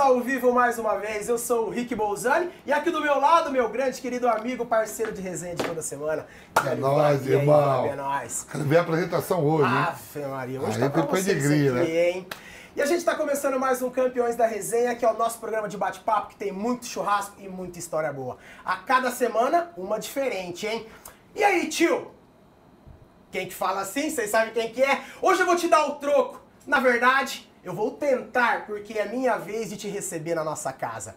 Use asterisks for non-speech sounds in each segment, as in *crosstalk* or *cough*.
ao vivo mais uma vez. Eu sou o Rick Bolzani e aqui do meu lado, meu grande querido amigo, parceiro de resenha de toda semana. É nóis, irmão. É nóis. Quero ver a apresentação hoje? Ave Maria, hoje Aí tá pra vocês pedigree, aqui, né? hein? E a gente tá começando mais um Campeões da Resenha, que é o nosso programa de bate-papo, que tem muito churrasco e muita história boa. A cada semana, uma diferente, hein? E aí, tio? Quem que fala assim? Vocês sabem quem que é? Hoje eu vou te dar o troco. Na verdade, eu vou tentar, porque é minha vez de te receber na nossa casa.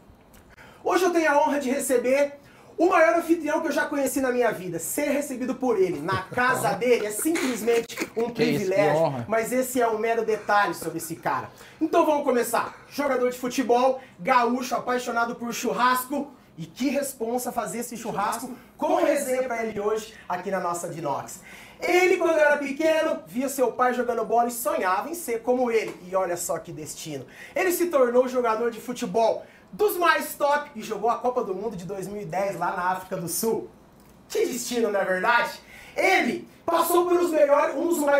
Hoje eu tenho a honra de receber o maior anfitrião que eu já conheci na minha vida. Ser recebido por ele na casa *laughs* dele é simplesmente um Que isso, privilégio. honra. Mas esse é um mero detalhe sobre esse cara. Então vamos começar. Jogador de futebol, gaúcho, apaixonado por churrasco. E que responsa fazer esse churrasco com resenha pra ele hoje aqui na nossa Dinox. Ele, quando era pequeno, via seu pai jogando bola e sonhava em ser como ele. E olha só que destino. Ele se tornou jogador de futebol dos mais top e jogou a Copa do Mundo de 2010 lá na África do Sul. Que destino, não é verdade? Ele passou pelos melhores,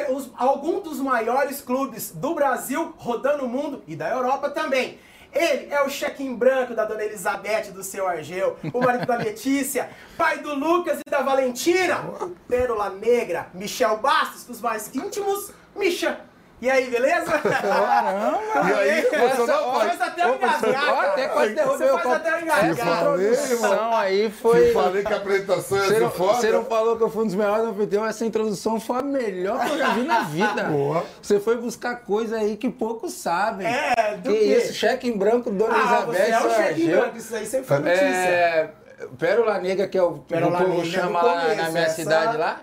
os- algum dos maiores clubes do Brasil, rodando o mundo e da Europa também. Ele é o cheque-in branco da dona Elizabeth do seu Argel, o marido da Letícia, pai do Lucas e da Valentina, Pérola Negra, Michel Bastos, dos mais íntimos, Misha. E aí, beleza? Caramba! E aí, você não faz pode. até um engasgar, até quase derrubei o copo. até engasgar. falei, introdução aí foi. falei que a apresentação ia ser foda. você não falou que eu fui um dos melhores anfitriões, essa introdução foi a melhor que eu já vi na vida. *laughs* Boa. Você foi buscar coisa aí que poucos sabem. É, do que quê? isso, cheque em branco, Dona Ah, você Elizabeth, é o cheque-in Argel. branco, isso aí sempre foi notícia. É, Pérola Negra, que é o Pérola o povo chama do lá na- minha cidade lá.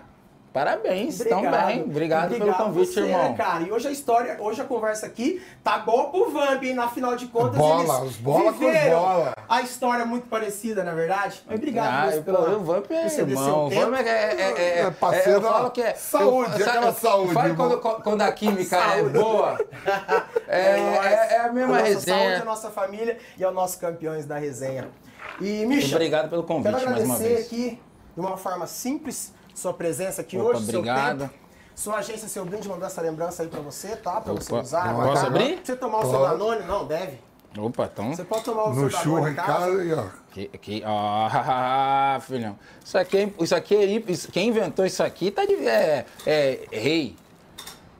Parabéns, estão bem. Obrigado, pelo convite, você, irmão. Cara? E hoje a história, hoje a conversa aqui tá boa pro Vamp, hein? Na final de contas, Bola, eles os bola com os bola. a história muito parecida, na verdade. Mas obrigado Ah, eu, pela- eu, o Vamp é irmão. O. Vamp é, é, é, é, É parceiro eu da falo que é... saúde, eu, aquela saúde, Sabe quando, quando a química é boa? *laughs* É, é, é a mesma nossa resenha. saúde, a nossa família e aos nossos campeões da resenha. E, Misha, Obrigado pelo quero convite mais uma agradecer vez. aqui, de uma forma simples, sua presença aqui Opa, hoje, seu obrigado. tempo. Sua agência, seu brinde, mandou essa lembrança aí pra você, tá? Pra você Opa, usar. posso guardar. abrir? Você tomar o seu. Danone? Não, deve. Opa, então... Você pode tomar o No seu churro em casa e ó. Aqui, aqui, ó, *laughs* filhão. Isso aqui, é- isso aqui, é- isso- quem inventou isso aqui tá de... É, é rei.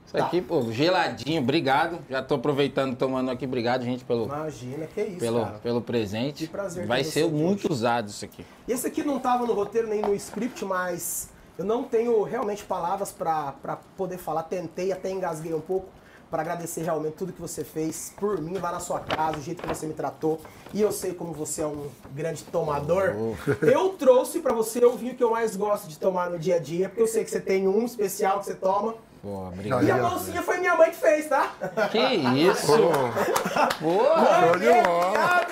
Isso Tá. aqui, pô, geladinho, obrigado. Já tô aproveitando, tomando aqui. Obrigado, gente, pelo, Imagina, que isso, pelo, cara. pelo presente. Que prazer Vai você ser muito hoje. usado isso aqui. Esse aqui não tava no roteiro nem no script, mas eu não tenho realmente palavras pra pra poder falar. Tentei, até engasguei um pouco pra agradecer realmente tudo que você fez por mim lá na sua casa, o jeito que você me tratou. E eu sei como você é um grande tomador. Eu trouxe pra você o vinho que eu mais gosto de tomar no dia a dia, porque eu sei que você tem um especial que você toma. Pô, obrigado. E a mãozinha foi minha mãe que fez, tá? Que isso? Porra, Show de bola.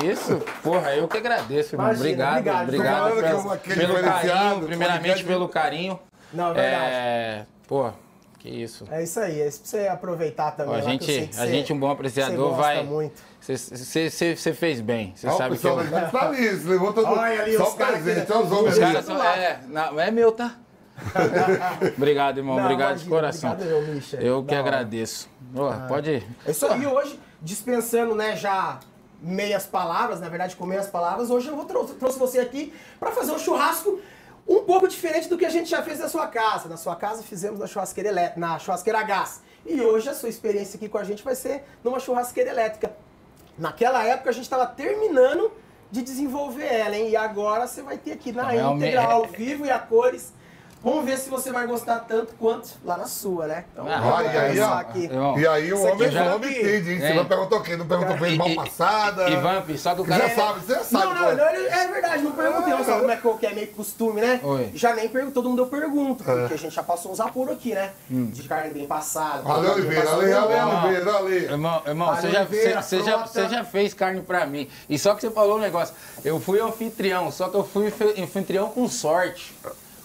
que isso? Porra, eu que agradeço, irmão. Imagina, obrigado, obrigado. obrigado, pelo, pelo carinho, primeiramente pelo carinho. Não, é verdade. É, porra, que isso. É isso aí, é isso pra você aproveitar também. Ó, a lá, que eu gente, sei que a gente, um bom você apreciador, gosta vai. muito. Você fez bem. Você sabe que eu. tá você levou todo Olha ali, Só os o caras os caras são. É, não, é meu, tá? *laughs* obrigado, irmão. Não, obrigado imagina, de coração. obrigado eu, Misha. Eu que agradeço. Ó, pode ir. É isso aí, hoje, dispensando, né, já meias palavras, na verdade, com meias palavras, hoje eu vou trouxe, trouxe você aqui para fazer um churrasco um pouco diferente do que a gente já fez na sua casa. Na sua casa fizemos na churrasqueira, na churrasqueira a gás. E hoje a sua experiência aqui com a gente vai ser numa churrasqueira elétrica. Naquela época a gente estava terminando de desenvolver ela, hein? E agora você vai ter aqui na Realmente- íntegra, ao vivo e a cores. Vamos ver se você vai gostar tanto quanto lá na sua, né? Então, Ah, e aí, ó, aqui. E aí o homem, já- homem pede, hein? Você Hein? não perguntou quem? Não perguntou pra ele mal E- e- passada. E Vamp, só que o Você cara. já sabe, você já sabe. Não, não, é. não, ele- é verdade, não perguntei, não sabe como é que que é meio costume, né? Oi. Já nem perguntou, todo mundo eu pergunto, É. porque a gente já passou uns apuros aqui, né? De carne bem passada. Ale bem Oliveira, Ale, bem Ale. Oliveira, Ale. Irmão, irmão você, já, você, você já, você já fez carne pra mim. E só que você falou um negócio. Eu fui anfitrião, só que eu fui anfitrião com sorte.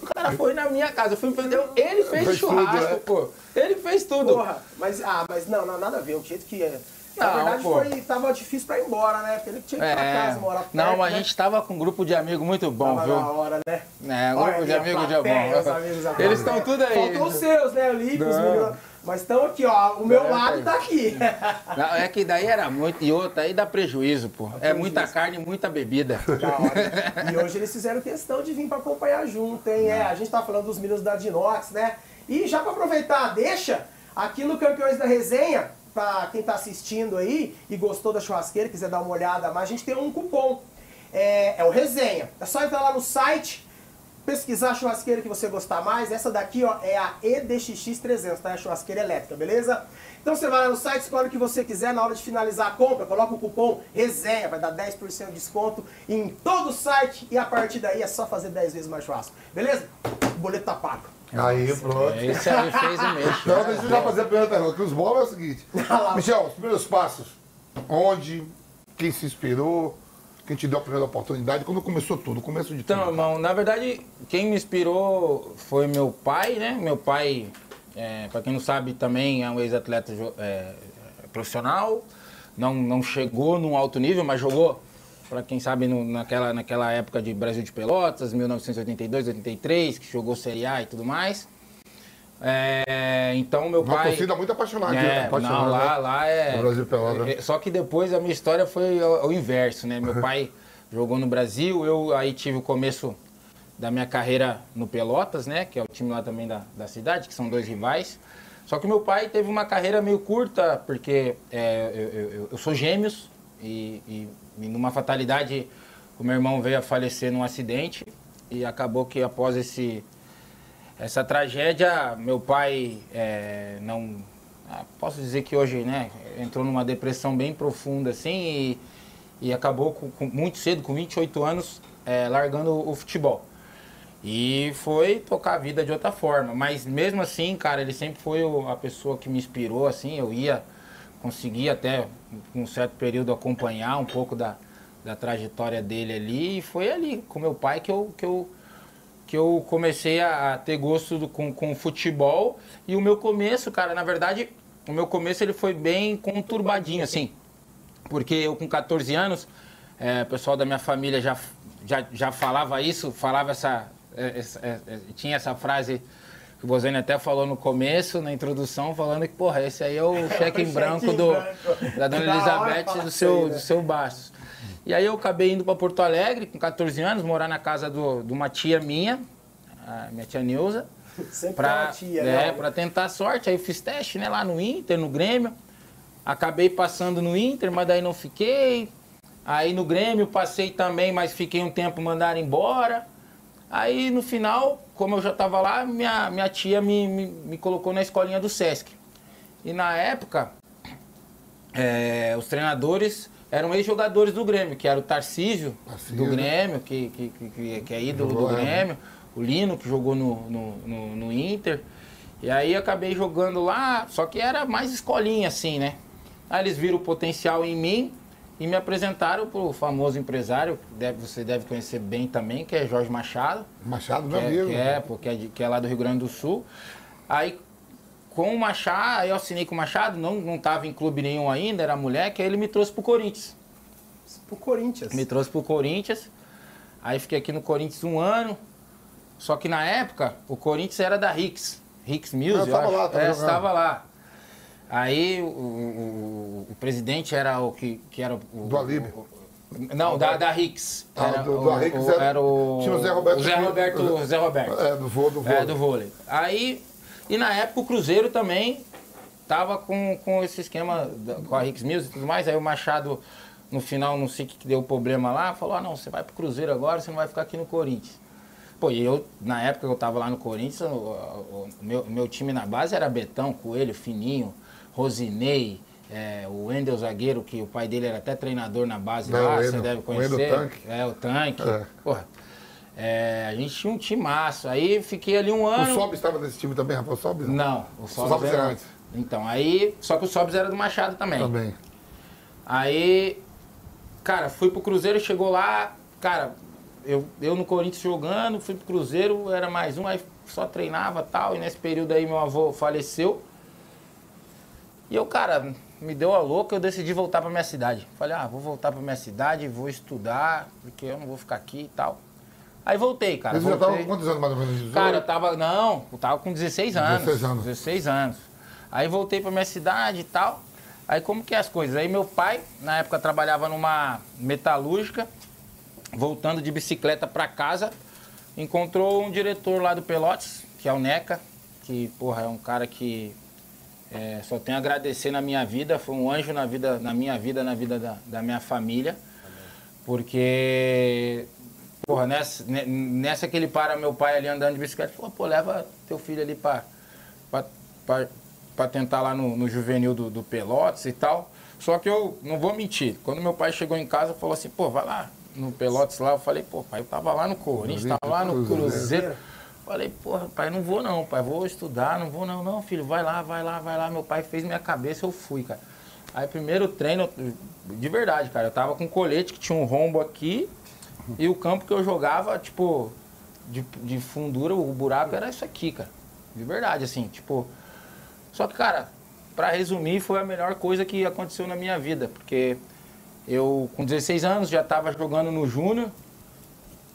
O cara foi na minha casa, eu fui anfitrião, ele fez Fez tudo, churrasco, né? pô. Ele fez tudo. Porra, mas, ah, mas não, não, nada a ver, o jeito que é. Na Não, verdade, pô. foi, tava difícil pra ir embora, né? Porque ele tinha que ir pra É, casa, morar perto, não, a né? gente tava com um grupo de amigos muito bom, Tava viu? na hora, né? É, um Olha grupo de amigos de bom. Eles estão tudo aí. Faltou os seus, né? Os Não. meninos. Mas estão aqui, ó. O meu É, lado é. tá aqui. É que daí era muito. E outra, aí dá prejuízo, pô. É muita carne e muita bebida. Da hora. E hoje eles fizeram questão de vir pra acompanhar junto, hein? É, a gente tá falando dos meninos da Dinox, né? E já pra aproveitar, deixa aqui no Campeões da Resenha, pra quem tá assistindo aí e gostou da churrasqueira, quiser dar uma olhada mais, a gente tem um cupom. É, é o Resenha. É só entrar lá no site, pesquisar a churrasqueira que você gostar mais. Essa daqui, ó, é a EDXX300, tá? É a churrasqueira elétrica, beleza? Então você vai lá no site, escolhe o que você quiser. Na hora de finalizar a compra, coloca o cupom RESENHA, vai dar 10% de desconto em todo o site. E a partir daí é só fazer 10 vezes mais churrasco, beleza? O boleto tá pago. Aí, pronto. É, Esse aí fez o mês. Então, deixa eu já fazer a primeira pergunta. Que os bolos é o seguinte. *laughs* Michel, os primeiros passos. Onde? Quem se inspirou? Quem te deu a primeira oportunidade? Quando começou tudo? Começo de Então, tudo. irmão, na verdade, quem me inspirou foi meu pai, né? Meu pai, é, para quem não sabe, também é um ex-atleta é, profissional. Não, não chegou num alto nível, mas jogou, para quem sabe, no- naquela, naquela época de Brasil de Pelotas, 1982, 83, que jogou Série A e tudo mais. É, então, meu Uma pai... torcida muito apaixonada. É, apaixonada não, lá, né? lá é. É, Só que depois a minha história foi o, inverso, né? Meu pai *laughs* jogou no Brasil, eu aí tive o começo da minha carreira no Pelotas, né? Que é o time lá também da, da cidade, que são dois rivais. Só que meu pai teve uma carreira meio curta, porque é, eu, eu- eu- eu sou gêmeos e, e, e numa fatalidade o meu irmão veio a falecer num acidente e acabou que após esse essa tragédia, meu pai é, não. ah, Posso dizer que hoje, né, entrou numa depressão bem profunda, assim, e, e acabou com, com- muito cedo, com 28 anos, é, largando o futebol. E foi tocar a vida de outra forma. Mas mesmo assim, cara, ele sempre foi o- a pessoa que me inspirou, assim, eu ia, conseguia até, um certo período, acompanhar um pouco da, da trajetória dele ali. E foi ali, com meu pai, que eu, que eu, que eu comecei a, ter gosto do- com, com futebol. E o meu começo, cara, na verdade, o meu começo ele foi bem conturbadinho, assim. Porque eu com 14 anos, é, o pessoal da minha família já, já, já falava isso, falava essa, é, essa- é, é, Tinha essa frase que o Bozani até falou no começo, na introdução, falando que, porra, esse aí é o *laughs* cheque em branco do, branco. da dona Elizabeth do seu, aí, né? do seu Bastos. E aí eu acabei indo para Porto Alegre com 14 anos, morar na casa do- de uma tia minha, a minha tia Neuza. Sempre Pra, uma tia, é, né? pra tentar sorte. Aí eu fiz teste né, lá no Inter, no Grêmio. Acabei passando no Inter, mas daí não fiquei. Aí no Grêmio passei também, mas fiquei um tempo mandaram embora. Aí no final, como eu já estava lá, minha, minha tia me, me, me colocou na escolinha do Sesc. E na época, é, os treinadores eram ex-jogadores do Grêmio, que era o Tarcísio, Tarcísio. do Grêmio, que, que, que- que, é ídolo Jogou, do é. Grêmio, o Lino, que jogou no, no, no- no Inter. E aí acabei jogando lá, só que era mais escolinha assim, né? Aí eles viram o potencial em mim e me apresentaram pro famoso empresário, que deve, você deve conhecer bem também, que é Jorge Machado. Machado, meu é, amigo. que é, porque é, de- que é lá do Rio Grande do Sul. Aí, com o Machado, aí eu assinei com o Machado, não, não tava em clube nenhum ainda, era moleque, aí ele me trouxe pro Corinthians. Pro Corinthians. Me trouxe pro Corinthians. Aí fiquei aqui no Corinthians um ano. Só que na época, o Corinthians era da Rix. Rix Music, Ah, eu tava acho. lá, tava é, estava lá. Aí o, o- o presidente era o que, que era o. Do Alíbio. não, da, da Rix. Ah, Era, do- o, do o- era- era o. tinha o Zé Roberto O Zé Roberto. Zé Roberto. É, do voo, do voo. É, do vôlei. Aí, e na época o Cruzeiro também tava com, com esse esquema da- com a Rix Mills e tudo mais. Aí o Machado, no final, não sei o que, que deu problema lá, falou: ah, não, você vai pro Cruzeiro agora, você não vai ficar aqui no Corinthians. Pô, e eu, na época que eu tava lá no Corinthians, o, o- o meu, meu time na base era Betão, Coelho, Fininho, Rosinei, é, o Wendel Zagueiro, que o pai dele era até treinador na base Não, lá, você deve o Wendel conhecer. Tanque. É, o Tanque. É. Porra, é, a gente tinha um timaço. Aí fiquei ali um O ano. Sobis estava nesse time também, Rafael Sobis? Não, o Sobs Sobs era era antes. Então, aí. Só que o Sobs era do Machado também. Também. Aí, cara, fui pro Cruzeiro, chegou lá, cara, eu, eu no Corinthians jogando, fui pro Cruzeiro, era mais um, aí só treinava tal, e nesse período aí meu avô faleceu. E eu, cara, me deu a louca, eu decidi voltar pra minha cidade. Falei, ah, vou voltar pra minha cidade, vou estudar, porque eu não vou ficar aqui e tal. Aí voltei, cara. Eles já estavam com quantos anos mais ou menos? 18? Cara, eu tava. Não, eu tava com 16 anos. 16 anos. 16 anos. Aí voltei pra minha cidade e tal. Aí como que é as coisas? Aí meu pai, na época, trabalhava numa metalúrgica, voltando de bicicleta pra casa, encontrou um diretor lá do Pelotes, que é o Neca, que, porra, é um cara que é, só tenho a agradecer na minha vida, foi um anjo na, vida, na minha vida, na vida da, da minha família. Porque, porra, nessa, nessa que ele para meu pai ali andando de bicicleta, falou, pô, leva teu filho ali pra, pra, pra, pra tentar lá no, no juvenil do, do Pelotas e tal. Só que eu não vou mentir, quando meu pai chegou em casa, falou assim, pô, vai lá no Pelotas lá, eu falei, pô, pai, eu tava lá no Corinthians, tava lá no Cruzeiro. Falei, porra, pai, não vou não, pai, vou estudar, não vou não, não, filho, vai lá, vai lá, vai lá. Meu pai fez minha cabeça, eu fui, cara. Aí primeiro treino, de verdade, cara, eu tava com um colete que tinha um rombo aqui e o campo que eu jogava, tipo, de, de fundura, o buraco era isso aqui, cara. De verdade, assim, tipo. Só que, cara, para resumir, foi a melhor coisa que aconteceu na minha vida, porque eu, com 16 anos, já tava jogando no Júnior,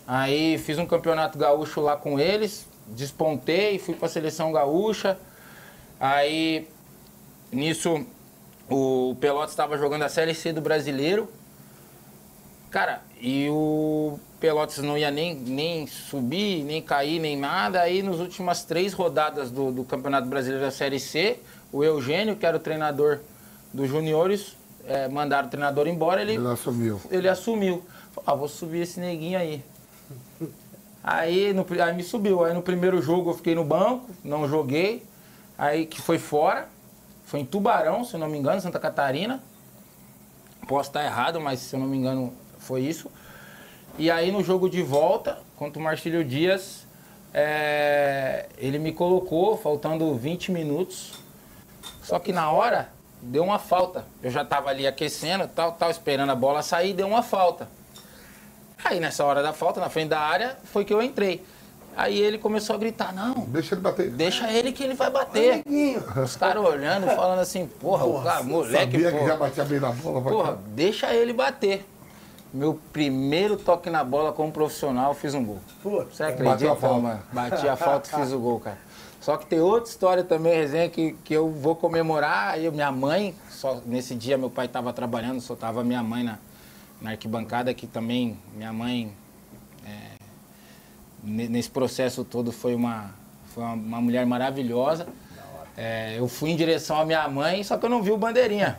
Aí fiz um campeonato gaúcho lá com eles, despontei, fui para seleção gaúcha. Aí nisso o Pelotas estava jogando a Série C do Brasileiro. Cara, e o Pelotas não ia nem, nem subir, nem cair, nem nada. Aí nas últimas três rodadas do, do Campeonato Brasileiro da Série C, o Eugênio, que era o treinador dos juniores, é, mandaram o treinador embora. Ele, ele assumiu. Ele assumiu. Falou, ah, vou subir esse neguinho aí. Aí, no, aí me subiu. Aí no primeiro jogo eu fiquei no banco, não joguei. Aí que foi fora. Foi em Tubarão, se eu não me engano, Santa Catarina. Posso estar errado, mas se eu não me engano foi isso. E aí no jogo de volta, contra o Marcílio Dias, é, ele me colocou, faltando 20 minutos. Só que na hora deu uma falta. Eu já estava ali aquecendo, tal, tal, esperando a bola sair, deu uma falta. Aí nessa hora da falta, na frente da área, foi que eu entrei. Aí ele começou a gritar, não. Deixa ele bater. Deixa ele que ele vai bater. Os caras olhando, falando assim, porra, Nossa, o cara, moleque, sabia porra. que já batia bem na bola. Porra, deixa ele bater. Meu primeiro toque na bola como profissional, fiz um gol. Você acredita, a mano? Bati a falta e fiz o gol, cara. Só que tem outra história também, resenha, que, que eu vou comemorar. Aí minha mãe, só nesse dia meu pai estava trabalhando, só tava minha mãe na, na arquibancada, que também minha mãe, é, nesse processo todo, foi uma, foi uma, uma mulher maravilhosa. É, eu fui em direção à minha mãe, só que eu não vi o bandeirinha.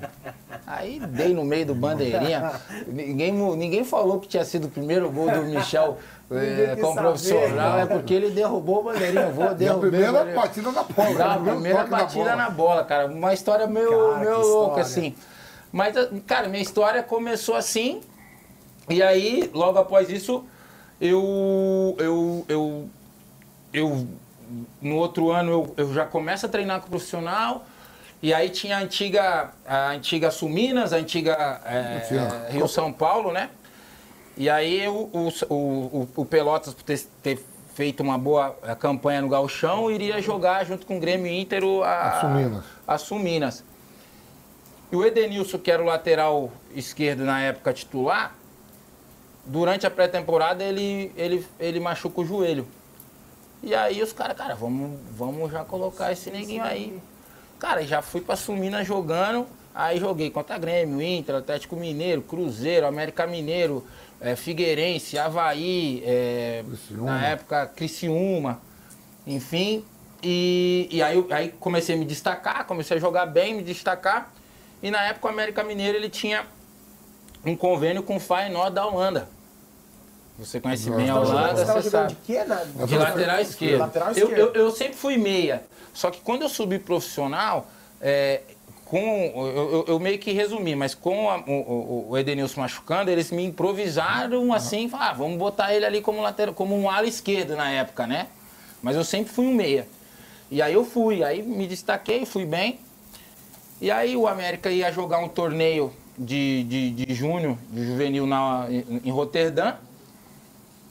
Aí dei no meio do bandeirinha. Ninguém, ninguém falou que tinha sido o primeiro gol do Michel é, como profissional, é porque ele derrubou o bandeirinha. Eu vou derrubar. a primeira batida na bola. a primeira batida na bola, cara. Uma história meio, cara, meio louca, assim. Mas, cara, minha história começou assim, e aí, logo após isso, eu, eu, eu, eu no outro ano eu, eu já começo a treinar com o profissional. E aí tinha a antiga, a antiga Suminas, a antiga é, Rio São Paulo, né? E aí o, o, o, o Pelotas, por ter, ter, feito uma boa é, campanha no Galchão, iria jogar junto com o Grêmio Inter a, a Suminas. A Suminas. E o Edenilson, que era o lateral esquerdo na época titular, durante a pré-temporada ele, ele, ele machuca o joelho. E aí os caras, cara, vamos, vamos já colocar esse neguinho aí. Cara, já fui pra Sumina jogando, aí joguei contra Grêmio, Inter, Atlético Mineiro, Cruzeiro, América Mineiro, é, Figueirense, Havaí, é, na época Criciúma, enfim. E, e aí, aí comecei a me destacar, comecei a jogar bem, me destacar. E na época o América Mineiro ele tinha um convênio com o Feyenoord da Holanda. Você conhece bem a Holanda, você, você sabe. De, quê, né? de lateral esquerdo. Lateral eu, eu, eu, sempre fui meia. Só que quando eu subi profissional, é, com, eu, eu, meio que resumi, mas com a, o, o, Edenilson machucando, eles me improvisaram assim, ah, vamos botar ele ali como, lateral, como um ala esquerdo na época, né? Mas eu sempre fui um meia. E aí eu fui, aí me destaquei, fui bem. E aí o América ia jogar um torneio de, de, de junho, de juvenil na, em Roterdã,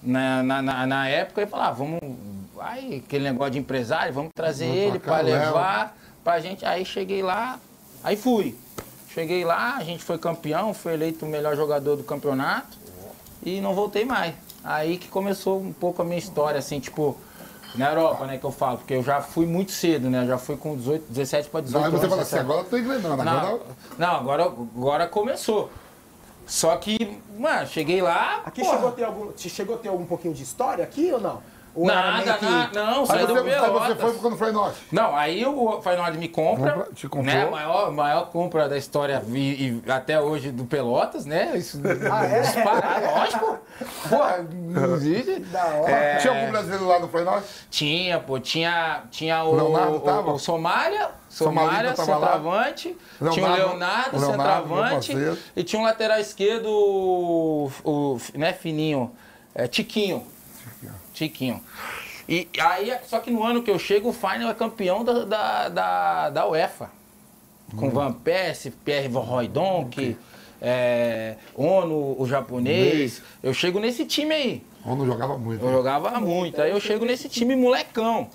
na, na, na época, e falar, ah, vamos, aí, aquele negócio de empresário, vamos trazer vamos ele para levar para a gente. Aí cheguei lá, aí fui. Cheguei lá, a gente foi campeão, foi eleito o melhor jogador do campeonato e não voltei mais. Aí que começou um pouco a minha história, assim, tipo, Na Europa, né, que eu falo, porque eu já fui muito cedo, né? Eu já fui com 18, 17 para 18 Não, aí você anos, fala assim, 17. agora eu tô engrenando, Não, agora... não agora, agora começou. Só que, mano, cheguei lá. Aqui porra, chegou a ter algum. te Chegou a ter algum pouquinho de história aqui ou não? Ou Nada, que- nada, não, saiu do você, aí você foi ficando Fly Norte. Não, aí o Feyenoord me compra, Compra, te comprou. né? Maior, maior compra da história e, e até hoje do Pelotas, né? Isso Ah, é? *laughs* disparado, lógico. Porra, não *laughs* existe. Da hora. É, Tinha algum brasileiro lá no Fly Norte? Tinha, pô, tinha, tinha o, Leonardo o, tava? o Somália, Somália, centroavante, tinha o Leonardo- Leonardo, Leonardo, centroavante, e tinha um lateral esquerdo, o, o né, fininho, é, Tiquinho. Tiquinho. E aí, só que no ano que eu chego, o Final é campeão da, da, da, da UEFA. Com Van Persie, Pierre Roy Donk, é, Ono, o japonês. Eu chego nesse time aí. Não jogava muito. Eu jogava muito. Aí eu chego nesse time molecão.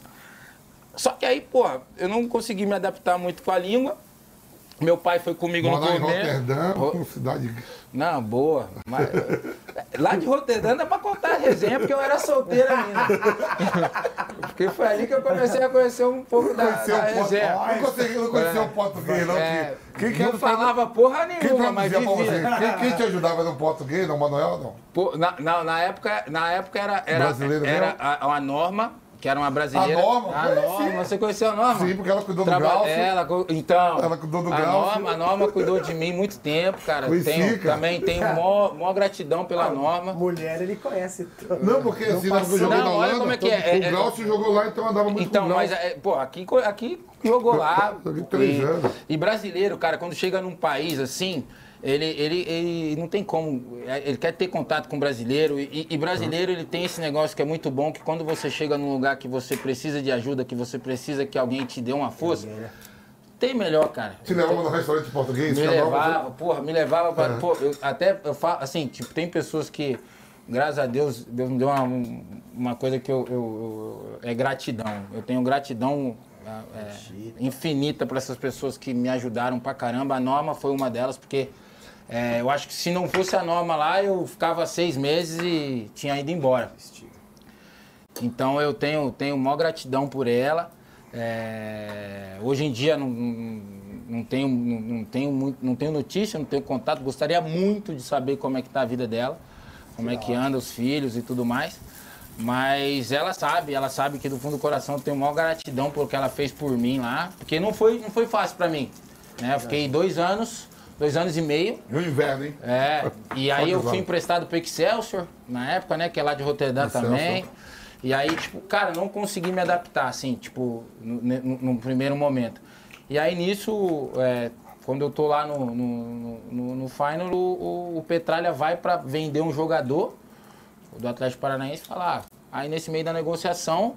Só que aí, pô, eu não consegui me adaptar muito com a língua. Meu pai foi comigo no Morar em começo. Roterdã, Ro- cidade... Não, boa. Mas, lá de Roterdã dá pra contar a resenha, porque eu era solteiro ainda. *laughs* Porque foi ali que eu comecei a conhecer um pouco da, Conheceu da português. resenha. Não consegui- não conhecia o português, não. É, que- Quem, que não falava porra quem nenhuma, mas traduzia pra vivia. Quem, quem te ajudava no português, não, Manuel, não? Pô, na, na, na época, na época era, era, Brasileiro era mesmo? a, a Norma, que era uma brasileira. A Norma? A Conheci. Norma, você conheceu a Norma? Sim, porque ela cuidou do Traba- Glaucio. Ela, então, Ela cuidou do a Glaucio. Norma, a Norma cuidou de mim muito tempo, cara. Conheci, Tenho, cara. também tenho *laughs* maior, maior gratidão pela Norma. Mulher, ele conhece. tudo. Não, porque assim, que eu passou. joguei Não, na olha Holanda, como é que é, o é- Glaucio jogou lá, então andava muito Então, com o mas, é, pô, aqui, aqui jogou lá. *laughs* Três e, anos. e brasileiro, cara, quando chega num país assim, ele, ele, ele não tem como. é, Ele quer ter contato com brasileiro. E, e brasileiro, ele tem esse negócio que é muito bom, que quando você chega num lugar que você precisa de ajuda, que você precisa que alguém te dê uma força, tem melhor, cara. Te levava no restaurante português, Me levava, porra, me levava pra. É. Pô, eu, até eu falo, assim, tipo, tem pessoas que, graças a Deus, Deus me deu uma, uma coisa que eu, eu- eu- é gratidão. Eu tenho gratidão é, infinita para essas pessoas que me ajudaram pra caramba. A Norma foi uma delas, porque é, eu acho que se não fosse a Norma lá, eu ficava seis meses e tinha ido embora. Então eu tenho, tenho maior gratidão por ela. É, hoje em dia não, não, tenho, não, tenho muito, não tenho notícia, não tenho contato. Gostaria muito de saber como é que está a vida dela, como é que anda os filhos e tudo mais. Mas ela sabe, ela sabe que do fundo do coração eu tenho maior gratidão pelo que ela fez por mim lá, porque não foi, não foi fácil para mim. Né? Eu fiquei dois anos, dois anos e meio No inverno, hein? é, e aí eu fui emprestado pro Excelsior, na época, né, que é lá de Roterdã Excelsior. também. E aí, tipo, cara, não consegui me adaptar, assim, tipo, no, no- no primeiro momento. E aí nisso, é, quando eu tô lá no, no, no, no final, o, o- Petralha vai para vender um jogador do Atlético Paranaense e falar. Aí nesse meio da negociação,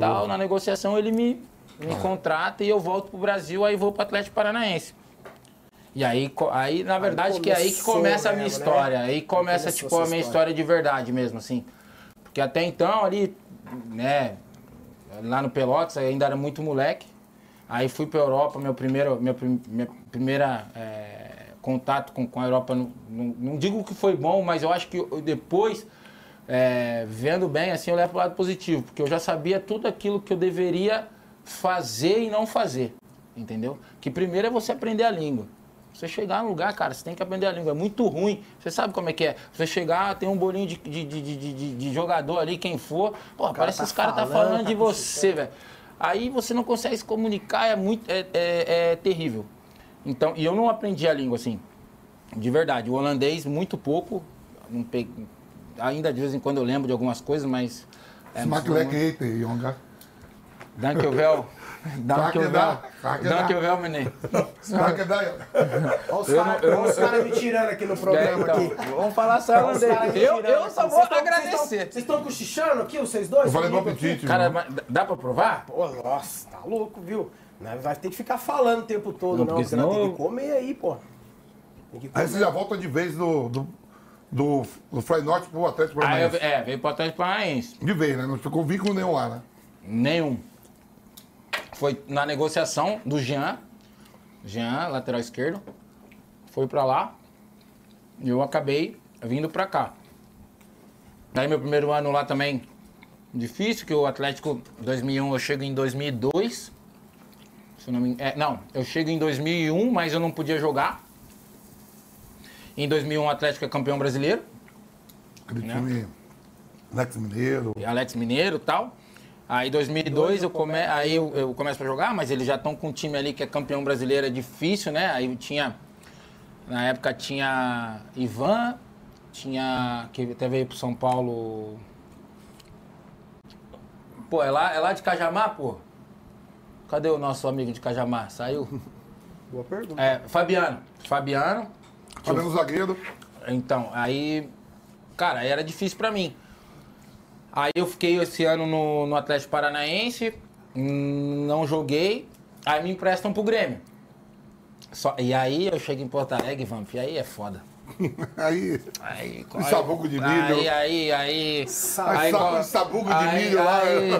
tal, na negociação ele me, me contrata e eu volto pro Brasil, aí vou pro Atlético Paranaense. E aí, aí na verdade, que é aí que começa a minha mesmo, né? história. Aí começa, começou tipo, a minha história. história de verdade mesmo, assim. Porque até então, ali, né, lá no Pelotas, ainda era muito moleque. Aí fui pra Europa, meu primeiro, prim- minha primeira é, contato com, com a Europa, não, não, não digo que foi bom, mas eu acho que eu- depois, é, vendo bem, assim, eu levo pro lado positivo. Porque eu já sabia tudo aquilo que eu deveria fazer e não fazer, entendeu? Que primeiro é você aprender a língua. Você chegar no lugar, cara, você tem que aprender a língua. É muito ruim. Você sabe como é que é? Você chegar, tem um bolinho de, de, de, de, de- de jogador ali, quem for. Pô, parece que tá os caras tá falando, de você, velho. Aí você não consegue se comunicar, é muito. É, é- é terrível. Então, e eu não aprendi a língua assim. De verdade. O holandês, muito pouco. Pe- Ainda de vez em quando eu lembro de algumas coisas, mas. É, Smaklek eten, jongen. Dankjewel. Dankjewel. Dankjewel. Dankjewel. Dankjewel, menino. Smaklek daar, Olha os caras me tirando aqui no É, programa. então, aqui. vamos falar só caras me Eu, eu só vou Vocês agradecer. Vocês estão- cochichando aqui, vocês dois? Eu falei bom apetite. Cara, dá pra provar? Pô, nossa, tá louco, viu? Não vai ter que ficar falando o tempo todo, Não, não. porque senão tem que comer aí, pô. Que. Aí você já volta de vez do, do, do, do Fly Norte pro Atlético eu, Paranaense. é, veio pro Atlético Paranaense. De vez, né? Não ficou vínculo nenhum lá, né? Nenhum. Foi na negociação do Jean. Jean, lateral esquerdo. Foi pra lá. E eu acabei vindo pra cá. Daí meu primeiro ano lá também difícil, que o Atlético 2001 eu chego em 2002. Se não, me, é, não, eu chego em 2001, mas eu não podia jogar. Em 2001 o Atlético é campeão brasileiro. Né? Alex Mineiro. Alex Mineiro e tal. Aí em 2002 eu, come... aí eu, eu começo pra jogar, mas eles já estão com um time ali que é campeão brasileiro, é difícil, né? Aí tinha. Na época tinha Ivan, tinha. que até veio pro São Paulo. Pô, é lá, é lá de Cajamar, pô? Cadê o nosso amigo de Cajamar? Saiu? Boa pergunta. É, Fabiano. Fabiano. Fabiano Zagueiro. Então, aí, cara, era difícil pra mim. Aí eu fiquei esse ano no, no Atlético Paranaense, hum, não joguei, aí me emprestam pro Grêmio. Só, e aí eu chego em Porto Alegre, Vamp, e aí é foda. *laughs* Aí. Aí, Um sabugo de milho. Aí, aí, aí. Sa- aí, sa- um sabugo de aí- milho lá. Aí,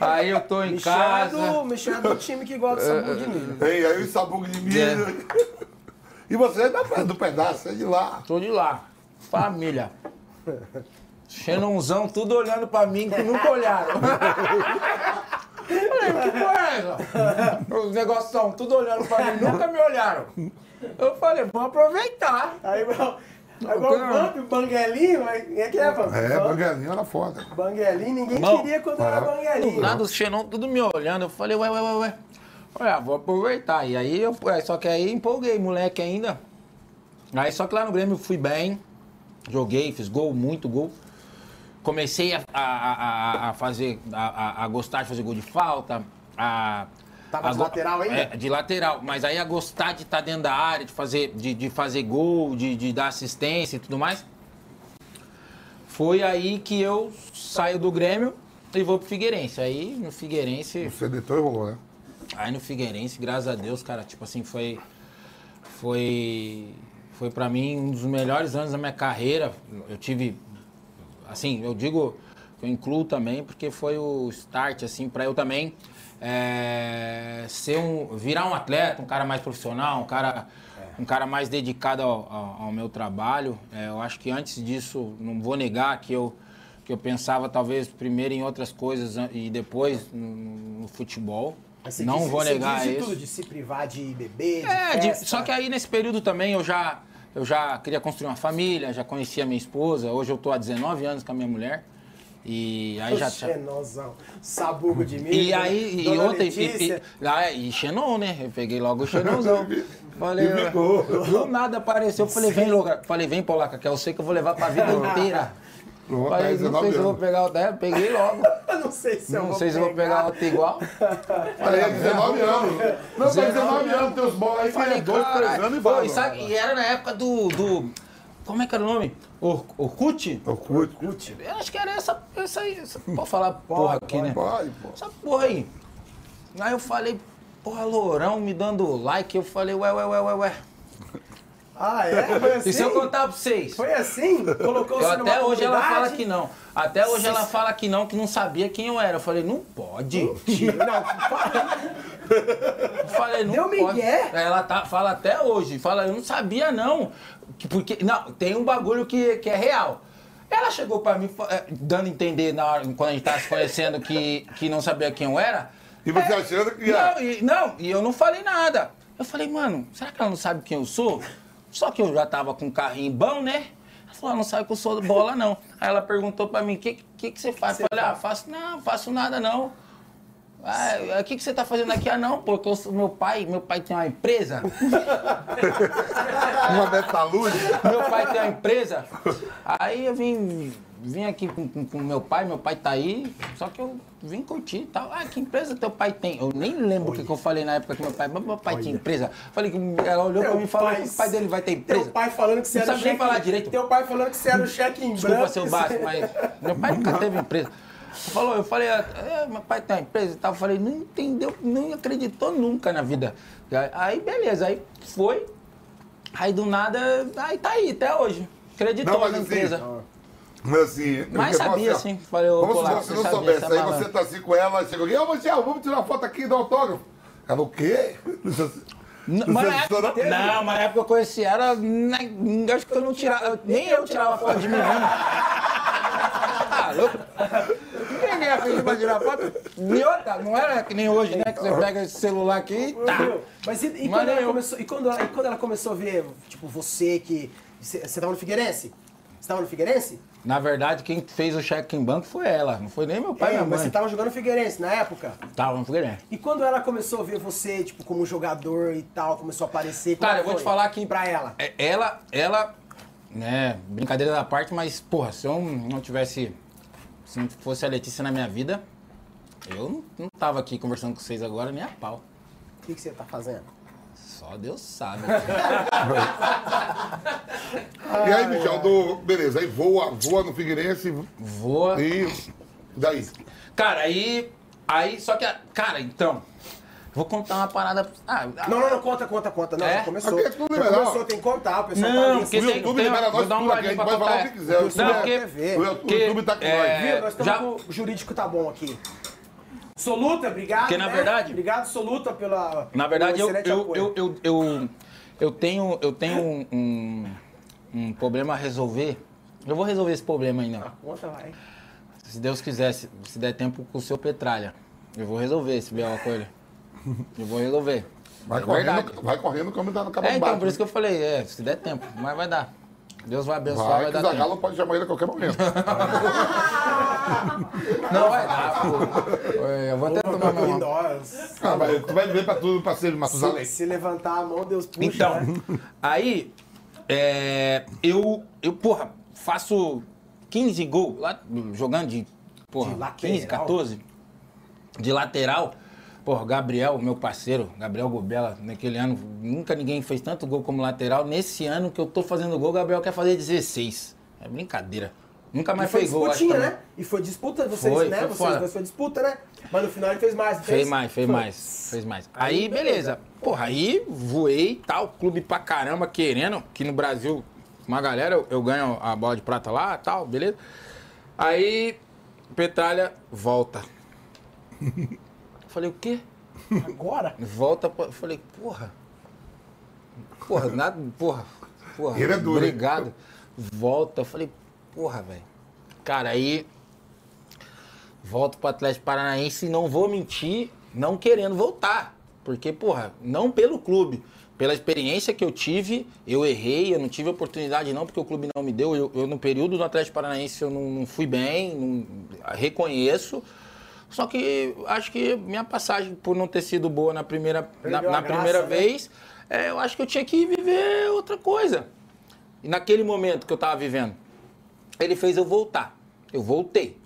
aí eu tô em Michel é casa. do, Michel é do time que gosta de É, sabor de milho. *laughs* Ei, aí o sabugo de milho. *laughs* E você é da, do pedaço, é de lá. Tô de lá. Família. Xenonzão, tudo olhando pra mim que nunca olharam. Falei, que porra é essa? Os negócios são tudo olhando pra mim, nunca me olharam. Eu falei, vamos aproveitar. Aí, igual, igual o o Banguelinho, mas quem é que é, Vamp? É, Banguelinho era foda. Banguelinho, ninguém Bom, queria quando era Do Banguelinho. nada os xenon tudo me olhando. Eu falei, ué, ué, ué, ué. Olha, vou aproveitar. E aí, eu, é, só que aí empolguei, moleque ainda. Aí só que lá no Grêmio eu fui bem, joguei, fiz gol, muito gol. Comecei a, a, a- a fazer, a, gostar de fazer gol de falta. A, Tava a de lateral ainda? É, de lateral. Mas aí a gostar de estar dentro da área, de fazer, de, de fazer gol, de, de dar assistência e tudo mais. Foi aí que eu saio do Grêmio e vou pro Figueirense. Aí no Figueirense, Você deitou e rolou, né? aí no Figueirense, graças a Deus, cara, tipo assim, foi foi foi para mim um dos melhores anos da minha carreira. Eu tive assim, eu digo, eu incluo também porque foi o start assim para eu também é, ser um virar um atleta, um cara mais profissional, um cara um cara mais dedicado ao, ao- ao meu trabalho. É, eu acho que antes disso, não vou negar que eu que eu pensava talvez primeiro em outras coisas e depois no, no futebol. Mas você Não disse- vou negar isso. tudo, de se privar de beber, de É, de- só que aí nesse período também eu já, eu já queria construir uma família, já conhecia minha esposa. Hoje eu tô há 19 anos com a minha mulher. E aí já. já Xenozão. Sabugo de milho. e aí, e ontem. E, e, ah, e Xenon, né? Eu peguei logo o Xenonzão. *laughs* Falei, do nada apareceu. Falei, vem, Loga. Falei, vem, Polaca, que eu sei que eu vou levar pra vida *laughs* inteira. Pronto, Falei, aí, não 19 *laughs* sei se eu vou pegar o dela, peguei logo. Não sei se eu Não vou sei se eu vou pegar outro igual. *laughs* Aí é 19 anos. Não, tá 19 anos, teus bolas aí, Falei, dois, três anos e vai. e, sabe- e era na época do, do. Como é que era o nome? Or, Orkut? Orkut. Eu acho que era essa. essa aí. Essa, pode falar porra aqui, né? Pode, pô. Essa porra aí. Aí eu falei, porra, Lourão me dando like. Eu falei, ué, ué, ué, ué, ué. Ah, é? Foi assim? E se eu contar pra vocês? Foi assim? Colocou Eu até hoje ela fala que não. Até hoje ela fala que não, que não sabia quem eu era. Eu falei, não pode. Mentira, *laughs* não, fala- Eu falei, não Deu pode. migué? Ela tá, fala até hoje. Fala, eu não sabia não. Que- Porque, não, tem um bagulho que, que é real. Ela chegou pra mim, eh, dando a entender na hora, quando a gente tava se conhecendo, que, que não sabia quem eu era. E você achando que ia. Não e, não, e eu não falei nada. Eu falei, mano, será que ela não sabe quem eu sou? Só que eu já tava com um carrinho bom, né? Ela falou, "Ah, não sabe que eu sou bola, não. Aí ela perguntou pra mim, o que, que, que você faz? Eu falei, ah, faço, não, faço nada, não. Ah, o que, que você tá fazendo aqui? Ah, não, porque eu sou, meu pai, meu pai tem uma empresa. *laughs* Uma metalúrgica. Meu pai tem uma empresa. Aí eu vim, vim aqui com, com, com meu pai, meu pai tá aí, só que eu vim curtir e tal. Ah, que empresa teu pai tem? Eu nem lembro o que, que eu falei na época que meu pai, meu pai tinha empresa. Falei que ela olhou pra Teu mim e falou que o pai dele vai ter empresa. Teu pai falando que você Não era sabe nem falar direito. Teu pai falando que você era o cheque em Desculpa, branco. seu Basco, mas meu pai nunca teve empresa. Falou, eu falei, é, meu pai tem uma empresa e tal. Eu falei, não entendeu, não acreditou nunca na vida. Aí, beleza, aí foi. Aí do nada, aí tá aí até hoje. Acreditou Não, na assim, empresa. Mas assim. Mas sabia, você- sim. Falei, ô, Como Polaco, se você você não sabia, soubesse. é Aí você tá assim com ela, chegou aqui, ô Michel, vamos tirar uma foto aqui e dar autógrafo. Ela, o quê? *laughs* Não, mas na época, não, mas na época eu conheci ela, na- acho que eu não tirava, nem eu tirava foto de mim mesmo. Ah, louco. pra tirar foto. E outra, não era que nem hoje, né? Que você pega esse celular aqui e tá. Mas e, e Mas quando ela eu- começou, e, quando ela, e quando ela começou a ver, tipo, você que. Você você tava no Figueirense? Você tava no Figueirense? Na verdade, quem fez o cheque em banco foi ela, não foi nem meu pai É, minha mas mãe. você tava jogando Figueirense na época? Tava no Figueirense. E quando ela começou a ver você, tipo, como jogador e tal, começou a aparecer. Cara, eu vou te falar que Pra ela. É, Ela, ela, né, brincadeira da parte, mas, porra, se eu não tivesse, se não fosse a Letícia na minha vida, eu não, não tava aqui conversando com vocês agora nem a pau. O que, que você tá fazendo? Só Deus sabe. E aí, Michel, do... beleza, aí voa, voa no Figueirense Vou. e. Daí? Cara, aí. Aí, só que. a- Cara, então. Vou contar uma parada. Ah, Não, não, não, conta, conta, conta. Não, É? já começou. Aqui é tudo já liberal. começou, tem que contar, o pessoal Não, tá ali. porque O tem- YouTube tem- libera nós dar um tudo aqui, a gente pode falar o contar. que quiser. Não, YouTube, porque- é- o YouTube tá com é, nós. Viu? Nós estamos já- com o jurídico tá bom aqui. Soluta, obrigado. Porque, na né? verdade- Obrigado, Soluta, pela. Na verdade, eu, eu, eu, eu, eu, eu tenho, eu tenho um, um, um problema a resolver. Eu vou resolver esse problema ainda. Conta, vai. Se Deus quiser, se, se der tempo com o seu Petralha. Eu vou resolver esse B.O. com ele. Eu vou resolver. Vai É correndo, verdade. vai correndo como tá no cabo É, então, por isso que eu falei, é, se der tempo, mas vai dar. Deus vai abençoar, vai, Vai, dar o Zagalo pode chamar ele a qualquer momento. *laughs* Não vai dar, pô. Eu vou até tomar uma... nós. Ah, mas tu vai ver pra tudo, pra ser Matusalém. Se, se levantar a mão, Deus puxa. Então, né? aí, é, eu, eu, porra, faço 15 gols lá, jogando de, porra, De lateral? 15, 14, de lateral. Porra, Gabriel, meu parceiro, Gabriel Gobela, naquele ano, nunca ninguém fez tanto gol como lateral. Nesse ano que eu tô fazendo gol, o Gabriel quer fazer 16. É brincadeira. Nunca E mais foi fez gol, disputinha, né? E foi disputa, vocês, Foi, né? foi vocês dois foi disputa, né? Mas no final ele fez mais, não Fez mais, fez Foi. mais, fez mais. Aí, Aí, beleza. Porra, aí voei, tal, clube pra caramba querendo, que no Brasil, uma galera, eu, eu ganho a bola de prata lá, tal, beleza. Aí, Petralha volta. *laughs* Falei, o quê? Agora? *laughs* Volta, pra... falei, porra. Porra, nada, porra. Porra, Ele é duro, hein? obrigado. Volta, eu falei, porra, velho. Cara, aí volto pro Atlético Paranaense e não vou mentir, não querendo voltar. Porque, porra, não pelo clube, pela experiência que eu tive, eu errei, eu não tive oportunidade não, porque o clube não me deu. Eu, eu, no período do Atlético Paranaense eu não, não fui bem, não- reconheço. Só que acho que minha passagem, por não ter sido boa na primeira, na, na graça, primeira né? vez, é, eu acho que eu tinha que viver outra coisa. E naquele momento que eu tava vivendo, ele fez eu voltar. Eu voltei.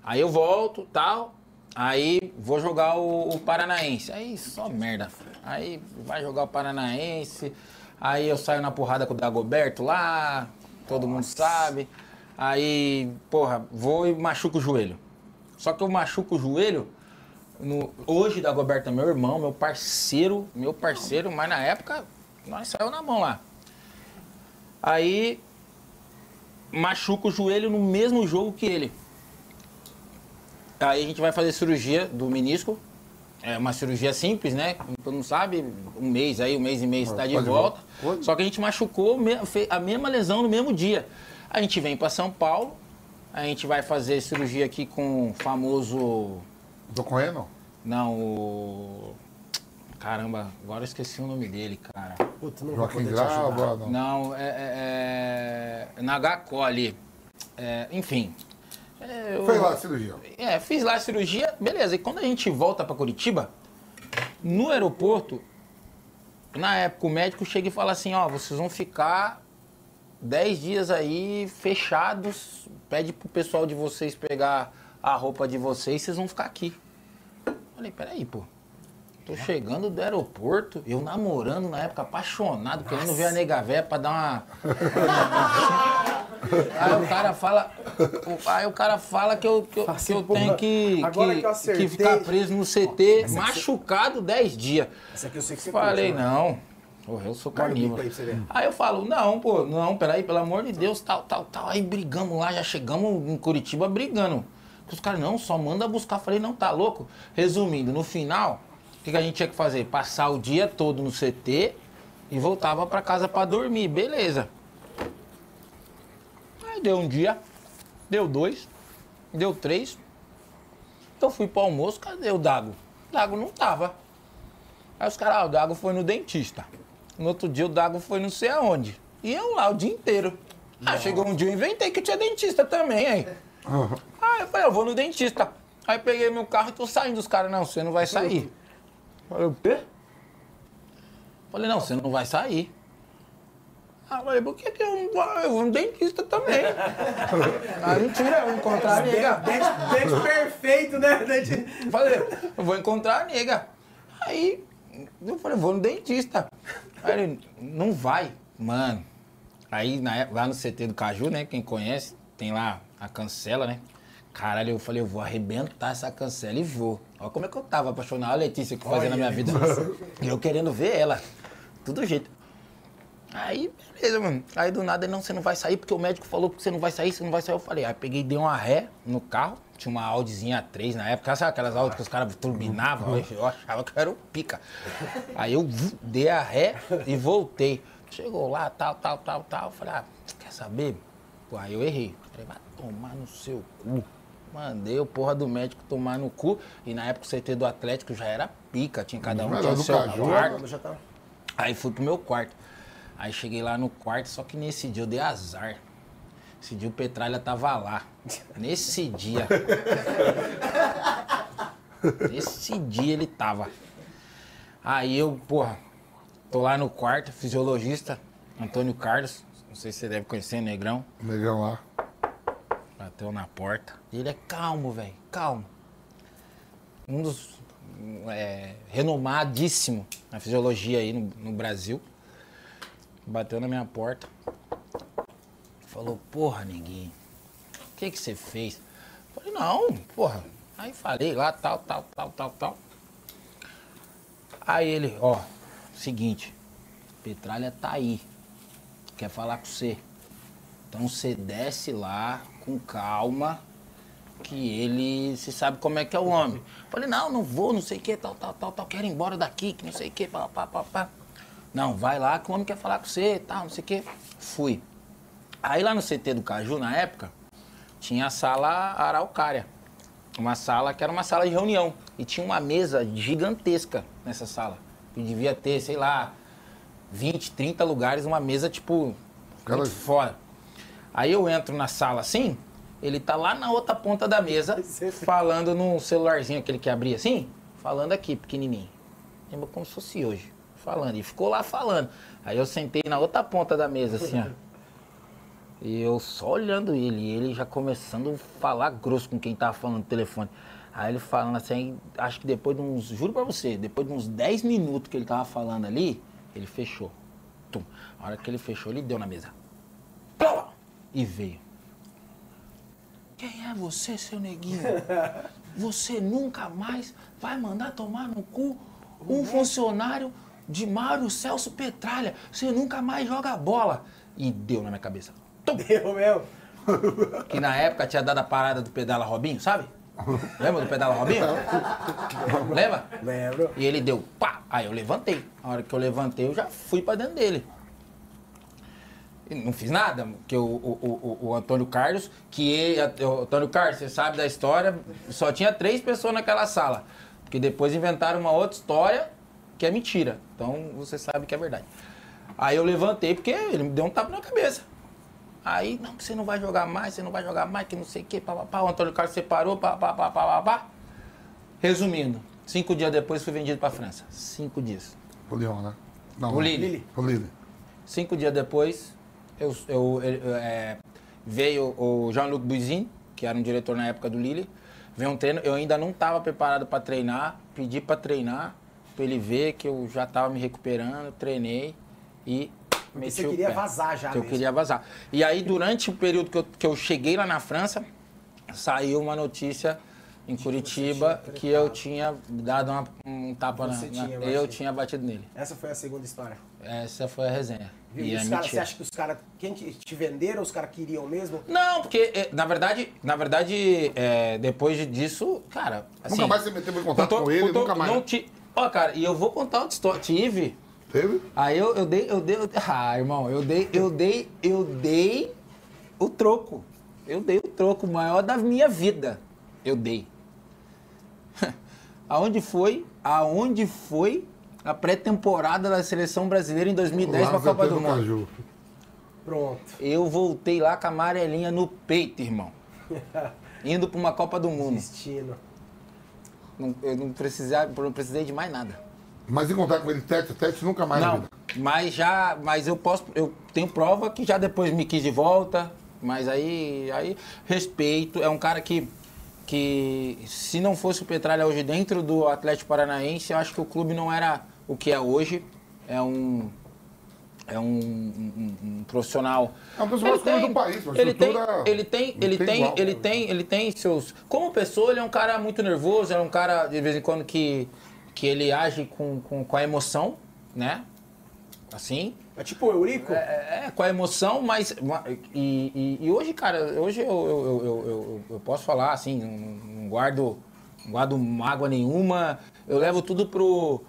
Aí eu volto, tal. Aí vou jogar o, o Paranaense. Aí só merda. Aí vai jogar o Paranaense. Aí eu saio na porrada com o Dagoberto lá. Todo mundo sabe. Aí, porra, vou e machuco o joelho. Só que eu machuco o joelho. no- hoje, Dagoberto é meu irmão, meu parceiro, meu parceiro, mas na época nós saiu na mão lá. Aí machuca o joelho no mesmo jogo que ele. Aí a gente vai fazer cirurgia do menisco. É uma cirurgia simples, né? Como todo mundo sabe, um mês aí, um mês e meio está de tá de volta. Só que a gente machucou a mesma lesão no mesmo dia. A gente vem para São Paulo, a gente vai fazer cirurgia aqui com o famoso. Tô correndo? Não, o. Caramba, agora eu esqueci o nome dele, cara. Puta, não vou Joaquim poder te ajudar. Grava, não. Não, é, é, é ali. É, enfim. É, eu- Foi lá a cirurgia. É, fiz lá a cirurgia, beleza. E quando a gente volta para Curitiba, no aeroporto, na época o médico chega e fala assim, ó, vocês vão ficar 10 dias aí fechados, pede pro pessoal de vocês pegar a roupa de vocês, vocês vão ficar aqui. Falei, peraí, pô. Tô chegando do aeroporto, eu namorando na época, apaixonado, querendo ver a nega véia pra dar uma. *laughs* Aí o cara fala. Aí o cara fala que eu, que eu, assim, que eu porra, tenho que, que, que ficar preso no CT, machucado 10 dias. Essa aqui eu sei que você Falei, né? não. Porra, eu sou carnívoro. aí. Aí eu falo, não, pô, não, peraí, pelo amor de Deus, tal, tal, tal. Aí brigamos lá, já chegamos em Curitiba brigando. Os caras, não, só manda buscar. Falei, não, tá louco? Resumindo, no final, o que, que a gente tinha que fazer? Passar o dia todo no CT e voltava pra casa pra dormir, beleza. Aí deu um dia, deu dois, deu três. Eu fui pro almoço, cadê o Dago? O Dago não tava. Aí os caras, ah, o Dago foi no dentista. No outro dia o Dago foi não sei aonde. E eu lá o dia inteiro. Ah, chegou um dia eu inventei que tinha dentista também, aí. Ah, eu falei, eu vou no dentista. Aí peguei meu carro e tô saindo. Os caras, não, você não vai sair. Falei, o quê? Falei, não, você não vai sair. Ah, eu falei, por que, que eu não vou? Eu vou no dentista também. *laughs* ah, mentira, eu vou encontrar a nega. Dente, dente perfeito, né? Dente... Falei, eu vou encontrar a nega. Aí eu falei, vou no dentista. Aí ele, não vai, mano. Aí na época, lá no CT do Caju, né? Quem conhece, tem lá a cancela, né? Caralho, eu falei, eu vou arrebentar essa cancela e vou. Olha como é que eu tava apaixonado. A Letícia que fazia na minha vida. E *laughs* eu querendo ver ela. Tudo jeito. Aí, beleza, mano. Aí do nada, não, você não vai sair, porque o médico falou que você não vai sair, você não vai sair. Eu falei, aí peguei, dei uma ré no carro. Tinha uma Audizinha 3 na época, sabe aquelas Audi que os caras turbinavam? Eu, eu achava que era o pica. Aí eu dei a ré e voltei. Chegou lá, tal, tal, tal, tal. Falei, ah, quer saber? Pô, aí eu errei. Falei, vai tomar no seu cu. Mandei o porra do médico tomar no cu. E na época o CT do Atlético já era pica, tinha cada um tinha seu Caju. quarto. Aí fui pro meu quarto. Aí cheguei lá no quarto, só que nesse dia eu dei azar. Esse dia o Petralha tava lá. Nesse dia. Nesse dia ele tava. Aí eu, porra, tô lá no quarto, fisiologista, Antônio Carlos. Não sei se você deve conhecer, Negrão. Negão lá. Bateu na porta. E ele é calmo, velho, calmo. Um dos é, renomadíssimo na fisiologia aí no, no Brasil. Bateu na minha porta. Falou, porra, neguinho, o que que você fez? Falei, não, porra. Aí falei lá, tal, tal, tal, tal, tal. Aí ele, ó, seguinte, Petralha tá aí. Quer falar com você. Então você desce lá com calma, que ele se sabe como é que é o homem. Falei, não, não vou, não sei o que, tal, tal, tal, tal, quero ir embora daqui, que não sei o que, pá, pá, pá, pá. Não, vai lá que o homem quer falar com você, tal, não sei o que. Fui. Aí lá no CT do Caju, na época, tinha a sala araucária. Uma sala que era uma sala de reunião. E tinha uma mesa gigantesca nessa sala. Que devia ter, sei lá, 20, 30 lugares, uma mesa, tipo, Cara- muito fora. Aí eu entro na sala assim, ele tá lá na outra ponta da mesa, *laughs* falando num celularzinho, aquele que abria assim, falando aqui, pequenininho. Lembra como se fosse hoje, falando. E ficou lá falando. Aí eu sentei na outra ponta da mesa, assim, ó. *laughs* E eu só olhando ele, e ele já começando a falar grosso com quem tava falando no telefone. Aí ele falando assim, acho que depois de uns, juro pra você, depois de uns 10 minutos que ele tava falando ali, ele fechou. Tum. A hora que ele fechou, ele deu na mesa. Plau! E veio. Quem é você, seu neguinho? *laughs* Você nunca mais vai mandar tomar no cu um funcionário de Mário Celso Petralha. Você nunca mais joga bola. E deu na minha cabeça. Tum! Deu mesmo. Que na época tinha dado a parada do Pedala Robinho, sabe? Lembra do Pedala Robinho? Lembra? Lembro. E ele deu pá! Aí eu levantei. A hora que eu levantei, eu já fui pra dentro dele. E não fiz nada, porque o, o, o, o Antônio Carlos, que ele, o Antônio Carlos, você sabe da história, só tinha três pessoas naquela sala. Porque depois inventaram uma outra história que é mentira. Então você sabe que é verdade. Aí eu levantei porque ele me deu um tapa na cabeça. Aí, não, que você não vai jogar mais, você não vai jogar mais, que não sei o quê, pá, pá, pá. O Antônio Carlos separou, pá, pá, pá, pá, pá, pá. Resumindo, cinco dias depois fui vendido pra França. Cinco dias. O Leão, né? Não, O Lille. O Lille. Cinco dias depois, eu, eu- eu- é, veio o Jean-Luc Buizin, que era um diretor na época do Lille, veio um treino, eu ainda não estava preparado para treinar, pedi para treinar, para ele ver que eu já estava me recuperando, treinei e meti você o queria pé. vazar já Que eu mesmo. queria vazar. E aí, durante o período que eu, que eu cheguei lá na França, saiu uma notícia em Curitiba tinha que eu tinha dado uma- um tapa na, Você na- tinha eu batido. tinha batido nele. Essa foi a segunda história. Essa foi a resenha. Viu? E é os caras, você acha que os caras, quem que te venderam, os caras queriam mesmo? Não, porque, eh, na verdade, na verdade, eh, depois disso, cara. Assim, Nunca mais você meteu em contato tô- com ele, tô- nunca mais. Não ti- Ó, cara, e eu vou contar outra história. Tive. Teve? Aí eu, eu dei, eu dei. eu- Ah, irmão, eu dei, eu dei, eu dei o troco. Eu dei o troco maior da minha vida. Eu dei. *laughs* aonde foi, aonde foi a pré-temporada da seleção brasileira em 2010 Lá para a Copa do Mundo? Caju. Pronto. Eu voltei lá com a amarelinha no peito, irmão. *laughs* Indo para uma Copa do Mundo. Destino. Não- eu não precisei, não precisei de mais nada. Mas em contato com ele, tete, tete, nunca mais Não, mas já, mas eu posso, eu tenho prova que já depois me quis de volta, mas aí, aí respeito, é um cara que que se não fosse o Petralha hoje dentro do Atlético Paranaense, eu acho que o clube não era o que é hoje. É um é um, um- um profissional. É um profissional escolhido do país, uma ele tem, ele tem, ele tem tem, igual. ele tem, ele tem seus. Como pessoa, ele é um cara muito nervoso, é um cara de vez em quando que que ele age com, com, com a emoção, né? Assim, É tipo o Eurico? é, é, com a emoção, mas. E, e- e hoje, cara, hoje eu, eu, eu, eu- eu- posso falar assim, não, não guardo, não guardo mágoa nenhuma. Eu levo tudo pro,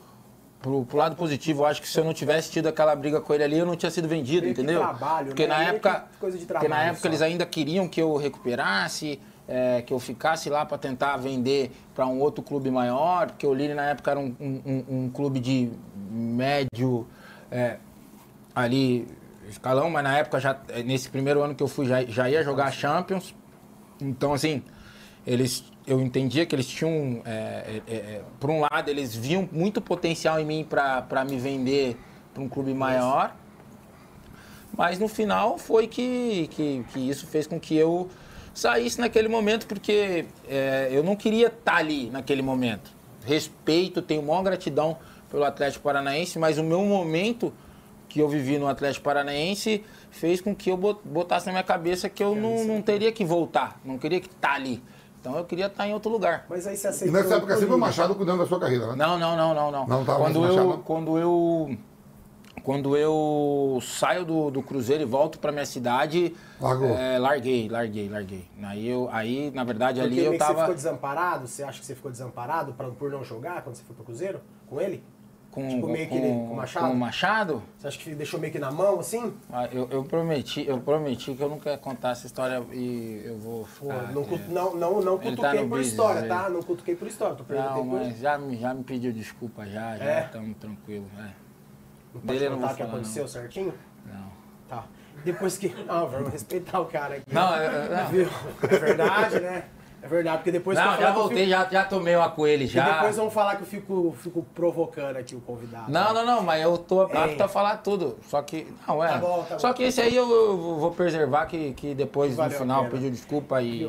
pro, pro lado positivo. Eu acho que se eu não tivesse tido aquela briga com ele ali, eu não tinha sido vendido, Meio entendeu? trabalho, Porque né? na época. coisa de porque na trabalho época só. eles ainda queriam que eu recuperasse. É, que eu ficasse lá para tentar vender para um outro clube maior, porque o Lille na época era um, um- um- clube de médio, é, ali escalão, mas na época já nesse primeiro ano que eu fui já, já ia jogar Champions. Então assim, eles eu entendia que eles tinham é, é, é, por um lado eles viam muito potencial em mim para me vender para um clube maior. Mas no final foi que, que, que isso fez com que eu saísse naquele momento, porque é, eu não queria estar ali naquele momento. Respeito, tenho maior gratidão pelo Atlético Paranaense, mas o meu momento que eu vivi no Atlético Paranaense fez com que eu bot- botasse na minha cabeça que eu não, não teria que voltar, não queria que estar ali. Então eu queria estar em outro lugar. Mas aí você E aceitou. nessa época sempre o. Machado cuidando da sua carreira, né? Não, não, não, não, não. Não tava quando mais eu, Machado? quando eu quando eu saio do, do Cruzeiro e volto para minha cidade, Largou. é, larguei, larguei, larguei. Aí eu, aí na verdade Porque ali eu que você tava ficou desamparado? Você acha que você ficou desamparado pra, por não jogar quando você foi pro Cruzeiro? Com ele? com, tipo, meio que ele- com o Machado? com o Machado. Você acha que deixou meio que na mão, assim? Ah, Eu, eu prometi, eu prometi que eu nunca ia contar essa história e eu vou Pô, ficar. não, é. não, não, não Ele cutuquei tá por business história, aí. tá? Não cutuquei por história. Tô Não, mas já, me- já me pediu desculpa já, já É? estamos tranquilos. É. Não Dele pode não contar o que falar, aconteceu certinho? Não. Tá. Depois que... Não, vamos respeitar o cara aqui. Não, não. Viu? É verdade, né? É verdade, porque depois Não, já voltei, fico- já, já tomei uma com ele E já. depois vão falar que eu fico, fico provocando aqui o convidado. Não, não, não, mas eu tô apto a falar tudo. Só que. Não, é. Tá bom, tá Só bom. que esse aí eu, vou preservar que, que depois Valeu no final pediu desculpa e.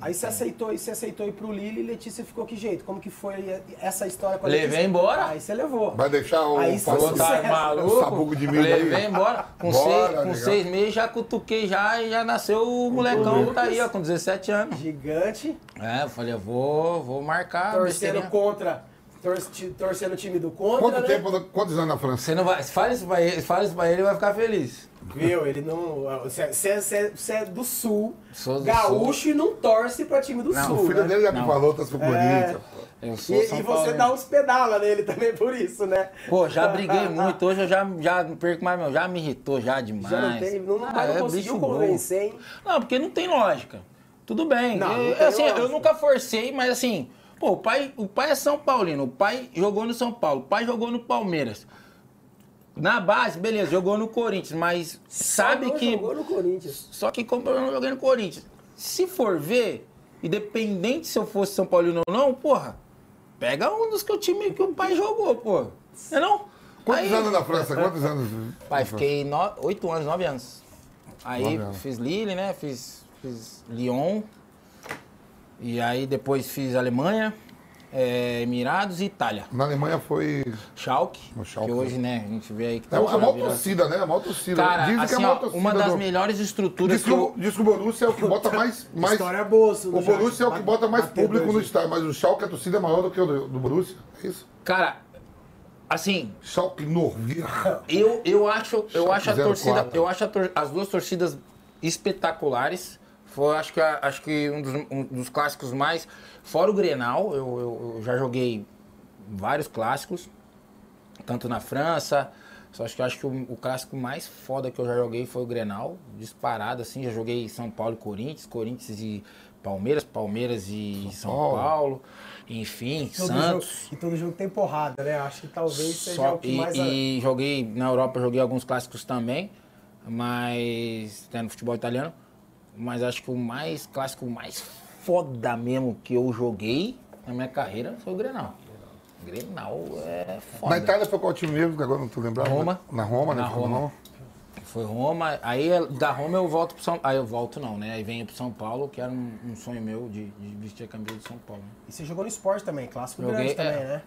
Aí você aceitou, e você aceitou ir pro Lille e Letícia ficou que jeito? Como que foi essa história com a Levei Letícia? embora. Aí você levou. Vai deixar o Aí. Tá maluco? Sabugo de milho aí. Levei embora. Com, Bora, seis, com seis meses já cutuquei já e já nasceu o molecão que tá aí, ó, com 17 anos. Gigante, É, eu falei, eu vou, vou marcar. torcendo contra, torce- torcendo o time do contra, Quanto né? tempo, quantos anos na França? Você não vai. Fala isso pra ele, fala isso pra ele, ele vai ficar feliz. Viu? Ele não. Você é, você é- você é do sul, Sou do gaúcho e não torce pra time do Não, sul. O filho né? dele já me Não. falou, tá super É. bonito. Eu E, São e você dá uns pedala nele também por isso, né? Pô, já *laughs* briguei muito. Hoje eu já, já não perco mais, meu. Já me irritou já demais. Já não tem, não, Ah, mas não é conseguiu convencer, hein? Não, porque não tem lógica. Tudo bem. Não, eu, não assim, eu lógica. nunca forcei, mas assim, pô, o pai, o pai é São Paulino, o pai jogou no São Paulo, o pai jogou no Palmeiras. Na base, beleza, jogou no Corinthians, mas sabe que. Jogou no Corinthians. Só que como eu não joguei no Corinthians. Se for ver, independente se eu fosse São Paulino ou não, porra, pega um dos que o time que o pai jogou, pô. Não é não? Quantos Aí- anos na França? Quantos anos? Pai, fiquei no- oito anos, nove anos. Aí Nove anos. fiz Lille, né? Fiz, fiz Lyon. E aí depois fiz Alemanha, eh, Emirados e Itália. Na Alemanha foi. Schalke, No Schalke. que hoje, né, a gente vê aí que É tá uma maior virando- torcida, né? A maior torcida. Cara, Dizem assim, que é a maior ó, torcida. uma das do- melhores estruturas Diz que o, diz que o Borussia é o que *laughs* bota mais. mais História boa, isso o já- Borussia é o que bota mais bater público no né? estádio, mas o Schalke, a torcida é maior do que o do, do Borussia. É isso? Cara, assim, Schalke Norvia. Eu, eu acho, eu acho a 04. torcida, eu acho a tor- as duas torcidas espetaculares. Foi, acho que, a- acho que um, dos, um dos clássicos mais. Fora o Grenal, eu, eu- já joguei vários clássicos, tanto na França, Só acho que eu acho que o, o clássico mais foda que eu já joguei foi o Grenal, disparado assim, já joguei São Paulo e Corinthians, Corinthians e Palmeiras, Palmeiras e São, Paulo. Paulo. enfim, Todo Santos. jogo, e todo jogo tem porrada, né? Acho que talvez seja Só- o que e, mais... e joguei na Europa, joguei alguns clássicos também, mas até no futebol italiano. Mas acho que o mais clássico, mais foda mesmo que eu joguei na minha carreira foi o Grenal. Grenal é foda. Na Itália foi qual time mesmo? que Agora não tô lembrando. Roma. Na Roma, né? Na Foi Roma. Foi Roma, aí da Roma eu volto pro São Aí eu volto não, né? Aí venho pro São Paulo, que era um, um sonho meu de, de vestir a camisa de São Paulo. né? E você jogou no esporte também, clássico Joguei, grande também, é. né?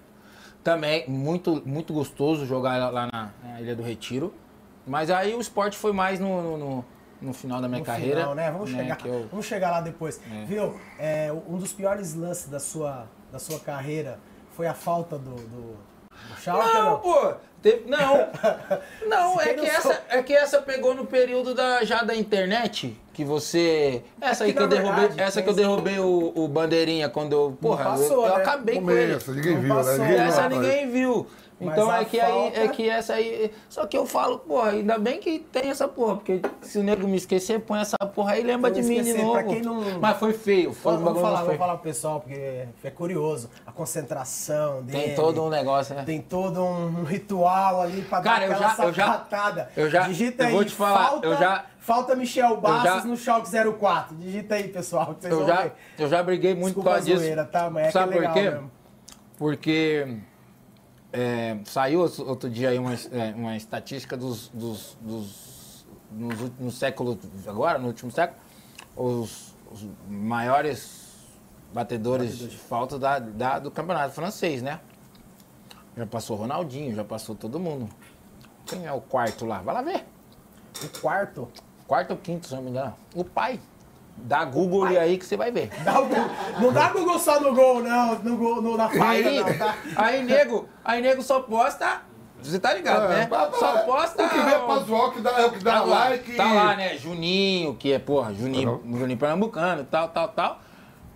Também, muito, muito gostoso jogar lá- lá na, na Ilha do Retiro. Mas aí o esporte foi mais no, no, no- no final da minha No carreira. final, né? Vamos chegar, que eu- vamos chegar lá depois. É. Viu? É, um dos piores lances da sua, da sua carreira foi a falta do, do, do Schalke, Não, não? pô. teve- não. *laughs* Não, é não que, essa, sou- é que essa pegou no período da, já da internet. Que você. Essa É aí que, que, eu derrubei. verdade, essa que eu derrubei o, o bandeirinha quando eu. Porra, eu- passou, eu, né? acabei com ele. Começo, ninguém Não viu, passou. né? Ninguém Essa viu, ninguém viu. Então é que aí, falta- é que essa aí. Só que eu falo, porra, ainda bem que tem essa porra, porque se o nego me esquecer, põe essa porra aí e lembra de mim de novo. não- Mas foi feio, foi um Vamos, bagulho falar, vamos falar pro pessoal, porque é curioso. A concentração dele. Tem todo um negócio, né? Tem todo um ritual ali pra Cara, dar aquela já- eu já- sapatada. eu já- Digita eu aí, vou te falar, falta, eu já- falta Michel Bastos já- no Schalke 04. Digita aí, pessoal, que vocês Eu vão já, ver. eu já briguei muito Desculpa por a disso. zoeira, tá? Mas é Sabe que é legal por quê? mesmo. Porque é, saiu outro dia aí uma, é, uma estatística dos, dos, dos nos, no século agora, no último século, os, os maiores batedores de falta da, da- do campeonato francês, né? Já passou Ronaldinho, já passou todo mundo. Quem é o quarto lá? Vai lá ver. O quarto. Quarto ou quinto, se não me engano. O pai. Dá Google aí que você vai ver. *laughs* Dá Google. Não dá Google só no gol, não. No gol, no, na falta, Aí, não, tá? aí, nego, aí, nego só posta. Você tá ligado, É, né? Só é, posta. O que vem pra zoar, o que dá, é o que dá Tá lá, like. tá lá, né? Juninho, que é, porra, Juninho, Juninho Pernambucano, tal, tal, tal.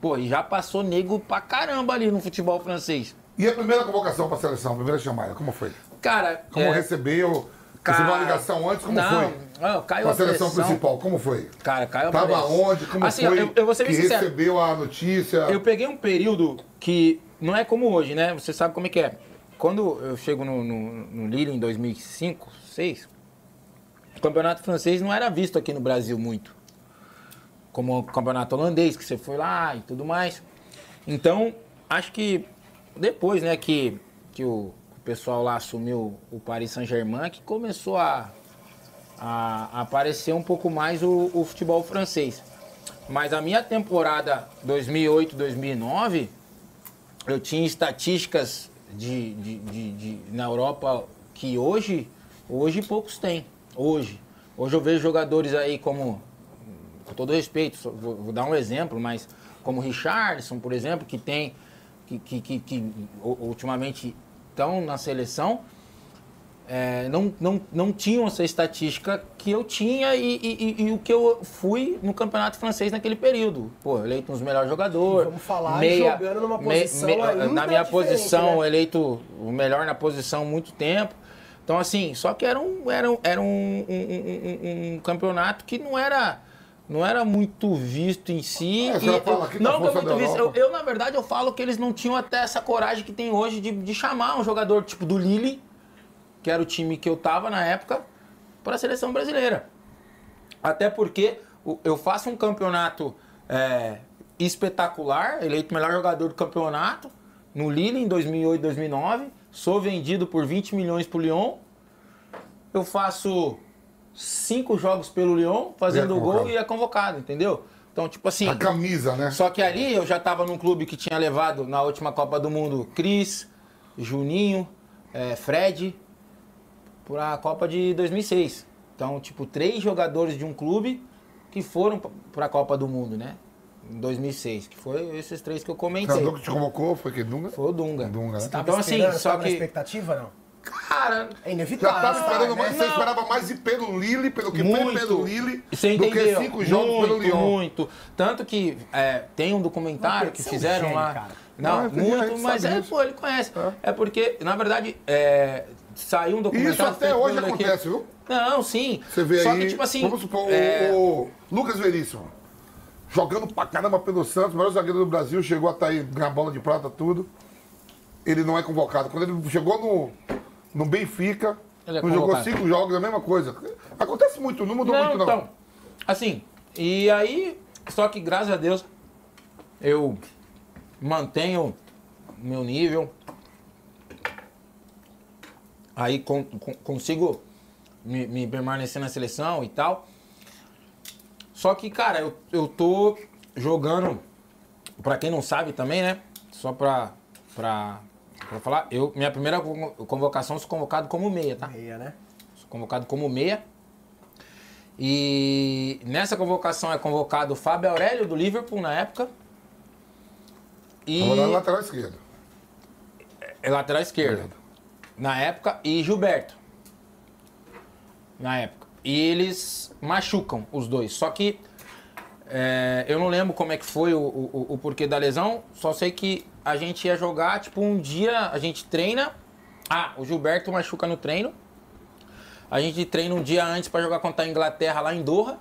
Pô, e já passou nego pra caramba ali no futebol francês. E a primeira convocação pra seleção, a primeira chamada, como foi? Cara, Como é, recebeu? cara- Recebeu uma ligação antes, como não, foi? Não, caiu a seleção pressão. principal, como foi? Cara, caiu a Tava onde? Como assim, foi? Eu, eu vou ser que sincero. recebeu a notícia? Eu peguei um período que não é como hoje, né? Você sabe como é que é. Quando eu chego no, no, no Lille em 2005, 2006, o campeonato francês não era visto aqui no Brasil muito. Como o campeonato holandês, que você foi lá e tudo mais. Então, acho que depois, né, que, que o pessoal lá assumiu o Paris Saint-Germain, que começou a, a, aparecer um pouco mais o, o futebol francês. Mas a minha temporada 2008, 2009, eu tinha estatísticas de, de, de- de- na Europa que hoje, hoje poucos têm. Hoje. Hoje eu vejo jogadores aí como, com todo respeito, vou, vou dar um exemplo, mas como Richardson, por exemplo, que tem, que, que, que, que ultimamente estão na seleção, é, não, não, não tinham essa estatística que eu tinha e, e- e- e o que eu fui no campeonato francês naquele período. Pô, eleito um dos melhores jogadores. Vamos falar jogando numa posição ainda Na minha posição, né? eleito o melhor na posição há muito tempo. Então, assim, só que era um, era um, era um, um- um- campeonato que não era, não era muito visto em si. É, você e fala eu- da não que força muito visto. Eu, eu, na verdade, eu falo que eles não tinham até essa coragem que tem hoje de, de chamar um jogador tipo do Lille, que era o time que eu tava na época, para a seleção brasileira. Até porque o- eu faço um campeonato é, espetacular, eleito o melhor jogador do campeonato, no Lille em 2008, 2009. Sou vendido por 20 milhões pro Lyon. Eu faço cinco jogos pelo Lyon, fazendo é o gol e é convocado, entendeu? Então, tipo assim. A camisa, né? Só que ali eu já estava num clube que tinha levado na última Copa do Mundo Cris, Juninho, eh, Fred, para a Copa de 2006. Então, tipo, três jogadores de um clube que foram para a Copa do Mundo, né? Em 2006, que foi esses três que eu O comentei. treinador que te convocou foi que Dunga? Foi o Dunga. Dunga, né? Tava Então, assim, só tava na que- expectativa, não? Cara, É Já inevitável. estava esperando né? mais, você Não. esperava mais ir pelo Lille, pelo que foi pelo Lille, Você do entendeu? que cinco jogos muito, pelo Lyon. Muito. Tanto que é, tem um documentário Não, que você é um fizeram gênio, lá. cara. Não, Não, tem gente muito, mas é, pô, ele conhece. É, porque, na verdade, é, saiu um documentário... isso até hoje acontece, viu? Não, sim. Você vê Só aí, que, tipo assim... vamos supor, é, o, Lucas Veríssimo, jogando pra caramba pelo Santos, o maior zagueiro do Brasil, chegou a estar aí, ganhar bola de prata, tudo. Ele não é convocado. Quando ele chegou no, no Benfica, Ele é não jogou cinco jogos, é a mesma coisa. Acontece muito, não mudou Não, muito não. então, assim, e aí, só que graças a Deus, eu mantenho meu nível, aí con- con- consigo me, me permanecer na seleção e tal. Só que, cara, eu, eu tô jogando, pra quem não sabe também, né, só pra, pra, pra falar, eu, minha primeira convo- convocação, sou convocado como meia, tá? Meia, né? Sou convocado como meia. E nessa convocação é convocado o Fábio Aurélio, do Liverpool, na época. E Tava lá na lateral esquerda. é lateral esquerdo. Na época. E Gilberto. Na época. E eles machucam os dois. Só que é, eu não lembro como é que foi o, o, o porquê da lesão. Só sei que a gente ia jogar, tipo, um dia a gente treina. Ah, o Gilberto machuca no treino. A gente treina um dia antes pra jogar contra a Inglaterra lá em Doha.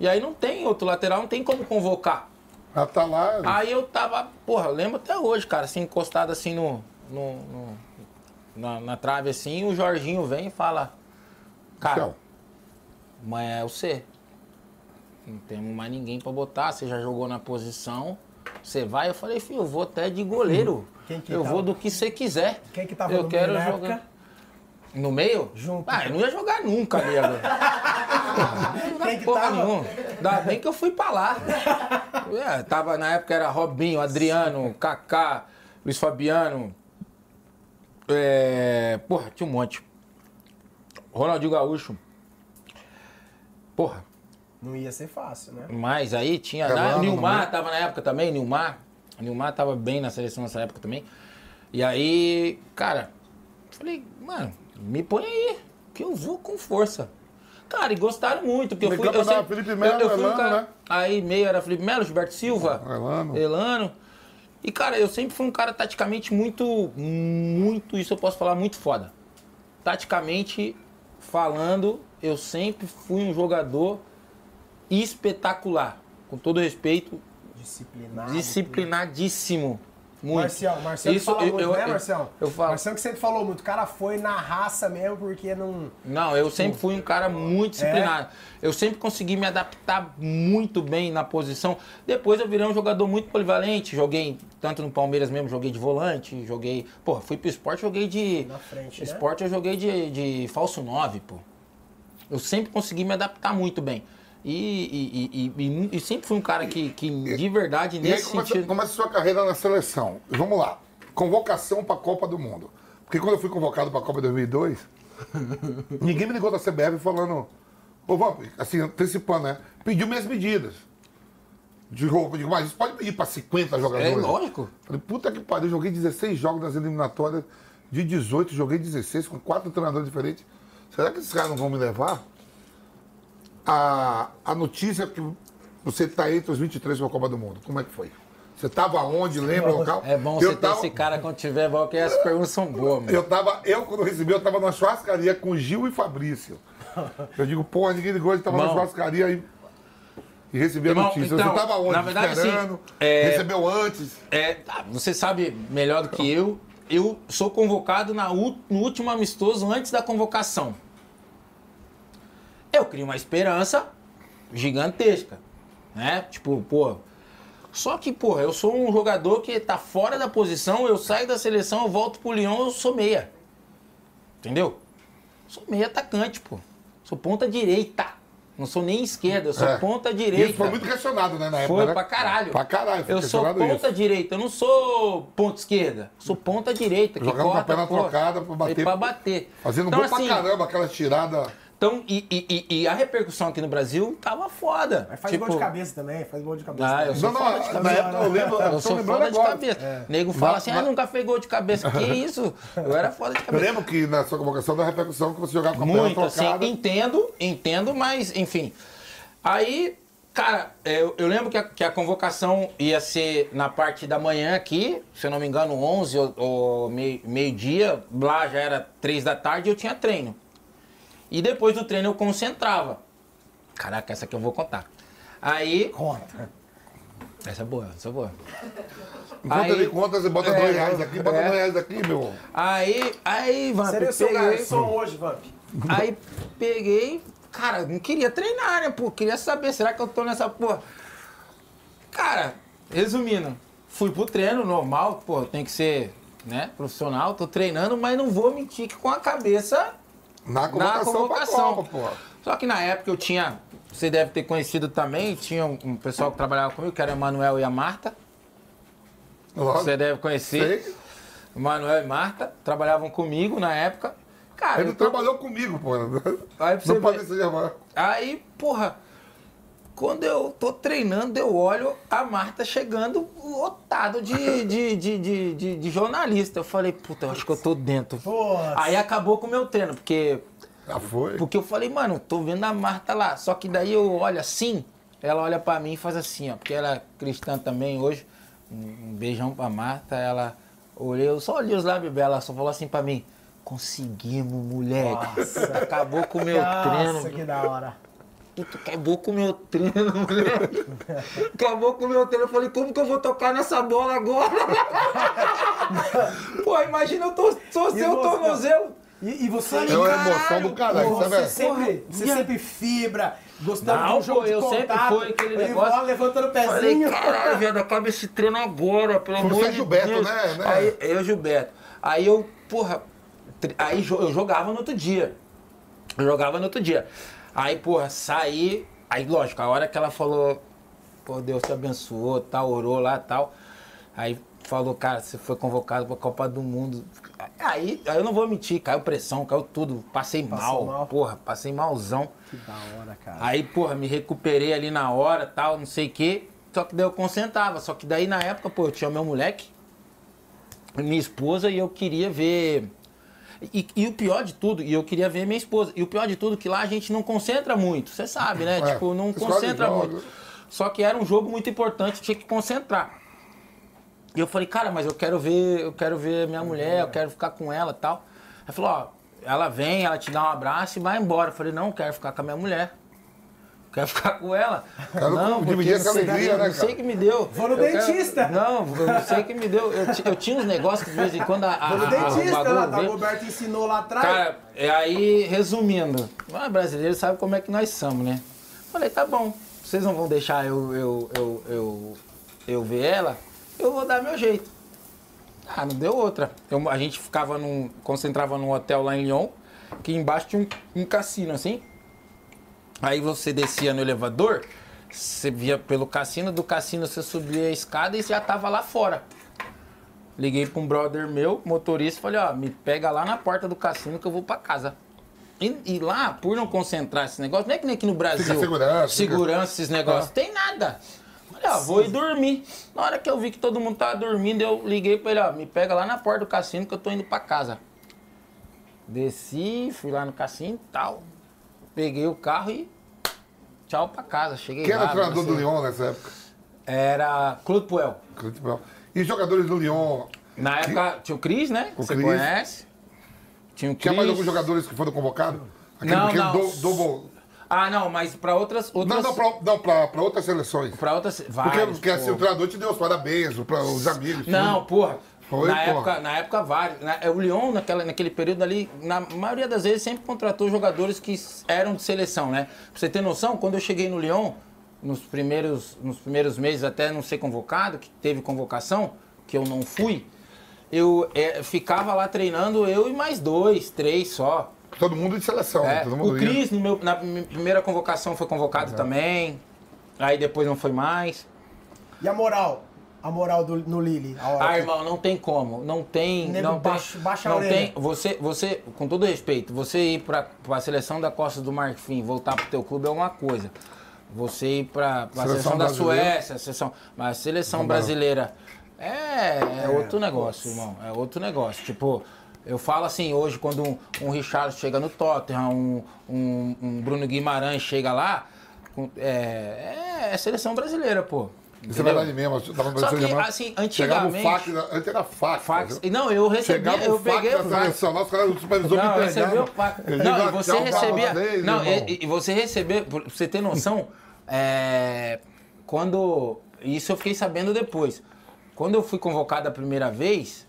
E aí não tem outro lateral, não tem como convocar. Ela tá lá. Aí eu tava, porra, eu lembro até hoje, cara, assim, encostado assim no. no- no- na, na trave assim, o Jorginho vem e fala. Cara, Então, mas é você. Não temos mais ninguém pra botar, você já jogou na posição. Você vai, eu falei, filho, eu vou até de goleiro. *laughs* Quem que eu tava? vou do que você quiser. Quem que tava eu no quero meio jogar. época? No meio? Junto. Ah, eu não ia jogar nunca jogar *laughs* Quem que porra nenhuma. Ainda bem que eu fui pra lá. É, tava, na época era Robinho, Adriano, Kaká, Luiz Fabiano. É, porra, tinha um monte. Ronaldinho Gaúcho. Porra, Não ia ser fácil, né? mas aí tinha. Na, no Nilmar tava na época também, Nilmar. Nilmar tava bem na seleção nessa época também. E aí, cara, falei, mano, me põe aí, que eu vou com força. Cara, e gostaram muito, porque eu fui. Eu sempre, Felipe Melo, eu, eu fui um Elano, cara, né? Aí meio era Felipe Melo, Gilberto Silva, Elano. Elano. E, cara, eu sempre fui um cara taticamente muito, muito, isso eu posso falar, muito foda. Taticamente falando, eu sempre fui um jogador espetacular. Com todo respeito, Disciplinado. disciplinadíssimo. Muito. Isso, eu- muito, eu- né, eu- Marcial? eu falo. Marcial que sempre falou muito. O cara foi na raça mesmo, porque não... Não, eu sempre fui um cara muito disciplinado. Eu sempre consegui me adaptar muito bem na posição. Depois eu virei um jogador muito polivalente. Joguei tanto no Palmeiras mesmo, joguei de volante, joguei. Pô, fui pro esporte, joguei de. Na frente, né? Esporte eu joguei de, de falso 9, pô. Eu sempre consegui me adaptar muito bem. E, e, e, e- sempre fui um cara que, que de verdade, E aí nesse começa, sentido. começa a sua carreira na seleção. Vamos lá. Convocação para a Copa do Mundo. Porque quando eu fui convocado para a Copa 2002, *laughs* ninguém me ligou da CBF falando. Ô, vamos, assim, antecipando, né? Pediu minhas medidas. De roupa. Eu digo, mas isso pode pedir para 50 É jogadores. lógico. Falei, puta que pariu, joguei 16 jogos nas eliminatórias. De 18, joguei 16 com quatro treinadores diferentes. Será que esses caras não vão me levar? A, a notícia é que você está entre os 23 para a Copa do Mundo. Como é que foi? Você estava onde? Lembra o local? É bom eu você ter tava, esse cara quando tiver, porque as perguntas são boas, mano. Eu tava, eu quando recebi, eu estava numa churrascaria com Gil e Fabrício. Eu digo, porra, ninguém ligou, ele estava na churrascaria e, e recebi a notícia. então, você estava onde? na verdade, assim, Esperando? é- Recebeu antes? É, tá, você sabe melhor do que eu. Eu sou convocado na no último amistoso antes da convocação. Eu crio uma esperança gigantesca, né? Tipo, pô. Só que, pô, eu sou um jogador que tá fora da posição, eu saio da seleção, eu volto pro Lyon, eu sou meia. Entendeu? Sou meia atacante, pô. Sou ponta direita. Não sou nem esquerda, eu sou É. ponta direita. isso foi muito questionado, né, na época. Foi né? pra caralho. Pra caralho, foi Eu sou ponta isso. direita, eu não sou ponta esquerda. Sou ponta direita. Jogando com a perna trocada pra bater. Pra bater. Fazendo então, gol assim, pra caramba, aquela tirada. Então, e, e- e- a repercussão aqui no Brasil tava foda. Mas faz Tipo, gol de cabeça também, faz gol de cabeça. Ah, eu sou Não, foda de na cabeça. época eu lembro, Eu sou foda de cabeça. Nego fala Mas- assim, ah, mas- nunca fez gol de cabeça. Que *laughs* isso? Eu era foda de Eu cabeça. lembro que na sua convocação da repercussão que você jogava com a perna Muito, assim, trocada. entendo, entendo, mas enfim. Aí Cara, eu, eu lembro que a, que a convocação ia ser na parte da manhã aqui, se eu não me engano, 11 ou, ou meio- meio-dia. lá já era 3 da tarde e eu tinha treino. E depois do treino eu concentrava. Caraca, essa aqui eu vou contar. Aí. Conta. Essa é boa, essa é boa. Enquanto Aí- ele conta, você bota É, dois reais aqui, bota é. dois reais aqui, meu. Aí, aí, Vamp, Seria o seu peguei. garçom hoje, Vamp. Aí peguei, cara, não queria treinar, né, pô? Queria saber, será que eu tô nessa porra? Cara, resumindo, fui pro treino normal, pô, tem que ser, né, profissional, tô treinando, mas não vou mentir que com a cabeça Na convocação, convocação. pra Copa, pô. Só que na época eu tinha, você deve ter conhecido também, tinha um, um pessoal que trabalhava comigo, que era o Emanuel e a Marta. Lógico. Você deve conhecer. Sei. O Manuel e Marta trabalhavam comigo na época. Cara, Ele trabalhou comigo, pô. Aí você Não pode ver. se chamar. Aí, porra, quando eu tô treinando, eu olho a Marta chegando lotado de, de, de, de, de- de jornalista. Eu falei, puta, eu acho que eu tô dentro. Putz. Aí acabou com o meu treino, porque, Já foi. porque eu falei, mano, tô vendo a Marta lá. Só que daí eu olho assim, ela olha pra mim e faz assim, ó, porque ela é cristã também hoje. Um beijão pra Marta, ela olhei, eu só olhei os lábios dela, ela só falou assim pra mim, conseguimos, moleque. Acabou com o meu Nossa, treino. que da hora. Puta, acabou com o meu treino, moleque. Acabou com o meu treino. Eu falei, como que eu vou tocar nessa bola agora? Pô, imagina eu tô, tô E seu você? tornozelo. E, e você, É uma emoção do caralho, Pô, sabe? você sempre, Porra, você sempre fibra, gostando Não, de um jogo pô, de eu sempre fui aquele ele negócio- bola levantando o Falei, pezinho. caralho, velho, acaba esse treino agora, pelo Foi amor você, de Gilberto, Deus. né? né? Aí, eu e Gilberto. Aí eu, porra, aí eu jogava no outro dia. Eu jogava no outro dia. Aí, porra, saí. Aí, lógico, a hora que ela falou, pô, Deus te abençoou, tal, orou lá tal. Aí falou, cara, você foi convocado pra Copa do Mundo. Aí, aí eu não vou mentir, caiu pressão, caiu tudo. Passei mal, mal. porra, passei malzão. Que da hora, cara. Aí, porra, me recuperei ali na hora, tal, não sei o quê. Só que daí eu concentrava. Só que daí na época, pô, eu tinha meu moleque, minha esposa, e eu queria ver. E, e o pior de tudo, e eu queria ver minha esposa. E o pior de tudo, que lá a gente não concentra muito, você sabe, né? É, tipo, não concentra muito. Só que era um jogo muito importante, tinha que concentrar. E eu falei, cara, mas eu quero ver, eu quero ver minha mulher, eu quero ficar com ela e tal. Aí falou, ó, ela vem, ela te dá um abraço e vai embora. Eu falei, não, eu quero ficar com a minha mulher. Quero ficar com ela. Quero não, porque dividir essa não sei- alegria, né, Não sei que me deu. Vou no Eu quero- dentista. Não, eu não sei que me deu. Eu, eu tinha uns negócios que de vez em quando a, a, Vou no a- dentista, o bagulho lá, tá? o Roberto ensinou lá atrás. Cara, é aí, resumindo, nós brasileiros sabe como é que nós somos, né? Falei, tá bom, vocês não vão deixar eu, eu, eu, eu, eu ver ela, eu vou dar meu jeito. Ah, não deu outra. Eu- a gente ficava num. concentrava num hotel lá em Lyon, que embaixo tinha um, um cassino assim. Aí você descia no elevador, você via pelo cassino, do cassino você subia a escada e já tava lá fora. Liguei pra um brother meu, motorista, falei, ó, me pega lá na porta do cassino que eu vou pra casa. E, e lá, por não concentrar esse negócio, não é que nem aqui no Brasil. Fica segurança, fica- Segurança, esses negócios. Tem nada. Falei, ó, vou ir dormir. Na hora que eu vi que todo mundo tava dormindo, eu liguei pra ele, ó, me pega lá na porta do cassino que eu tô indo pra casa. Desci, fui lá no cassino e tal. Peguei o carro e tchau pra casa. Cheguei Quem era lá. o treinador do você- Lyon nessa época? Era Claude Puel. E os jogadores do Lyon? Na época tinha o Cris, né? O Você Cris. conhece? Tinha o Cris. Tinha mais alguns jogadores que foram convocados? Aquele Não, pequeno não. do- double. Ah, não, mas pra outras. Não, outras não, pra, não pra outras seleções. pra outras. Porque, Vários, porque assim, pô. o treinador te deu os parabéns para os amigos. Não, tudo. porra. Foi, na, porra. Época, na época, vários. Na- o Lyon, naquela, naquele período ali, na maioria das vezes, sempre contratou jogadores que eram de seleção, né? Pra você ter noção, quando eu cheguei no Lyon, nos primeiros, nos primeiros meses, até não ser convocado, que teve convocação, que eu não fui, eu eh, ficava lá treinando eu e mais dois, três só. Todo mundo de seleção. É, todo mundo o. Cris, meu- na primeira convocação, foi convocado também. Aí depois não foi mais. E a moral? A moral do, no Lille? A Ah, que- irmão, não tem como. Não tem. Nego não baixa- tem, baixa a não tem. Você, você, com todo respeito, você ir pra, pra seleção da Costa do Marfim, voltar pro teu clube é uma coisa. Você ir pra, pra Seleção seleção da brasileira. Suécia, seleção, mas a seleção brasileira é, é outro negócio, irmão. É outro negócio. Tipo, eu falo assim, hoje, quando um, um Richard chega no Tottenham, um, um, um Bruno Guimarães chega lá, com- é, é seleção brasileira, pô. Isso é verdade mesmo. eu Tava Só que, assim, Chegava o antigamente- fax, antes era fax. Fax. Não, eu recebi, Chegava eu fax peguei o fax. supervisor me Não, entregava. recebeu o fax. Não, e você recebia. Não, e, e você receber, pra você ter noção, *laughs* é, quando. Isso eu fiquei sabendo depois. Quando eu fui convocado a primeira vez,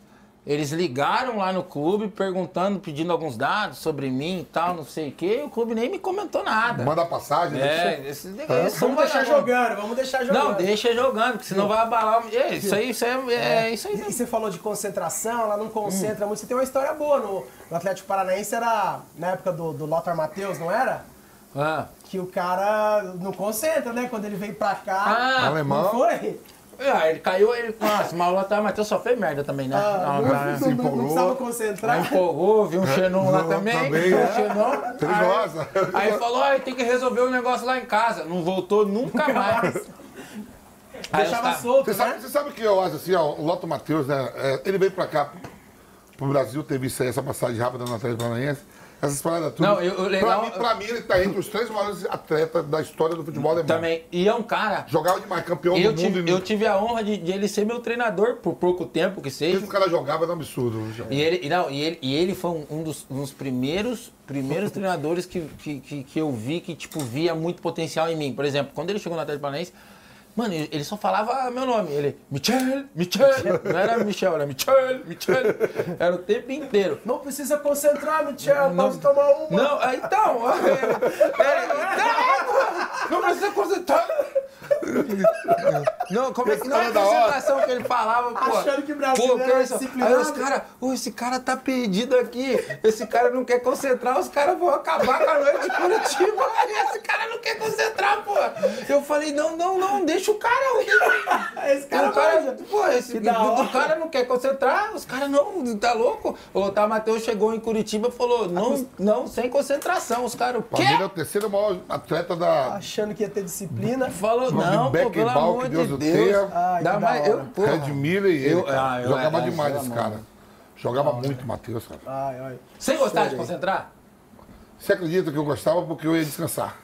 eles ligaram lá no clube perguntando, pedindo alguns dados sobre mim e tal, não sei o quê, e o clube nem me comentou nada. Manda passagem. É, né? são Vamos deixar vagabundos. jogando, vamos deixar jogando. Não, deixa jogando, porque senão vai abalar. É, isso aí, isso aí, é, isso aí. E você falou de concentração, ela não concentra muito. Você tem uma história boa no, no Atlético Paranaense, era na época do, do Lothar Matheus, não era? Ah. Que o cara não concentra, né? Quando ele veio pra cá. Ah, Alemão. Não foi? Ah, ele caiu, ele. Nossa, mas o Lothar Matheus só fez merda também, né? Ah, Não, não, não, não, né? não, empolgou. precisava concentrar. empolgou, viu um xenon lá também. também, viu um é. xenon. Perigosa. Aí, aí falou, ó, tem que resolver o negócio lá em casa. Não voltou nunca *laughs* mais. Aí Deixava caras- solto, Você sabe, né? você sabe que eu acho assim, ó, o Loto Matheus, né? é, ele veio pra cá, pro Brasil, teve isso aí, essa passagem rápida no Atlético Paranaense. Essas paradas tudo. Não, eu- legal- Pra mim, pra mim, ele tá entre os três maiores atletas da história do futebol alemão. Também. E é um cara. Jogava demais, campeão Eu do mundo. tive, e eu tive a honra de, de ele ser meu treinador por pouco tempo que seja. Esse cara jogava era um absurdo. E ele, e não, e ele, e ele foi um, um dos, um dos primeiros, primeiros *laughs* treinadores que, que, que, que eu vi que tipo, via muito potencial em mim. Por exemplo, quando ele chegou no Atlético Paranaense, mano, ele, só falava meu nome. Ele, Michel, Michel. Não era Michel, era Michel, Michel. Era o tempo inteiro. Não precisa concentrar, Michel. Pode tomar uma. Não, é, então, *laughs* é, é, não, não precisa concentrar. Não, como é que não é é hora. concentração que ele falava, pô? Achando que o brasileiro Pô, pensa, disciplinado. Aí os caras, "Ô, esse cara tá perdido aqui, esse cara não quer concentrar, os caras vão acabar com a noite de Curitiba, aí *laughs* esse cara não quer concentrar, pô. Eu falei, não, não, não, deixa o cara. *laughs* Esse cara, o cara, manja. pô, esse o cara não quer concentrar, os caras não, tá louco? O Lothar Matheus chegou em Curitiba e falou, não, não, sem concentração, os caras, o ele é quê? o terceiro maior atleta da Achando que ia ter disciplina. Falou, não, pô, pelo amor que de Deus o Deus. tenha. Ai, Dá que mais, eu, porra. Red Miller e ele. Eu- cara. ah, eu- Jogava é, demais esse cara. Jogava muito, Matheus, cara. Ai, ai. Sem gostar de concentrar? Você acredita que eu gostava porque eu ia descansar?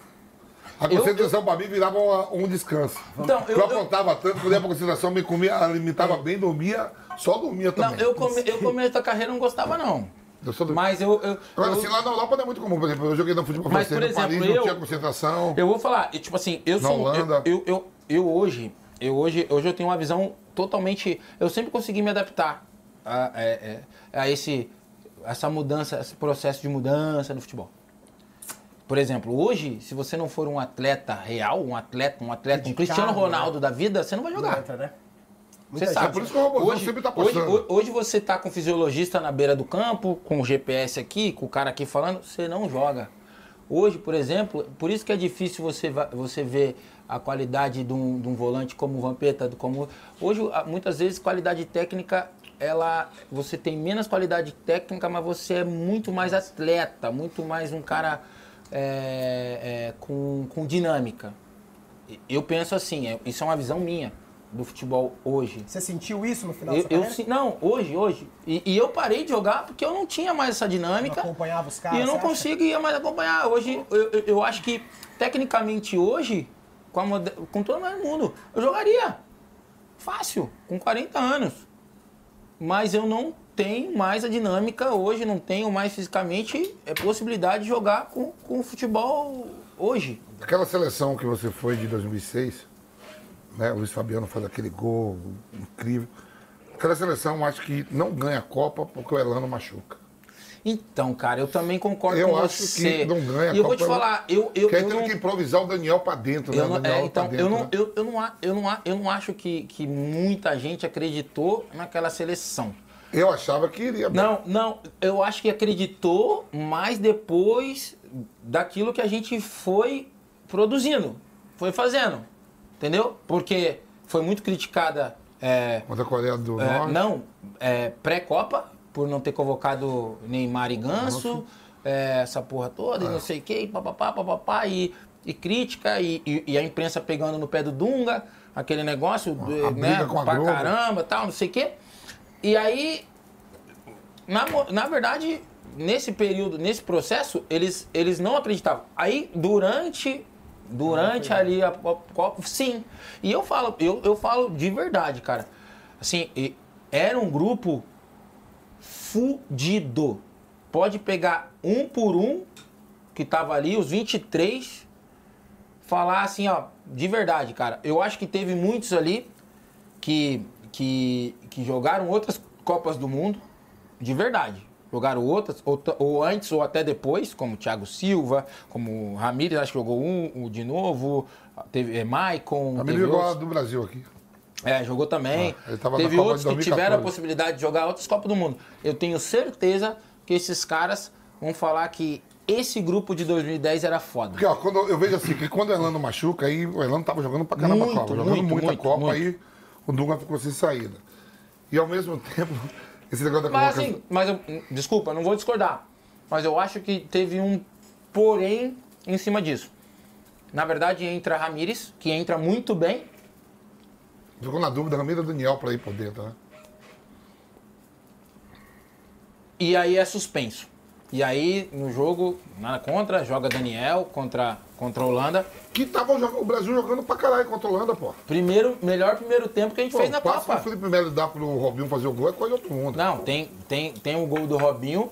A Eu- concentração pra mim virava uma- um descanso. Então, eu, eu- aprontava tanto, quando ia pra concentração, me comia, alimentava bem, dormia, só dormia Não, também. eu, come, eu começo da carreira não gostava, não. Eu só dormia. Mas eu, eu, Agora, eu, assim, lá na Europa não é muito comum, por exemplo, eu joguei no futebol Mas, francês, por no Paris, exemplo, não eu- tinha concentração. eu vou falar, tipo assim, eu sou. um- Holanda. Eu, eu, eu, eu hoje, eu hoje, hoje eu tenho uma visão totalmente. Eu sempre consegui me adaptar a, é, é, a esse, essa mudança, esse processo de mudança no futebol. Por exemplo, hoje, se você não for um atleta real, um atleta, um atleta, um Cristiano né? Ronaldo da vida, você não vai jogar. entra, né? Você Muita sabe. gente. por isso que o Robozão sempre tá hoje, postando. hoje, hoje você tá com o fisiologista na beira do campo, com o GPS aqui, com o cara aqui falando, você não joga. Hoje, por exemplo, por isso que é difícil você, você ver a qualidade de um, de um volante como o Vampeta, do- como hoje a- muitas vezes qualidade técnica ela você tem menos qualidade técnica, mas você é muito mais atleta, muito mais um cara é, é, com, com dinâmica. Eu penso assim, é- isso é uma visão minha do futebol hoje. Você sentiu isso no final Eu, da sua eu não, hoje, hoje. E, e eu parei de jogar porque eu não tinha mais essa Não dinâmica. acompanhava os caras, e eu não conseguia mais acompanhar. Hoje, eu, eu, eu acho que, tecnicamente, hoje, com, a com todo mundo, eu jogaria. Fácil, com 40 anos. Mas eu não tenho mais a dinâmica hoje, não tenho mais fisicamente é, possibilidade de jogar com, com o futebol hoje. Aquela seleção que você foi de 2006, né? O Luiz Fabiano faz aquele gol incrível. Aquela seleção, eu acho que não ganha a Copa porque o Elano machuca. Então, cara, eu também concordo Eu com acho você. que não ganha a E eu vou Copa, te falar, eu, eu, eu não... que improvisar o Daniel pra dentro, né? Eu não, é, pra então, dentro, eu, não, né? eu, eu, não, eu, não, eu não acho que, que muita gente acreditou naquela seleção. Eu achava que iria. bem. Não, não, eu acho que acreditou mais depois daquilo que a gente foi produzindo, foi fazendo, entendeu? Porque foi muito criticada, é, Contra a Coreia do é, Norte. não, é, pré-Copa, por não ter convocado Neymar e Ganso, é, essa porra toda, e É. não sei o que, papapá, papapá, e, e crítica, e, e- e a imprensa pegando no pé do Dunga, aquele negócio, a né, com a pra Globo. caramba, tal, não sei o quê. E aí, na, na verdade, nesse período, nesse processo, eles, eles não acreditavam. Aí, durante, Durante ali a Copa, sim. E eu falo, eu, eu falo de verdade, cara. Assim, era um grupo fudido. Pode pegar um por um que tava ali, os 23, falar assim, ó, de verdade, cara. Eu acho que teve muitos ali que, que, que jogaram outras Copas do Mundo, de verdade. Jogaram outras, ou, ou antes ou até depois, como Thiago Silva, como Ramírez, acho que jogou um, um de novo, teve é, Maicon. Menina jogou outros. do Brasil aqui. É, jogou também. Ah, Teve outros que tiveram a 2014. possibilidade de jogar outras Copas do Mundo. Eu tenho certeza que esses caras vão falar que esse grupo de 2010 era foda. Porque, ó, quando eu vejo assim, que quando o Elano machuca, aí o Elano tava jogando pra caramba Muito, a Copa, jogando muito, muita muito, Copa, muito. aí o Dunga ficou sem saída. E ao mesmo tempo, *laughs* esse negócio da Mas convocação. assim, mas eu, desculpa, não vou discordar. Mas eu acho que teve um porém em cima disso. Na verdade, entra Ramires, que entra muito bem. Ficou na dúvida, Ramiro Daniel pra ir por dentro, né? E aí é suspenso. E aí, no jogo, nada contra, joga Daniel contra, contra a Holanda. Que tava o Brasil jogando pra caralho contra a Holanda, pô. Primeiro, melhor primeiro tempo que a gente Pô, fez na Copa. o Felipe Melo dá pro Robinho fazer o gol é coisa de outro mundo. Não, tem, tem, tem o gol do Robinho,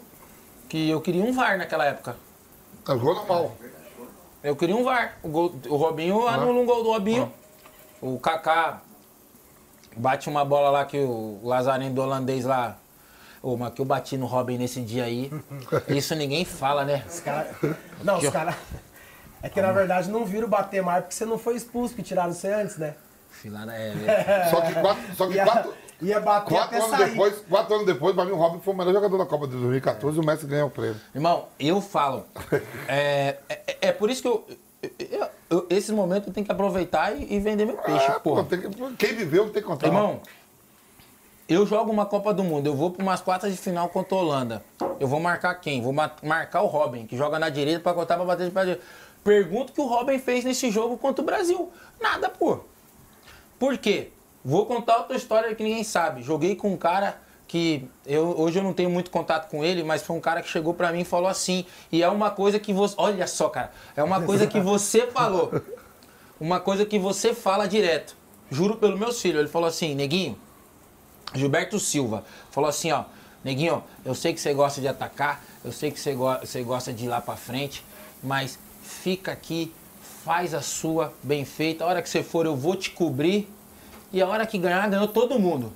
que eu queria um VAR naquela época. É gol normal. Eu queria um VAR. O, gol, o Robinho anula um gol do Robinho. O Kaká bate uma bola lá que o Lazareno do holandês lá. Ô, mas que eu bati no Robin nesse dia aí. *laughs* Isso ninguém fala, né? Os cara... Não, os caras. É que na verdade não viram bater mais porque você não foi expulso, que tiraram você antes, né? Filada é. *laughs* Só que quatro, só que Ia, quatro, ia bater quatro até anos sair. depois, quatro anos depois, pra mim o Robin foi o melhor jogador da Copa de 2014 e o Messi ganhou o prêmio. Irmão, eu falo. *laughs* É, é, é por isso que eu, eu- eu- Esses momentos eu tenho que aproveitar e, e vender meu peixe, Ah, pô, que- quem viveu tem que contar. Irmão, eu jogo uma Copa do Mundo, eu vou para umas quartas de final contra a Holanda. Eu vou marcar quem? Vou ma- marcar o Robin, que joga na direita para cortar para bater de pé direito. Pergunto o que o Robin fez nesse jogo contra o Brasil. Nada, pô. Por quê? Vou contar outra história que ninguém sabe. Joguei com um cara que eu, hoje eu não tenho muito contato com ele, mas foi um cara que chegou pra mim e falou assim. E é uma coisa que você. Olha só, cara. É uma coisa que você *laughs* falou. Uma coisa que você fala direto. Juro pelo meus filhos. Ele falou assim, neguinho. Gilberto Silva falou assim, ó, neguinho, eu sei que você gosta de atacar, eu sei que você, go você gosta de ir lá pra frente, mas fica aqui, faz a sua bem feita. A hora que você for, eu vou te cobrir. E a hora que ganhar, ganhou todo mundo.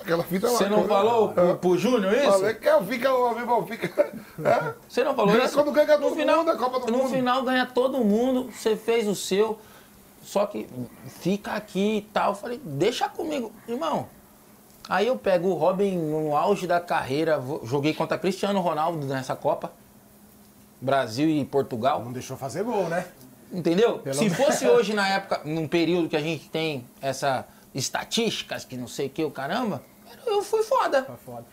Aquela fita. Você não falou pro, pro Júnior isso? Falei que eu fica, o amigo, fica. É? Você não falou Ganha isso? quando ganha no todo final, mundo, é Copa do No Mundo. final ganha todo mundo, você fez o seu, só que fica aqui e tal. Eu falei, deixa comigo, irmão. Aí eu pego o Robin no auge da carreira, joguei contra Cristiano Ronaldo nessa Copa. Brasil e Portugal. Não deixou fazer gol, né? Entendeu? Pelo Se fosse *laughs* hoje na época, num período que a gente tem essa estatísticas que não sei o que, o caramba, eu fui foda. Foi foda.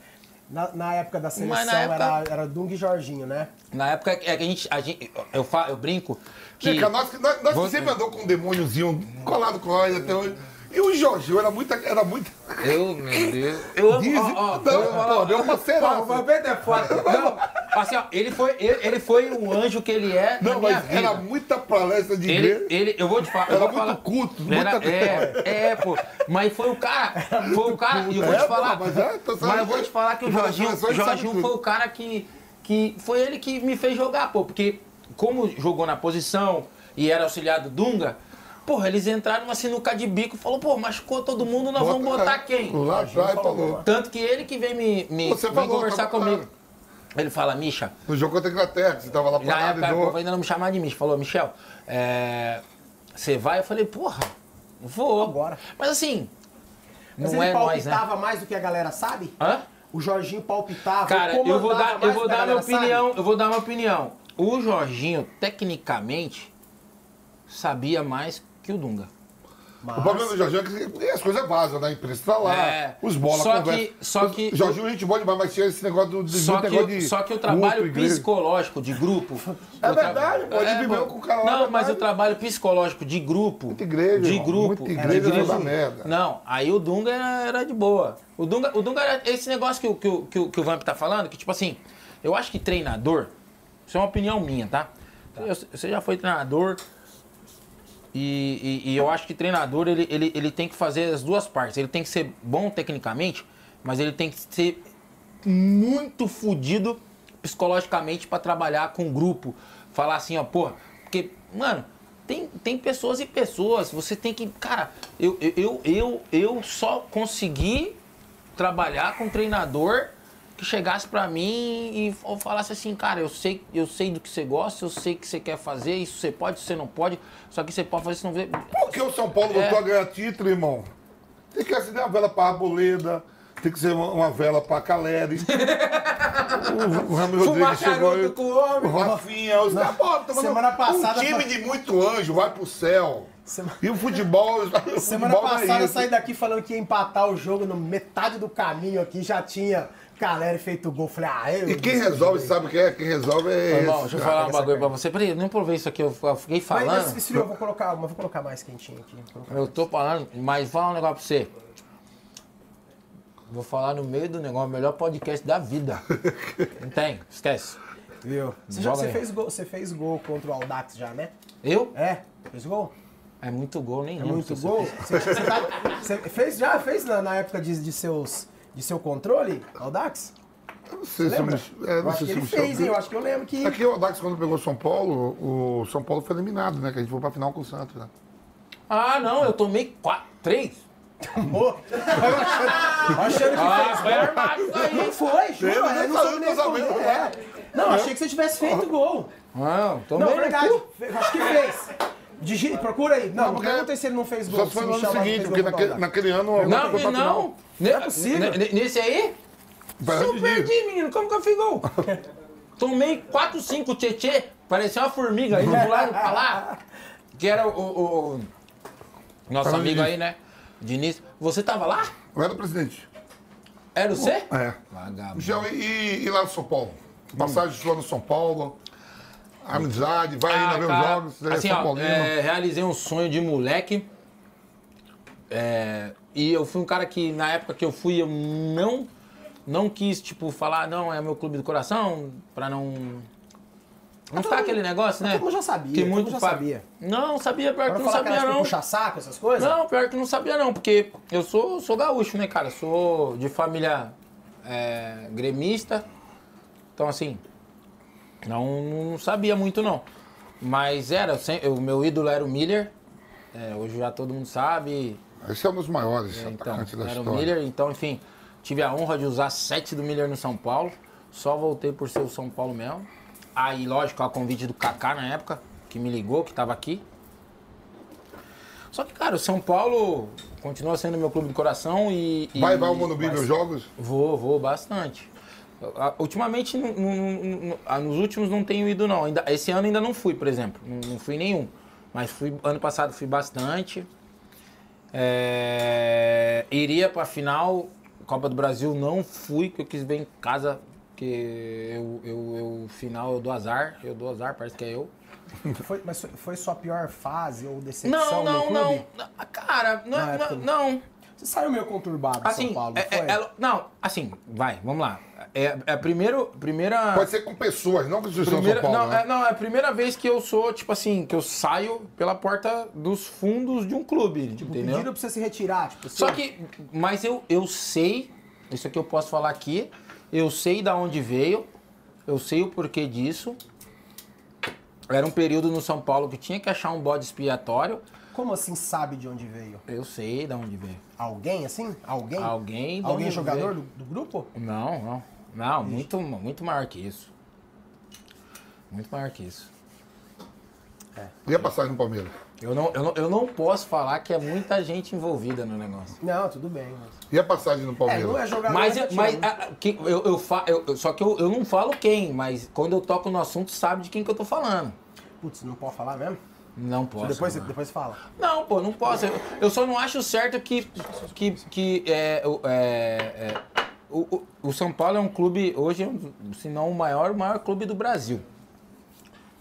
Na, na época da seleção época- era, era Dung e Jorginho, né? Na época é que a gente, a gente eu, fa, eu brinco que Fica, nós, que- nós, nós Você- sempre andou com um demôniozinho colado com nós até hoje. E o Jorginho era muito. Era muito Eu, meu Deus. Eu amo. Dizem- ó, ó, não, pô, deu uma ceraça. Roberto é foda. *laughs* Não, assim, ó, ele foi, ele, ele foi um anjo que ele é na Não, minha mas vida. era muita palestra de Ele, igreja. ele, eu vou te falar. eu Era muito falar- culto, Era- muita- é, é, pô. Mas foi o cara. Foi o cara. E eu vou É, te falar. pô, mas é, tô mas eu vou te falar que o Jorginho, Jorginho foi o cara que, que. Foi ele que me fez jogar, pô. Porque, como jogou na posição e era auxiliar do Dunga. Porra, eles entraram numa sinuca de bico e falou, pô, machucou todo mundo, nós vamos Bota- botar é, quem? Lá atrás falou. Tanto que ele que vem me, me Você vem falou, conversar comigo. claro. Ele fala, Misha, No jogo contra a Inglaterra, você tava lá na parado época e o povo deu. ainda não me chamava de Misha. Falou, Michel, é, você vai? Eu falei, porra, vou. Bora. Mas assim, Mas não ele é nós, né? palpitava mais do que a galera sabe? Hã? O Jorginho palpitava. Cara, eu vou dar, eu mais vou do que a dar minha galera sabe? opinião, eu vou dar uma opinião. O Jorginho, tecnicamente, sabia mais que o Dunga. Mas- O problema do Jorginho é que as coisas vazam, né? A imprensa tá lá, É. os bola Só conversa. que- só Os- que- Jorginho a gente boa demais, mas tinha esse negócio do, de, Só muito que, negócio o- de só que o trabalho igreja. psicológico de grupo. *laughs* É tra- verdade, pô, ele viveu pô. com o cara lá, Não, é mas o trabalho psicológico de grupo. Muita igreja, De irmão, grupo. muita igreja de não dá merda. Não, aí o Dunga era, era de boa. O Dunga, o Dunga era esse negócio que, o- que, o- que, que o Vamp tá falando, que tipo assim, eu acho que treinador, isso é uma opinião minha, tá? Eu- Você já foi treinador, E, e- e eu acho que treinador ele, ele, ele tem que fazer as duas partes. Ele tem que ser bom tecnicamente, mas ele tem que ser muito fodido psicologicamente pra trabalhar com o grupo. Falar assim, ó, porra, porque, mano, tem, tem pessoas e pessoas. Você tem que. Cara, eu, eu, eu, eu, só consegui trabalhar com treinador que chegasse pra mim e f- falasse assim, cara, eu sei, eu sei do que você gosta, eu sei que você quer fazer, isso você pode, isso você não pode, só que você pode fazer, isso não vê. Por que o São Paulo É. voltou a ganhar título, irmão? Tem que acender uma vela pra Arboleda, tem que ser uma, uma vela pra Caleri. *laughs* o, o Rami Rodrigues chegou aí. com o homem. O Rafinha, os caras, pô, tá Semana passada- Um time de muito anjo vai pro céu. Sema- E o futebol. *laughs* o Semana futebol é passada eu isso. saí daqui falando que ia empatar o jogo no metade do caminho aqui, já tinha Caleri feito gol. Falei, ah, eu. E quem resolve, sabe o que é? Quem resolve é. Irmão, esse, deixa eu falar um bagulho pra você. Peraí, eu nem provei isso aqui, eu eu fiquei Mas falando. esse esfriou, eu vou colocar, mas vou colocar mais quentinho aqui. Eu tô falando, mas fala um negócio pra você. Vou falar no meio do negócio, o melhor podcast da vida. *laughs* Não tem, esquece. Viu? Você, já, você, fez gol, você fez gol contra o Aldax já, né? Eu? É? Fez gol? É muito gol, nem É lembro muito gol? Você, você tá- você fez, já fez na, na época de, de, seus, de seu controle, Aldax? Não sei se eu me- é, eu não acho sei que se ele me fez, hein? Eu acho que eu lembro que... Aqui o Dax, quando pegou São Paulo, o São Paulo foi eliminado, né? Que a gente foi pra final com o Santos, né? Ah, não, eu tomei quatro, três. Pô, *laughs* achando que Ah, fez foi armado isso aí. Não foi, juro, Eu eu não soube nem responder. É. Não, achei que você tivesse feito gol. Não, tomei Não, verdade, acho que fez. Digi- procura aí. Não, não porque- perguntei se ele não fez gol. Só foi no o ano seguinte, porque naquele, o naquele ano o Não, final. não. Ne- é possível. ne- Nesse aí? Eu antes perdi, disso. menino. Como que eu fiz gol? *laughs* Tomei 4, 5 tchê parecia uma formiga indo pro lado pra lá. Que era o, o- o nosso Tava amigo Diniz. aí, né? Diniz. Você tava lá? Eu era presidente. Era você? É. Vagabundo. E, e lá no São Paulo? Passagem sua no São Paulo, amizade, vai ainda ver os jogos, assim, São ó, é, realizei um sonho de moleque. É, e eu fui um cara que, na época que eu fui, eu não, não quis, tipo, falar, não, é meu clube do coração, pra não. Não ficar aquele negócio, né? todo já sabia, Que muito já sabia. Não, sabia, pior que Pra não falar que sabia, tipo não. puxa-saco, essas coisas? Não, pior que não sabia não, porque eu sou, sou gaúcho, né, cara? Sou de família é, gremista. Então, assim, não, não sabia muito não. Mas era, eu o meu ídolo era o Miller. É, hoje já todo mundo sabe. Esse é um dos maiores Então, atacantes da era o história. Miller. Então, enfim, tive a honra de usar sete do Miller no São Paulo. Só voltei por ser o São Paulo mesmo. Aí, lógico, a convite do Kaká na época, que me ligou, que tava aqui. Só que, cara, o São Paulo continua sendo meu clube de coração e. e- Vai, vai o ver os jogos? Vou, vou bastante. A- Ultimamente, no- no- no- no- ah, nos últimos não tenho ido não. Ainda, esse ano ainda não fui, por exemplo. Não, não fui nenhum. Mas fui ano passado fui bastante. É, iria pra final, Copa do Brasil não fui, porque eu quis ver em casa, porque eu, eu, eu final eu dou azar, eu dou azar, parece que é eu. *laughs* Foi, mas foi- sua pior fase ou decepção Não, no não, clube? não. Cara, não, Na não, época. não. Você saiu meio conturbado do Assim, São Paulo, é- é- é- não, assim, vai, vamos lá. É, é a primeiro, primeira. Pode ser com pessoas, não com instituição Primeira, São Paulo. não, né? é, não, é a primeira vez que eu sou, tipo assim, que eu saio pela porta dos fundos de um clube, Tipo, entendeu? pediram pra você se retirar, tipo, Só que, mas eu, eu sei, isso aqui eu posso falar aqui, eu sei da onde veio, eu sei o porquê disso. Era um período no São Paulo que tinha que achar um bode expiatório. Como assim sabe de onde veio? Eu sei da onde veio. Alguém, assim? Alguém? Alguém. Alguém jogador do, do grupo? Não, não. Não, muito, muito maior que isso. Muito maior que isso. E a passagem no Palmeiras? Eu não, eu, não, eu não posso falar que é muita gente envolvida no negócio. Não, tudo bem. Mas... E a passagem no É, Palmeiras? não é jogador. Mas, é eu- mas time. ah, que, eu, eu, fa, eu- só que eu, eu não falo quem, mas quando eu toco no assunto, sabe de quem que eu tô falando. Putz, não pode falar mesmo? Não posso. depois, mano. depois fala. Não, pô, não posso. Eu, eu só não acho certo que, que, que é, o- é, é, o, o- São Paulo é um clube, hoje, é um- se não o maior, o maior clube do Brasil.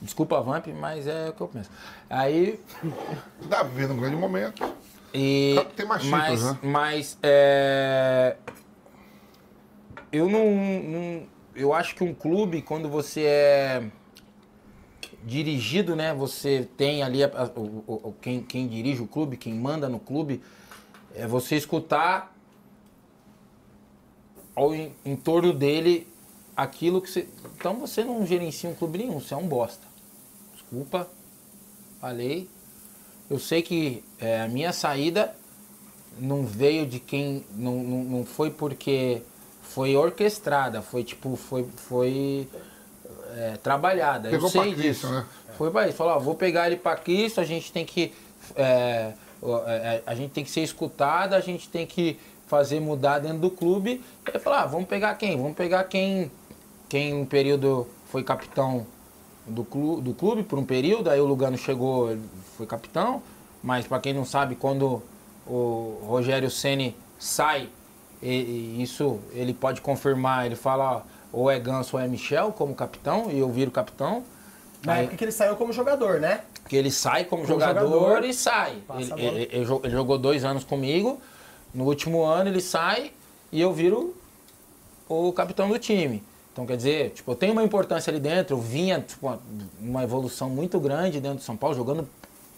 Desculpa, Vamp, mas é o que eu penso. Aí. *laughs* Tá vivendo um grande momento. E, Tem mais mas, títulos, né? mas é, eu não, não- Eu acho que um clube, quando você é. Dirigido, né? Você tem ali a- a- o, quem, quem dirige o clube, quem manda no clube, é você escutar ao em, em torno dele aquilo que você. Então você não gerencia um clube nenhum, você é um bosta. Desculpa, falei. Eu sei que é, a minha saída não veio de quem. Não, não, não foi porque foi orquestrada, foi tipo, foi, foi é, trabalhada. Pegou eu sei Cristo, disso. né? Foi pra isso. Falou, ó, vou pegar ele pra Cristo, a gente tem que. é, ó, é, a gente tem que ser escutado, a gente tem que fazer mudar dentro do clube. Ele falou, ah, vamos pegar quem? Vamos pegar quem, quem um período foi capitão do clube, do clube por um período, aí o Lugano chegou, ele foi capitão, mas para quem não sabe, quando o Rogério Ceni sai, e, e isso ele pode confirmar, ele fala ó, ou é Ganso ou é Michel como capitão, e eu viro capitão. Na Aí- época que ele saiu como jogador, né? que ele sai como, Como jogador, jogador, e sai. Ele, ele- ele ele jogou dois anos comigo. No último ano ele sai e eu viro o capitão do time. Então quer dizer, tipo, eu tenho uma importância ali dentro. Eu vinha, tipo, uma- uma evolução muito grande dentro do São Paulo, jogando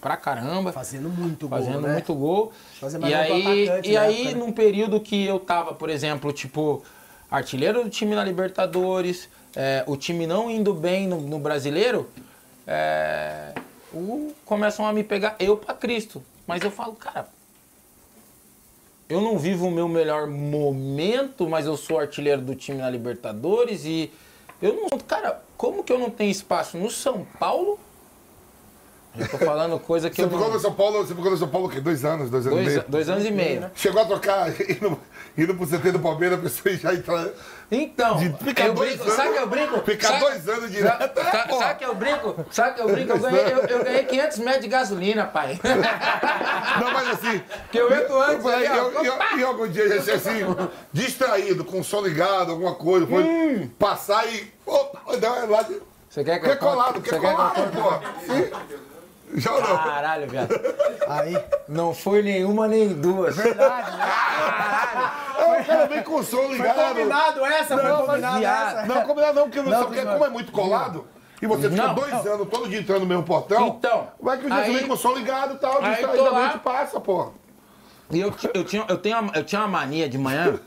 pra caramba. Fazendo muito gol, Fazendo né? muito gol. Mais E aí, e aí época, né? num período que eu tava, por exemplo, tipo, artilheiro do time na Libertadores, é, o time não indo bem no, no brasileiro, é, o- começam a me pegar eu pra Cristo. Mas eu falo, cara, eu não vivo o meu melhor momento, mas eu sou artilheiro do time na Libertadores e eu não. Cara, como que eu não tenho espaço no São Paulo? Eu tô falando coisa que Você eu ficou não. no São Paulo, você ficou no São Paulo o quê? Dois anos, dois anos e Dois, meio? dois anos e meio. Chegou a trocar, *laughs* indo, indo pro CT do Palmeiras, a pessoa já entra. Então, De ficar eu dois brinco, anos- sabe que eu brinco? ficar Sabe- dois anos direto, Sabe, é, sabe- que eu brinco? Sabe que eu brinco? Eu ganhei, eu, eu ganhei 500 metros de gasolina, pai. *laughs* Não, mas assim. Que eu entro antes E ali, ó. eu, eu, e algum dia já ser assim, distraído, com o som ligado, alguma coisa, foi Hum. passar e. Opa, dá uma lá. de- Você quer que Quer eu colado, quer Você quer que eu colado, pô. Já ou não? Caralho, viado. Aí, Não foi nenhuma nem duas. verdade, né? Ah, o cara vem com o som Foi ligado. combinado essa, Não, foi combinado viado. essa. Não, combinado não, porque, Não, não, porque não. como é muito colado, e você fica Não. dois anos todo dia entrando no mesmo portão, Então, vai que o aí- vem com o som ligado e tal, aí lá. passa, pô. E eu, eu, tinha, eu, tenho uma, eu tinha uma mania de manhã.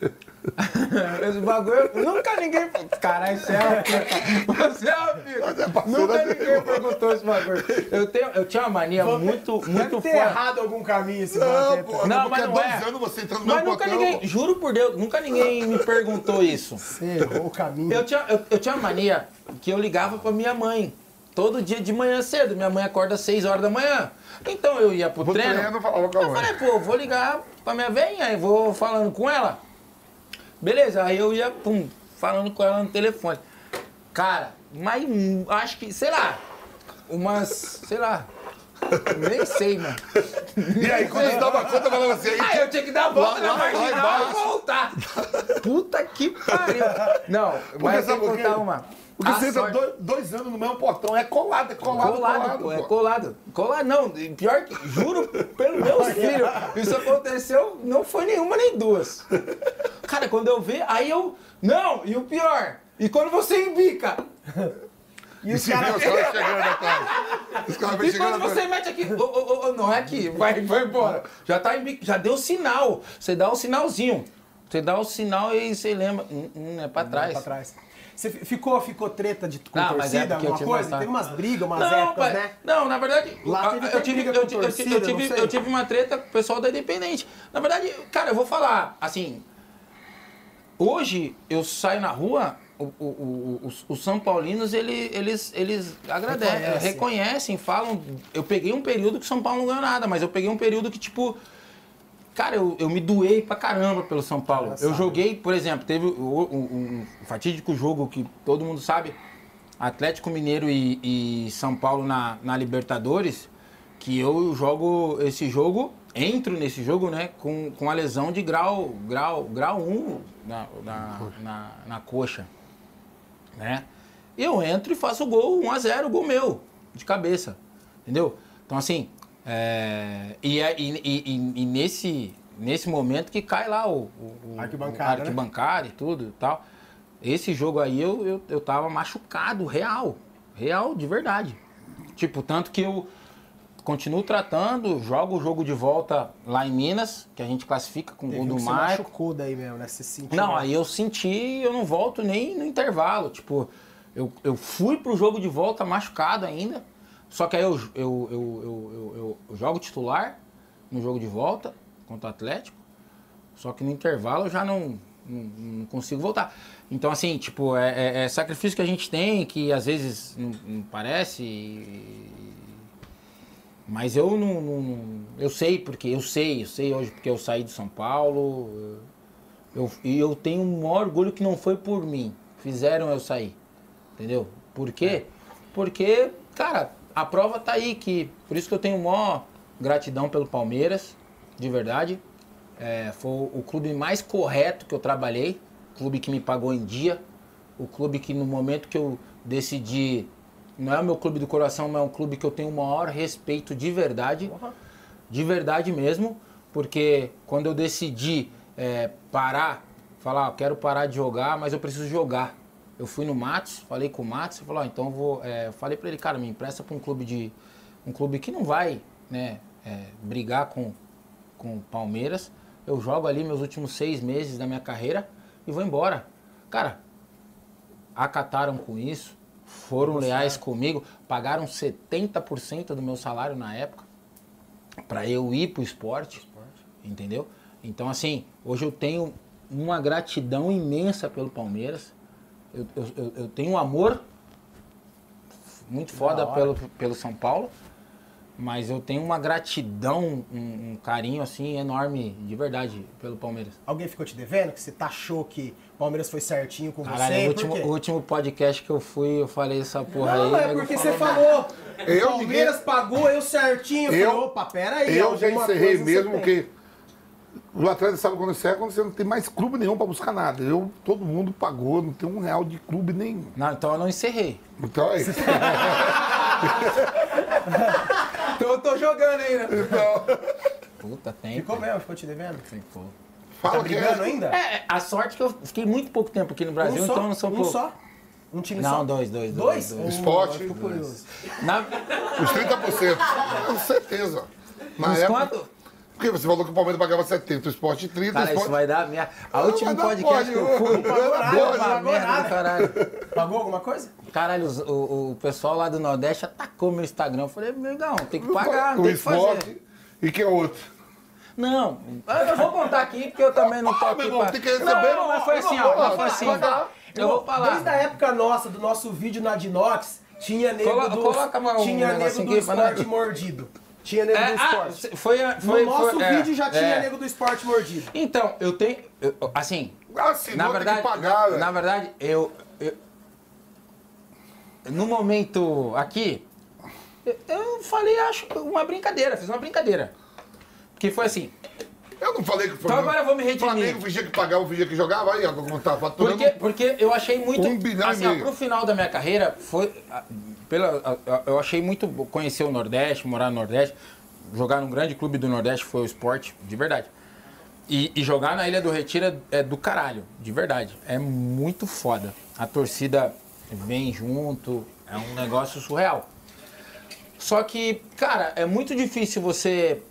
*laughs* Esse bagulho, nunca ninguém. Caralho, você é uma pica. Você é uma pica. Mas é Nunca ninguém perguntou esse bagulho. Eu, tenho, eu tinha uma mania muito, Deve muito ter forte. errado algum caminho esse Não, pô, Não, mas não é. anos você entrando Mas nunca portão. ninguém, juro por Deus, nunca ninguém me perguntou isso. Você errou o caminho. Eu tinha, eu, eu tinha uma mania que eu ligava pra minha mãe. Todo dia de manhã cedo. Minha mãe acorda às 6 horas da manhã. Então eu ia pro Pro treino. treino, falava com a eu mãe. falei, pô, vou ligar pra minha velhinha e vou falando com ela. Beleza, aí eu ia, pum, falando com ela no telefone. Cara, mas acho que, sei lá, umas, sei lá, nem sei, mano. E aí, quando você dava conta, falava assim, aí, Aí eu tinha que dar a volta Lá- na marginal e voltar. Puta que pariu. Não, mas eu quê? contar uma. Porque A você entra sorte- dois, dois anos no mesmo portão, é colado, é colado, Colado, colado, pô, é colado. Colado não, pior que, juro pelo meus *laughs* filhos, isso aconteceu, não foi nenhuma nem duas. Cara, quando eu vi, aí eu, não, e o pior, e quando você embica, E E os caras... os caras chegando atrás. Os caras e quando atrás. você mete aqui, ô, ô, ô, não é aqui, vai, vai embora. Já tá em bico, já deu sinal, você dá o sinalzinho, você dá o sinal e você lembra, hum, hum, é pra trás. Pra trás. Você fi- ficou, ficou treta de, com Não, é torcida, eu alguma tive coisa? uma- Teve umas brigas, umas não, épocas, pai, né? Não, na verdade, Lá teve eu, tive, briga eu, com ti- eu, ti- torcida, eu tive, eu tive uma treta com o pessoal da Independente. Na verdade, cara, eu vou falar, assim, hoje eu saio na rua, o- o- o- os, os São Paulinos, ele- eles, eles agradecem, Reconhece. reconhecem, falam. Eu peguei um período que São Paulo não ganhou nada, mas eu peguei um período que, tipo, Cara, eu, eu me doei pra caramba pelo São Paulo. Eu joguei, por exemplo, teve o- o fatídico jogo que todo mundo sabe, Atlético Mineiro e, e São Paulo na, na Libertadores, que eu jogo esse jogo, entro nesse jogo, né, com, com a lesão de grau, grau, grau 1 na, na, na, na coxa, né? Eu entro e faço o gol 1 a 0 gol meu, de cabeça, entendeu? Então, assim, é, e, é- e, e- e- e nesse, nesse momento que cai lá o, o, o- Arquibancada, o né? arquibancada e tudo e tal. Esse jogo aí eu, eu, eu tava machucado, real. Real, de verdade. Tipo, tanto que eu continuo tratando, jogo o jogo de volta lá em Minas, que a gente classifica com o gol do que você machucou daí mesmo, né? Você sentiu. Não, aí eu senti, eu não volto nem no intervalo. Tipo, eu, eu fui pro jogo de volta machucado ainda. Só que aí eu, eu, eu, eu, jogo titular no jogo de volta contra o Atlético. Só que no intervalo eu já não, não, consigo voltar. Então, assim, tipo, é, é- é sacrifício que a gente tem, que às vezes não, parece. Mas eu não, Eu sei porque, eu sei, eu sei hoje porque eu saí de São Paulo. Eu, e eu tenho um maior orgulho que não foi por mim. Fizeram eu sair. Entendeu? Por quê? Porque, cara, a prova tá aí. que Por isso que eu tenho maior gratidão pelo Palmeiras, de verdade. É, foi o clube mais correto que eu trabalhei. Clube que me pagou em dia. O clube que no momento que eu decidi. Não é o meu clube do coração, mas é um clube que eu tenho o maior respeito de verdade de verdade mesmo, porque quando eu decidi é, parar, falar, "Ah, quero parar de jogar, mas eu preciso jogar. Eu fui no Matos, falei com o Matos, falou, "Ó, então eu vou, é, falei para ele, cara, me empresta para um clube de um clube que não vai, né, é, brigar com com o Palmeiras. Eu jogo ali meus últimos seis meses da minha carreira e vou embora. Cara, acataram com isso, foram leais comigo, pagaram 70% do meu salário na época para eu ir pro esporte, entendeu? Então, assim, hoje eu tenho uma gratidão imensa pelo Palmeiras. Eu, eu, eu- tenho um amor muito foda pelo, pelo São Paulo, mas eu tenho uma gratidão, um, um carinho, assim, enorme, de verdade, pelo Palmeiras. Alguém ficou te devendo? Que você taxou que o Palmeiras foi certinho com Caralho, você? o Por último, o último podcast que eu fui, eu falei essa porra Não, aí. é nego porque você falou. Eu, o Palmeiras ninguém- pagou eu certinho. Eu, Eu- falei, opa, peraí. Eu já encerrei mesmo tem. que o atleta sabe quando você é quando você não tem mais clube nenhum pra buscar nada. Eu, todo mundo pagou, não tem um real de clube nenhum. Não, então eu não encerrei. Então é isso. *laughs* Então eu tô jogando ainda. Então, Puta, tem. Ficou mesmo, ficou te devendo? Ficou. fala Tá que brigando é. ainda? É, a sorte que eu fiquei muito pouco tempo aqui no Brasil, um só? então eu não sou um pouco. só? Um time Não, só? dois, dois, Dois? dois, dois. Esporte. curioso. Na... Os 30%. Com certeza. Na Uns época, quanto? Porque você falou que o Palmeiras pagava 70, o esporte 30, o Cara, esporte... isso vai dar minha. A Não, última podcast que eu fui. não não do caralho. Pagou alguma coisa? Caralho, os- o, o pessoal lá do Nordeste atacou meu Instagram. Eu falei, negão, tem que pagar, o tem que fazer. esporte. E que é outro? Não, eu vou contar aqui porque eu também não tô Ah, aqui meu irmão, pra... tem que receber, Não, meu mas foi assim, ó, foi assim. Eu vou falar. Desde a época nossa, do nosso vídeo na Dinox, tinha nego do, coloca um tinha nego do aqui esporte mordido. Tinha nego É, do ah, esporte. foi, No foi, nosso foi- é, vídeo já tinha é. nego do esporte mordido. Então, eu tenho. eu- assim, Assinou, na tem verdade, que pagar, velho. na verdade, eu, eu- no momento aqui, eu, falei, acho uma brincadeira, fiz uma brincadeira. Que foi assim, Eu não falei que foi. Então agora eu vou me redimir. Flamengo fingia que pagava, fingia que jogava, aí, ó, como tá faturando. porque, porque eu achei muito. Um bilhão e assim, ó, meio. pro final da minha carreira, foi. Pela, eu achei muito conhecer o Nordeste, morar no Nordeste. Jogar num grande clube do Nordeste foi o esporte, de verdade. E, e jogar na Ilha do Retiro é, é do caralho, de verdade. É muito foda. A torcida vem junto, é um negócio surreal. Só que, cara, é muito difícil você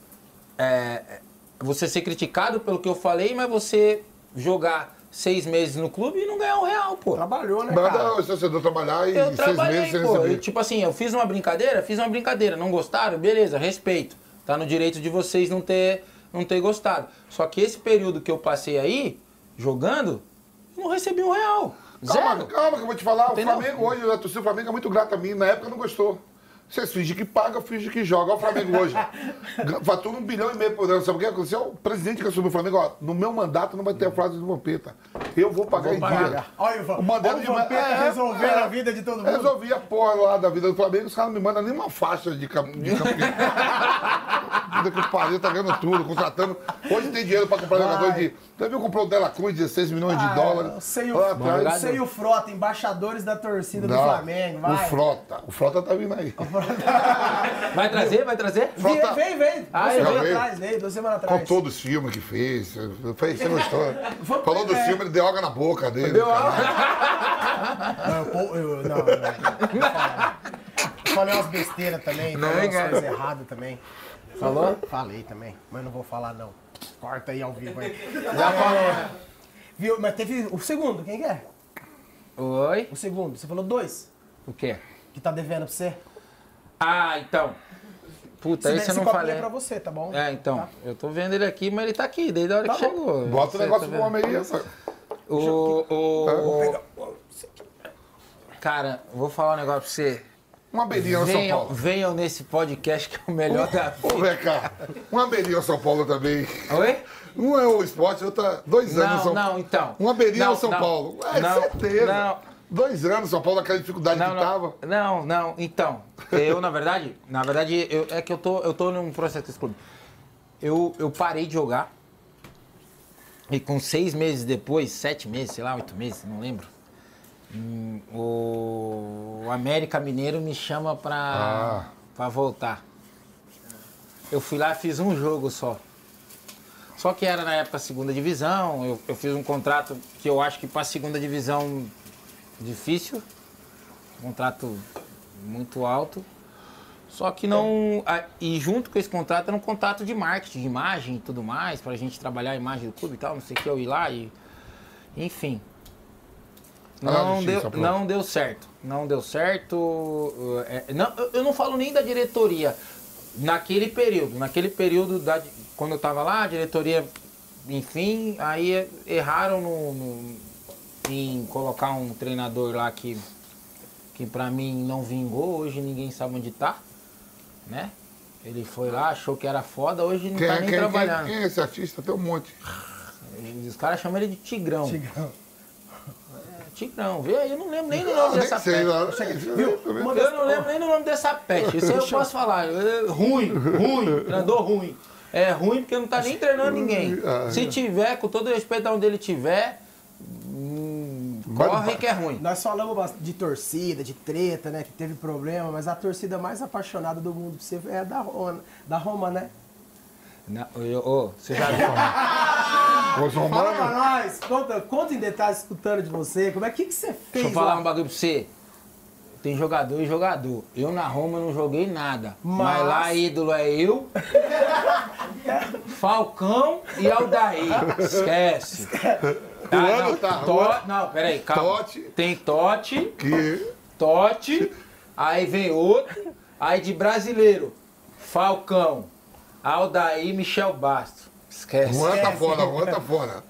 é, você ser criticado pelo que eu falei, mas você jogar seis meses no clube e não ganhar um real, pô. Trabalhou, né, Manda cara? o torcedor trabalhar e Eu seis trabalhei, meses sem pô. receber. Eu, tipo assim, eu fiz uma brincadeira, fiz uma brincadeira. Não gostaram? Beleza, respeito. Tá no direito de vocês não ter, não ter gostado. Só que esse período que eu passei aí, jogando, eu não recebi um real. Calma, Zero. calma, que eu vou te falar. Entendeu? O Flamengo hoje, a torcida do Flamengo é muito grata a mim. Na época não gostou. Vocês fingem que paga, fingem que joga. Olha o Flamengo hoje. *laughs* Fatura um bilhão e meio por ano. Sabe o que aconteceu? O presidente que assumiu o Flamengo, ó, no meu mandato não vai ter a frase do Vampeta. Eu vou pagar Vou em pagar. dia. Olha o, Van- O Mandela olha de Vampeta é, resolvendo é. a vida de todo mundo. Resolvi a porra lá da vida do Flamengo, os caras não me mandam nenhuma faixa de, cam... de campeão. Puta *laughs* que pariu, tá ganhando tudo, contratando. Hoje tem dinheiro pra comprar jogador de. Você viu comprou o Dela Cruz, 16 milhões de Ah, dólares. Sei o, eu sei o Frota, embaixadores da torcida do Não, Flamengo. Vai. O Frota. O Frota tá vindo aí. *laughs* Vai trazer? Vai trazer? Vem, Frota- vem, vem. Ah, Duas semanas atrás, veio, duas semanas atrás. Contou dos filmes que fez. Fez, você gostou. *laughs* Falou dos é. filmes, ele deu água na boca dele. Deu água. *laughs* Não, eu, eu- não, não, falei umas besteiras também, Não, falei umas coisas erradas também. Falou? Falei também, mas não vou falar não. Corta aí ao vivo aí. Já falou. Viu? Mas teve o segundo, quem que é? Oi? O segundo, você falou dois, O quê? que tá devendo pra você. Ah, então. Puta, Esse, esse eu não falei. é pra você, tá bom? É, então. Eu tô vendo ele aqui, mas ele tá aqui, desde a hora Tá que bom. chegou. Bota Você o negócio tá pro homem aí. essa- O, o, Cara, vou falar um negócio pra você. Uma abelhinha no São Paulo. venham nesse podcast que é o melhor da Ô, vem cá. Uma abelhinha no São Paulo também. Oi? Um é o esporte, outro é dois anos no Não, São não, então. Uma abelhinha no São não. Paulo. É Não, certeza. não. Dois anos no São Paulo, aquela dificuldade Não, que não, tava. não, não, então. Eu, na verdade, na verdade, eu- é que eu tô, eu tô num processo com esse clube. Eu, eu parei de jogar. E com seis meses depois, sete meses, sei lá, oito meses, não lembro. hum, o América Mineiro me chama pra, Ah. pra voltar. Eu fui lá e fiz um jogo só. Só que era na época segunda divisão, eu, eu fiz um contrato que eu acho que para segunda divisão difícil, contrato muito alto. Só que não. a- E junto com esse contrato era um contrato de marketing, de imagem e tudo mais, pra gente trabalhar a imagem do clube e tal, não sei o que, eu ir lá e. Enfim. Ah, Não justiça, deu, não deu certo. Não deu certo. é, não, eu- eu não falo nem da diretoria. Naquele período, naquele período da, quando eu tava lá, a diretoria, enfim, aí erraram no, no- em colocar um treinador lá que, que pra mim não vingou, hoje ninguém sabe onde tá, né? Ele foi lá, achou que era foda, hoje não Quem, tá é- nem quem, quem, trabalhando. quem é esse artista? Tem um monte. Os caras chamam ele de Tigrão. Tigrão. Tigrão, vê aí, eu não lembro nem do Ah, nome dessa sei, peste. não. Viu? Uma das- Eu não lembro nem do nome dessa peste. Isso aí eu posso falar. É ruim, ruim, treinador ruim. É ruim porque não tá nem treinando ninguém. Ah, Se tiver, com todo respeito a onde ele tiver, corre que é ruim. Nós falamos de torcida, de treta, né? Que teve problema, mas a torcida mais apaixonada do mundo pra você é a da Roma, da Roma né? Não, eu- ô, você já viu? *laughs* Os Fala pra romanos. nós, conta, conta em detalhes escutando de você, como é que, que você fez Deixa eu falar lá? um bagulho pra você. Tem jogador e jogador. Eu na Roma não joguei nada. Mas, Mas- lá ídolo é eu, *laughs* Falcão e Aldair. Esquece. Ah, ano não, tá To- Não, peraí, calma. Totti. Tem Totti, Que Totti, aí vem outro, aí de brasileiro, Falcão, Aldair, Michel Bastos. Esquece. Juan tá fora, Juan tá fora.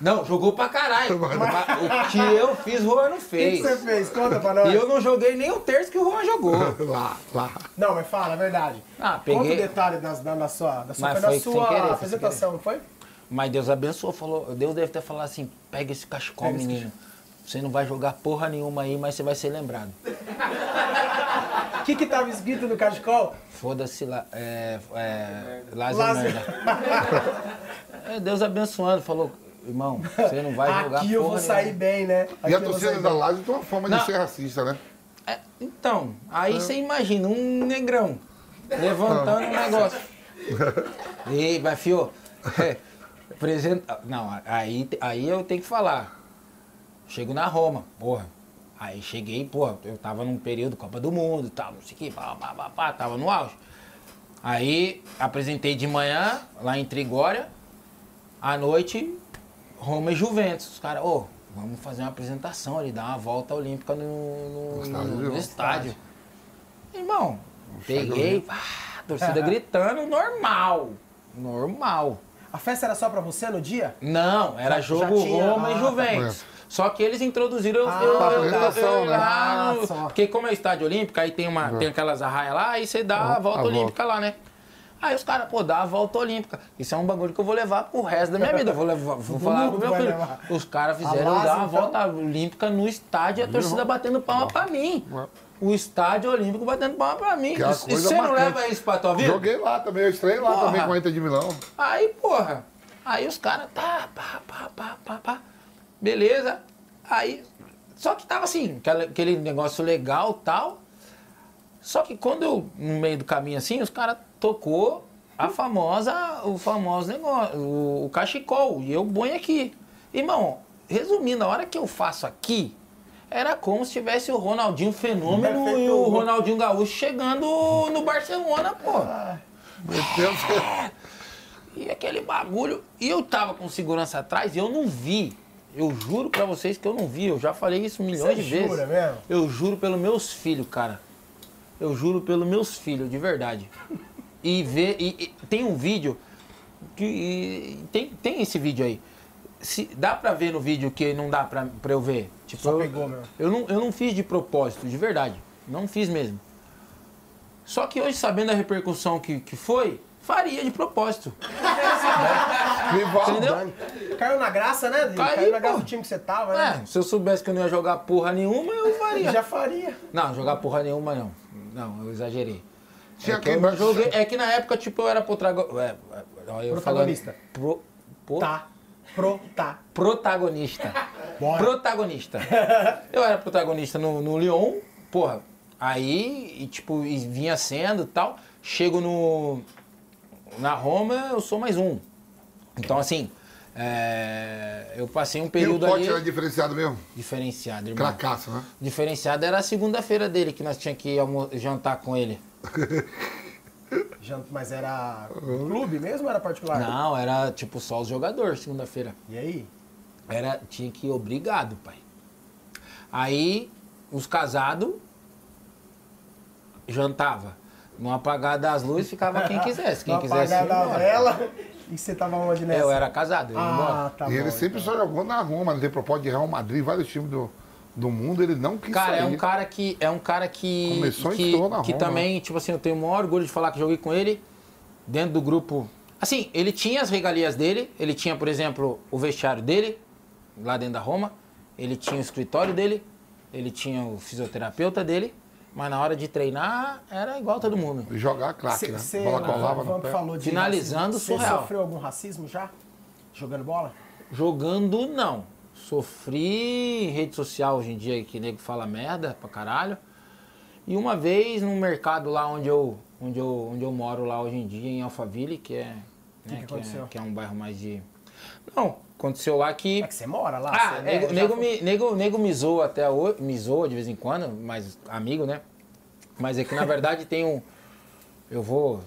Não, jogou pra caralho. Mas- o que eu fiz, o Juan não O que, que fez. você fez? Conta pra nós. E eu não joguei nem o terço que o Juan jogou. *laughs* Lá, lá. Não, mas fala, é verdade. Ah, Conta o peguei. detalhe das- da, da sua, da sua, Mas foi na foi sem sua apresentação, não foi? Mas Deus abençoou, falou. Deus deve ter falado assim: pega esse cachecol, Pega esse menino. Você não vai jogar porra nenhuma aí, mas você vai ser lembrado. O *laughs* que que tava escrito no cachecol? Foda-se lá. É, é, Lázaro Lázaro. merda. *laughs* É, Deus abençoando, falou, irmão, você não vai jogar Aqui eu porra vou sair nenhuma. bem, né? Aqui E a torcida da. Lazio tem uma forma de Não. ser racista, né? É, então, aí você imagina um negrão levantando um negócio. *laughs* Ei, vai, fio. Apresenta- Não, aí, aí eu tenho que falar. Chego na Roma, porra. Aí cheguei, porra, eu tava num período Copa do Mundo tal, não sei o que, pá, pá, pá, pá, tava no auge. Aí apresentei de manhã, lá em Trigória, à noite, Roma e Juventus. Os caras, ô, vamos fazer uma apresentação ali, dar uma volta olímpica no, no- estádio, no no estádio. Irmão, peguei, pá, torcida gritando, normal. Normal. A festa era só pra você no dia? Não, era Já- jogo já tinha- Roma ah, e tá. Juventus. Só que eles introduziram Ah, eu, eu, eu, eu né? lá Ah, no- só. Porque como é o estádio olímpico, aí tem, uma, tem aquelas arraias lá, aí você dá a Ah, volta a olímpica lá, né? Aí os caras, pô, dá a volta olímpica. Isso é um bagulho que eu vou levar pro resto da minha vida. Eu vou, levar, vou *laughs* falar pro meu filho. Os caras A fizeram Lázaro, dar uma então? volta olímpica no estádio e a torcida batendo palma pra mim. O estádio olímpico batendo palma pra mim. Que é E coisa você não leva isso pra tua vida? Joguei lá também, eu estreiei lá Porra. também com a Inter de Milão. Aí, porra, aí os caras, tá, pá, pá, pá, pá, pá, beleza. Aí, só que tava assim, aquele negócio legal tal. Só que quando eu, no meio do caminho assim, os caras tocou a famosa, o famoso negócio, o, o cachecol, e eu ponho aqui. Irmão, resumindo, a hora que eu faço aqui, Era como se tivesse o Ronaldinho Fenômeno Perfeito. e o Ronaldinho Gaúcho chegando no Barcelona, pô. Meu Deus. *laughs* E aquele bagulho. E eu tava com segurança atrás e eu não vi. Eu juro pra vocês que eu não vi. Eu já falei isso milhões Você de vezes. jura mesmo? Eu juro pelos meus filhos, cara. Eu juro pelos meus filhos, de verdade. *laughs* E ver. E, e tem um vídeo. Que, e tem, tem esse vídeo aí. Se, dá pra ver no vídeo que não dá pra, pra eu ver? Tipo, Só eu, pegou mesmo. Eu não, eu não fiz de propósito, de verdade. Não fiz mesmo. Só que hoje, sabendo a repercussão que, que foi, faria de propósito. *laughs* Me volta. Entendeu? Caiu na graça, né? Caiu, Caiu na graça do time que você tava, né? É, se eu soubesse que eu não ia jogar porra nenhuma, eu faria. Já faria. Não, jogar porra nenhuma não. Não, eu exagerei. Tinha é, que eu joguei, é que na época, tipo, eu era protagonista. É, é, ó, eu Protagonista. falando- pro- pro- Tá. Pro, tá. Protagonista. *laughs* Bora. Protagonista. *laughs* Eu era protagonista no, no Lyon, porra. Aí, e, tipo, e vinha sendo e tal. Chego no. Na Roma, eu sou mais um. Então, assim, é, eu passei um E o período pote ali. era diferenciado mesmo? Diferenciado, irmão. Cracaço, né? Diferenciado era a segunda-feira dele, que nós tínhamos que jantar com ele. *laughs* Mas era clube mesmo ou era particular? Não, era tipo só os jogadores, segunda-feira. E aí? Era, tinha que ir obrigado, pai. Aí, os casados jantava. No apagar das luzes ficava quem *laughs* quisesse. Quem quisesse. apagar ir da vela. E você tava onde nessa? Eu era casado, eu. Ah, tá e bom. ele sempre então. só jogou na Roma, não tem propósito de Real Madrid, vários times do, do mundo, ele não quis Cara, é sair. um cara que. É um cara que. Começou e que, na que Roma, também, tipo assim, eu tenho o maior orgulho de falar que joguei com ele dentro do grupo. Assim, ele tinha as regalias dele, ele tinha, por exemplo, o vestiário dele, lá dentro da Roma, ele tinha o escritório dele, ele tinha o fisioterapeuta dele, mas na hora de treinar era igual todo mundo. E Jogar craque, né? cê, Bola o colava no pé. falou de Finalizando, racismo. Você surreal. sofreu algum racismo já? Jogando bola? Jogando, não. Sofri em rede social hoje em dia, que nego fala merda pra caralho. E uma vez no mercado lá onde eu, onde eu, onde eu moro lá hoje em dia, em Alphaville, que é, né, que que, é, aconteceu? que é um bairro mais de... Não, aconteceu lá que... É que você mora lá? Ah, você, né, nego, nego, me, nego, nego me zoa até hoje, me zoa de vez em quando, mas amigo, né? Mas é que na verdade *laughs* tem um... Eu vou...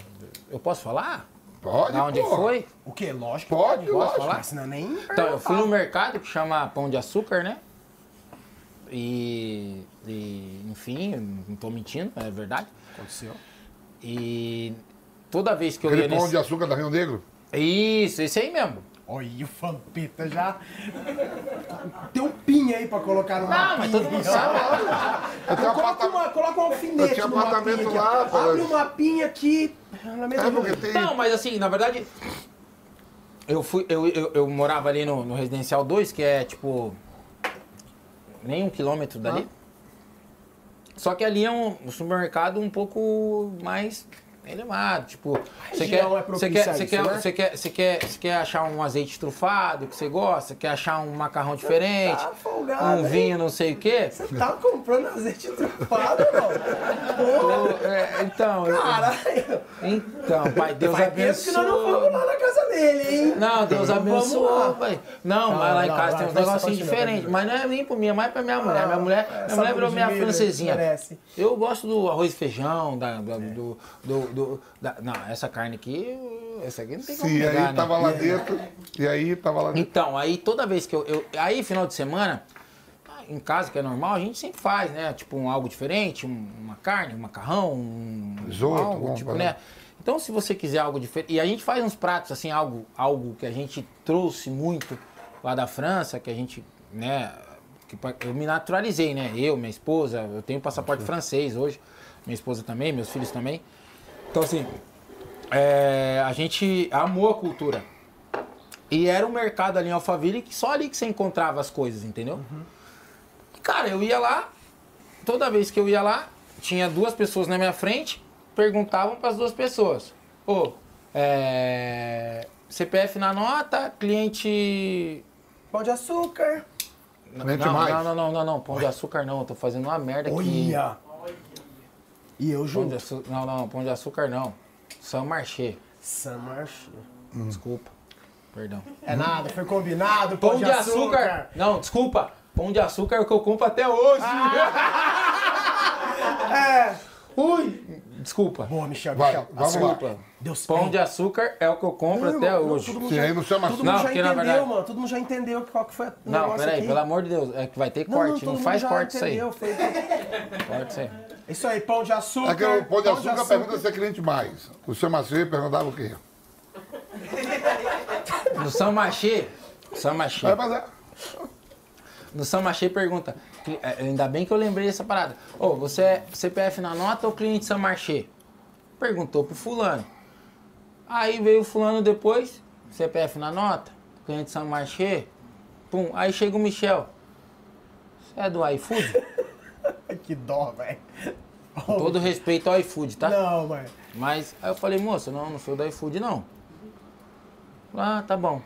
Eu posso falar? Pode, Da onde porra. foi? O quê? Lógico. Pode, Posso lógico. falar? Mas não é nem Então, eu fui no mercado que chama Pão de Açúcar, né? E, e, enfim, não tô mentindo, é verdade. Aconteceu. E toda vez que eu Aquele ia pão nesse... de açúcar da Rio Negro? Isso, esse aí mesmo. Olha o Vampeta já. *laughs* Tem um pinho aí pra colocar no Não, mas todo mundo sabe. *laughs* Eu tenho Coloca, uma, coloca um alfinete Eu tinha no apartamento mapinha lá, aqui. Abre um mapinha aqui. É porque tem. Não, mas assim, na verdade, eu fui, eu, eu, eu morava ali no, no Residencial 2, que é tipo nem um quilômetro dali. Só que ali é um, um supermercado um pouco mais elevado, tipo, você quer, região é você quer, a você quer, né? você quer, você quer, você quer achar um azeite trufado que você gosta, quer achar um macarrão diferente, tá folgado, um hein? vinho não sei o quê. Você tá comprando azeite trufado? Porra, É, então, eu- caralho. então, pai, Deus Faz tempo que nós não abençoe. vamos lá na casa dele, hein? Não, Deus abençoe, pai. Não, Não, mas lá em casa não, tem uns vai, negocinhos continua, diferentes. Mas não é nem por minha, mais pra minha mulher. Minha mulher, minha essa mulher virou minha francesinha. Eu gosto do arroz e feijão, da, da- do, do, do- da- Não, essa carne aqui, essa aqui não tem como Sim, pegar, aí né? tava lá dentro. E aí tava lá dentro. Então, aí toda vez que eu, eu- Aí, final de semana, em casa, que é normal, a gente sempre faz, né? Tipo, um algo diferente, um- uma carne, um macarrão, um. Risoto, algo, tipo, né? Então, se você quiser algo diferente. E a gente faz uns pratos, assim, algo, algo que a gente trouxe muito lá da França, que a gente, né? que eu me naturalizei, né? Eu, minha esposa, eu tenho passaporte francês hoje, minha esposa também, meus filhos também. Então, assim, é, a gente amou a cultura. E era um mercado ali em Alphaville que só ali que você encontrava as coisas, entendeu? E, Cara, eu ia lá, toda vez que eu ia lá, tinha duas pessoas na minha frente, perguntavam para as duas pessoas: Ô, é, CPF na nota, cliente. Pão de açúcar. Não, não, não, não, não, não, pão de açúcar não, eu tô fazendo uma merda aqui. Olha. E eu Pão junto. de açúcar, não, não, pão de açúcar não. São Marché. San Marche. Desculpa. Perdão. É nada, foi combinado. Pão de açúcar. Não, desculpa. Pão de açúcar é o que eu compro até hoje. *laughs* É. Ui! Desculpa. Boa, Michel, Vai, Michel. vamos lá. Desculpa. Deus Pão bem. de açúcar é o que eu compro Não, até não, hoje. todo mundo Sim, já- aí não chama Todo açúcar. mundo Não, já porque na entendeu, verdade- mano. Todo mundo já entendeu qual que foi o Não, peraí, aqui. pelo amor de Deus, é que vai ter Não, corte. não, Não, faz corte isso aí. entendeu, foi- Corte isso aí. Isso aí, pão de açúcar. É que o pão de açúcar pergunta se é cliente mais. O seu Maceio perguntava o quê? No São Machê, São Machê. Vai fazer. No São Machê pergunta, ainda bem que eu lembrei dessa parada. Ô, você é CPF na nota ou cliente São Machê? Perguntou pro fulano. Aí veio o fulano depois, CPF na nota, cliente São Machê. Pum, aí chega o Michel. Você é do iFood? *laughs* Que dó, velho. Com todo respeito ao iFood, tá? Não, mano. Mas aí eu falei, moça, não, não sou do iFood não. Ah, tá bom.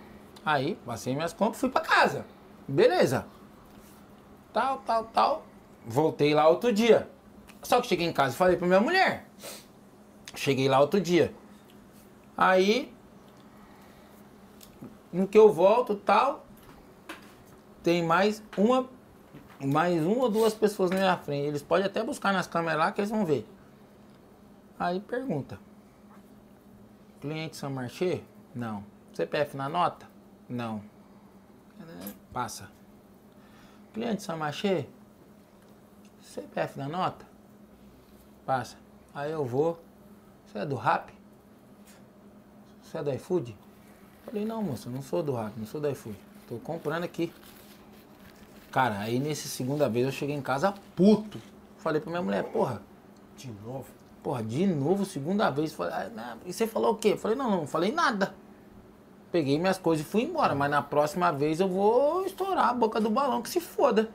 Aí, passei minhas compras, fui pra casa. Beleza. Tal, tal, tal. Voltei lá outro dia. Só que cheguei em casa e falei pra minha mulher. Cheguei lá outro dia. Aí, no que eu volto, tal, tem mais uma, mais uma ou duas pessoas na minha frente. Eles podem até buscar nas câmeras lá que eles vão ver. Aí pergunta. Cliente São Marché? Não. CPF na nota? Não. Passa. Cliente São Marché? CPF na nota? Passa. Aí eu vou. Você é do RAP? Você é do iFood? Falei, não, moça, não sou do RAP, não sou do iFood. Tô comprando aqui. Cara, aí nessa segunda vez eu cheguei em casa puto. Falei pra minha mulher, porra, De novo. Porra, de novo, segunda vez. Falei, ah, não, e você falou o quê? Falei, não, não falei nada. Peguei minhas coisas e fui embora. Mas na próxima vez eu vou estourar a boca do balão, que se foda.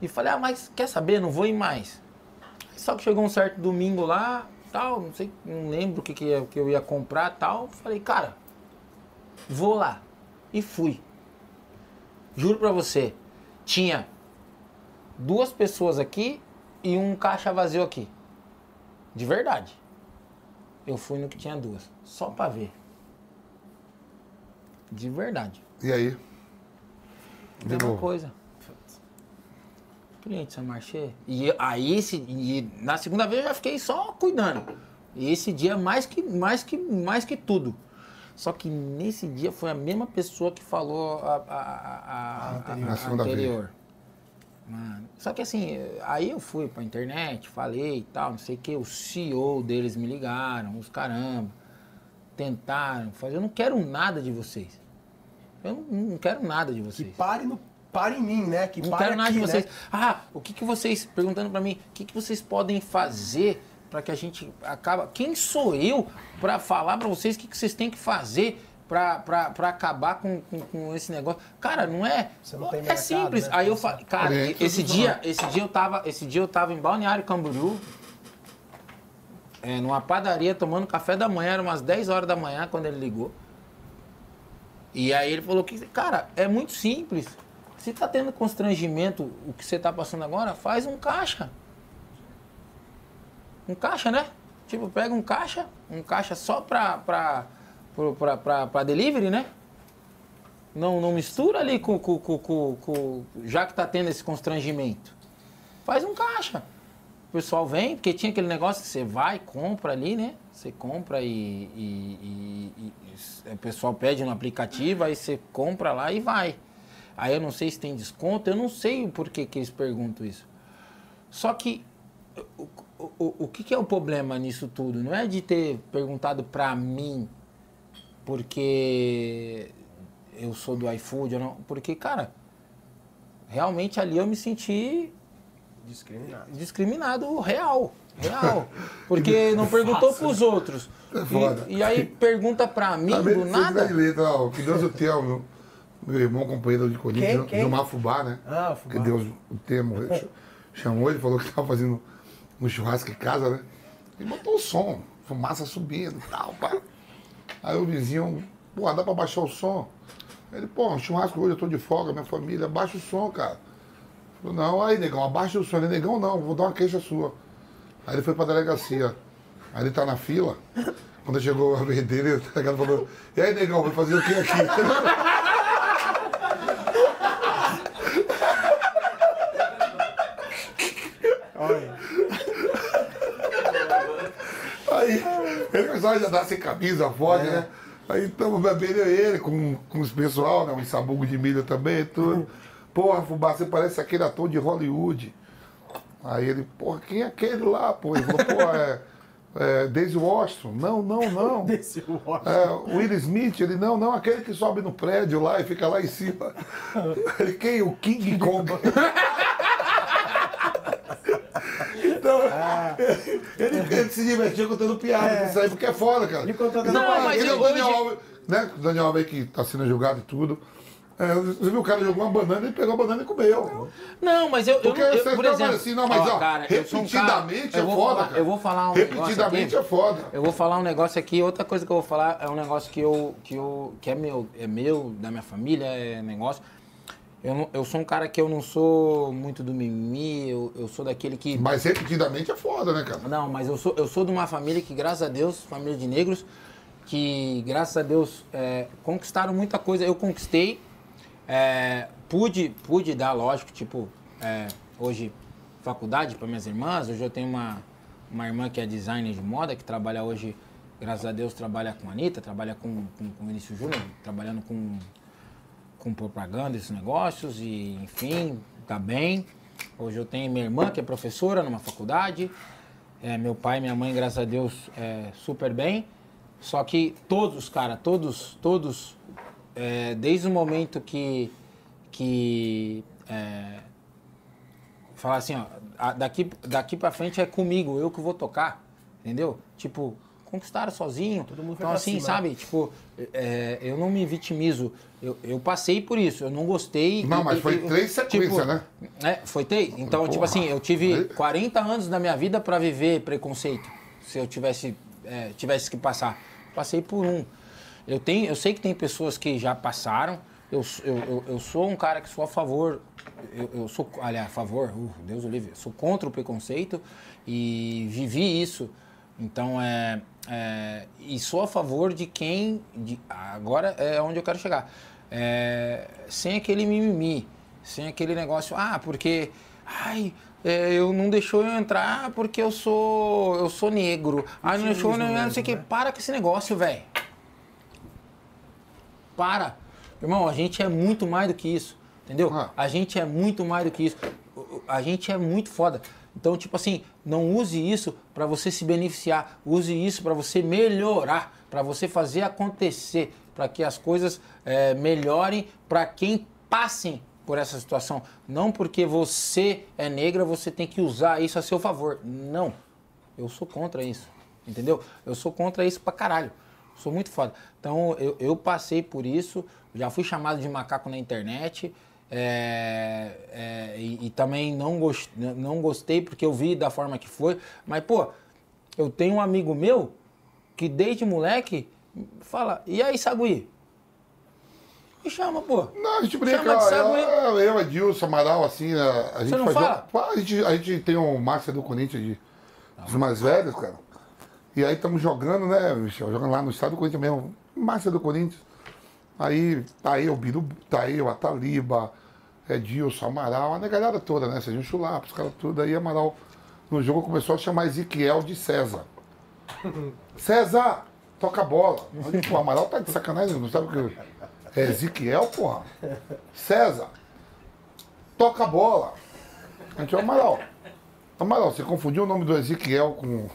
E falei, ah, mas quer saber? Não vou ir mais. Só que chegou um certo domingo lá, tal, não sei, não lembro o que, que, que eu ia comprar tal. Falei, cara, vou lá. E fui. Juro pra você, tinha duas pessoas aqui e um caixa vazio aqui. De verdade. Eu fui no que tinha duas. Só pra ver. De verdade. E aí? De Mesma novo. coisa. Cliente São Marché. E aí, esse, e na segunda vez eu já fiquei só cuidando. E esse dia mais que, mais que, mais que tudo. Só que nesse dia foi a mesma pessoa que falou a, a, a, a, anterior. a- anterior. Mano, só que assim, aí eu fui pra internet, falei e tal, não sei o que, o CEO deles me ligaram, os caramba, tentaram fazer, eu não quero nada de vocês. Eu não, não quero nada de Que vocês. pare, no, pare em mim, né? Que Não pare quero nada de aqui, vocês. Né? Ah, o que, que vocês, perguntando pra mim, o que, que vocês podem fazer pra que a gente acaba... Quem sou eu pra falar pra vocês o que, que vocês têm que fazer pra, pra, pra acabar com, com, com esse negócio? Cara, não é... Você não tem é mercado, simples. né? Aí eu falei, cara, Cliente, esse dia, esse dia eu tava, esse dia eu tava em Balneário Camboriú, é, numa padaria tomando café da manhã, era umas 10 horas da manhã quando ele ligou. E aí ele falou que, cara, é muito simples. Se tá tendo constrangimento, o que você tá passando agora, faz um caixa. Um caixa, né? Tipo, pega um caixa, um caixa só pra, pra, pra, pra, pra delivery, né? Não, não mistura ali com, com, com, com, com- Já que tá tendo esse constrangimento. Faz um caixa. O pessoal vem, porque tinha aquele negócio que você vai, compra ali, né? Você compra e, e- e- e- o pessoal pede no aplicativo, aí você compra lá e vai. Aí eu não sei se tem desconto, eu não sei o porquê que eles perguntam isso. Só que o, o, o- que, que é o problema nisso tudo? Não é de ter perguntado pra mim porque eu sou do iFood não. Porque, cara, realmente ali eu me senti Discriminado. discriminado real. Real. *laughs* Porque não perguntou pros outros. É. E, e aí pergunta pra mim Também do você nada. de letra, ó, que Deus o tenha, meu, meu irmão companheiro de Corinthians? Gilmar Fubá, né? Ah, Fubá. Que Deus o termo *laughs* chamou, ele falou que estava fazendo um churrasco em casa, né? E botou o som, fumaça subindo e tal, pá. Aí o vizinho, pô, dá pra baixar o som? Ele, pô, churrasco hoje, eu tô de folga, minha família, baixa o som, cara. Falei, não, aí, negão, abaixa o som. Ele, negão, não, vou dar uma queixa sua. Aí ele foi pra delegacia. Aí ele tá na fila. Quando chegou a vez dele, *laughs* o delegado falou, e aí, negão, vai fazer o que aqui? Olha. *laughs* Aí ele começou a andar sem camisa, forte, né? Aí estamos bebendo ele com, com os pessoal, né? Um sabugo de milho também e tudo. Porra, Fubá, você parece aquele ator de Hollywood. Aí ele, porra, quem é aquele lá, pô? Ele falou, pô, é, é Daisy Washington. Não, não, não. *laughs* Desse Washington. É, Will Smith, ele, não, não, aquele que sobe no prédio lá e fica lá em cima. *laughs* Ele, quem? O King Kong. *laughs* Então, ele, ele se divertia contando piada, isso aí, porque é foda, cara. Ele contando- Não, Não, mas ele é o Daniel né? O Daniel Alves que tá sendo julgado e tudo. É, você viu o cara jogou uma banana, ele pegou a banana e comeu. Não, mas eu, eu, Porque não- eu, você por não, exemplo... assim, não, mas ó, cara, eu sou um cara- repetidamente eu é vou foda, falar- cara. Eu vou falar um negócio Repetidamente aqui. é foda. Eu vou falar um negócio aqui, outra coisa que eu vou falar é um negócio que eu que eu que é meu, é meu, da minha família, é negócio. Eu, não- eu sou um cara que eu não sou muito do mimimi, eu, eu sou daquele que Mas repetidamente é foda, né, cara? não, mas eu sou, eu sou de uma família que, graças a Deus, família de negros, que, graças a Deus, é, conquistaram muita coisa. Eu conquistei, é, pude, pude dar, lógico, tipo, é, hoje, faculdade para minhas irmãs. Hoje eu tenho uma, uma irmã que é designer de moda, que trabalha hoje, graças a Deus, trabalha com a Anitta, trabalha com, com, com o Vinícius Júnior, trabalhando com com propaganda, esses negócios, e enfim, tá bem. Hoje eu tenho minha irmã, que é professora numa faculdade. É, meu pai e minha mãe, graças a Deus, é, super bem. Só que todos, cara, todos, todos, é, desde o momento que, que é, falar assim, ó, a- daqui, daqui pra frente é comigo, eu que vou tocar, entendeu? Tipo, conquistaram sozinho. Todo mundo então, assim, cima, sabe? Tipo, é, eu não me vitimizo. Eu, eu passei por isso, eu não gostei. Não, e- mas foi e- três sequências, tipo, né? É, foi três. Então, tipo Porra. assim, eu tive 40 anos da minha vida pra viver preconceito. Se eu tivesse, é, tivesse que passar. Passei por um. Eu, tenho, eu sei que tem pessoas que já passaram. Eu, eu, eu, sou um cara que sou a favor. Eu, eu sou, aliás, a favor, uh, Deus o livre, sou contra o preconceito e vivi isso. Então, é, é, e sou a favor de quem. De, agora é onde eu quero chegar. É, sem aquele mimimi, sem aquele negócio, ah, porque. Ai, é, eu não deixou eu entrar porque eu sou eu sou negro. Ai, não deixou eu não, não sei o que. Para com esse negócio, velho. Para. Irmão, a gente é muito mais do que isso. Entendeu? Ah. A gente é muito mais do que isso. A gente é muito foda. Então, tipo assim, não use isso para você se beneficiar. Use isso para você melhorar, para você fazer acontecer, para que as coisas eh, melhorem para quem passem por essa situação. Não porque você é negra, você tem que usar isso a seu favor. Não. Eu sou contra isso. Entendeu? Eu sou contra isso pra caralho. Sou muito foda. Então, eu, eu passei por isso, já fui chamado de macaco na internet. é, é, e, e também não, gos- não gostei porque eu vi da forma que foi. Mas, pô, eu tenho um amigo meu que desde moleque fala, e aí, Sagui? Me chama, pô. Não, a gente brinca, Chama de hein? eu, eu, Edilson, Amaral, assim, a, a gente não faz A gente, a gente tem um Márcia do Corinthians, de, dos mais velhos, cara. E aí estamos jogando, né, Michel? Jogando lá no estado do Corinthians mesmo. Márcia do Corinthians. Aí tá eu, Biru, tá eu, a Taliba, Edilson, Amaral, a negalhada toda, né? Serginho Chulapa, os caras tudo. Aí Amaral, no jogo, começou a chamar Ezequiel de César. *laughs* César, toca a bola. Pô, o Amaral tá de sacanagem, não sabe o que. É Ezequiel, porra. César, toca a bola. A gente, Amaral. Amaral, você confundiu o nome do Ezequiel com,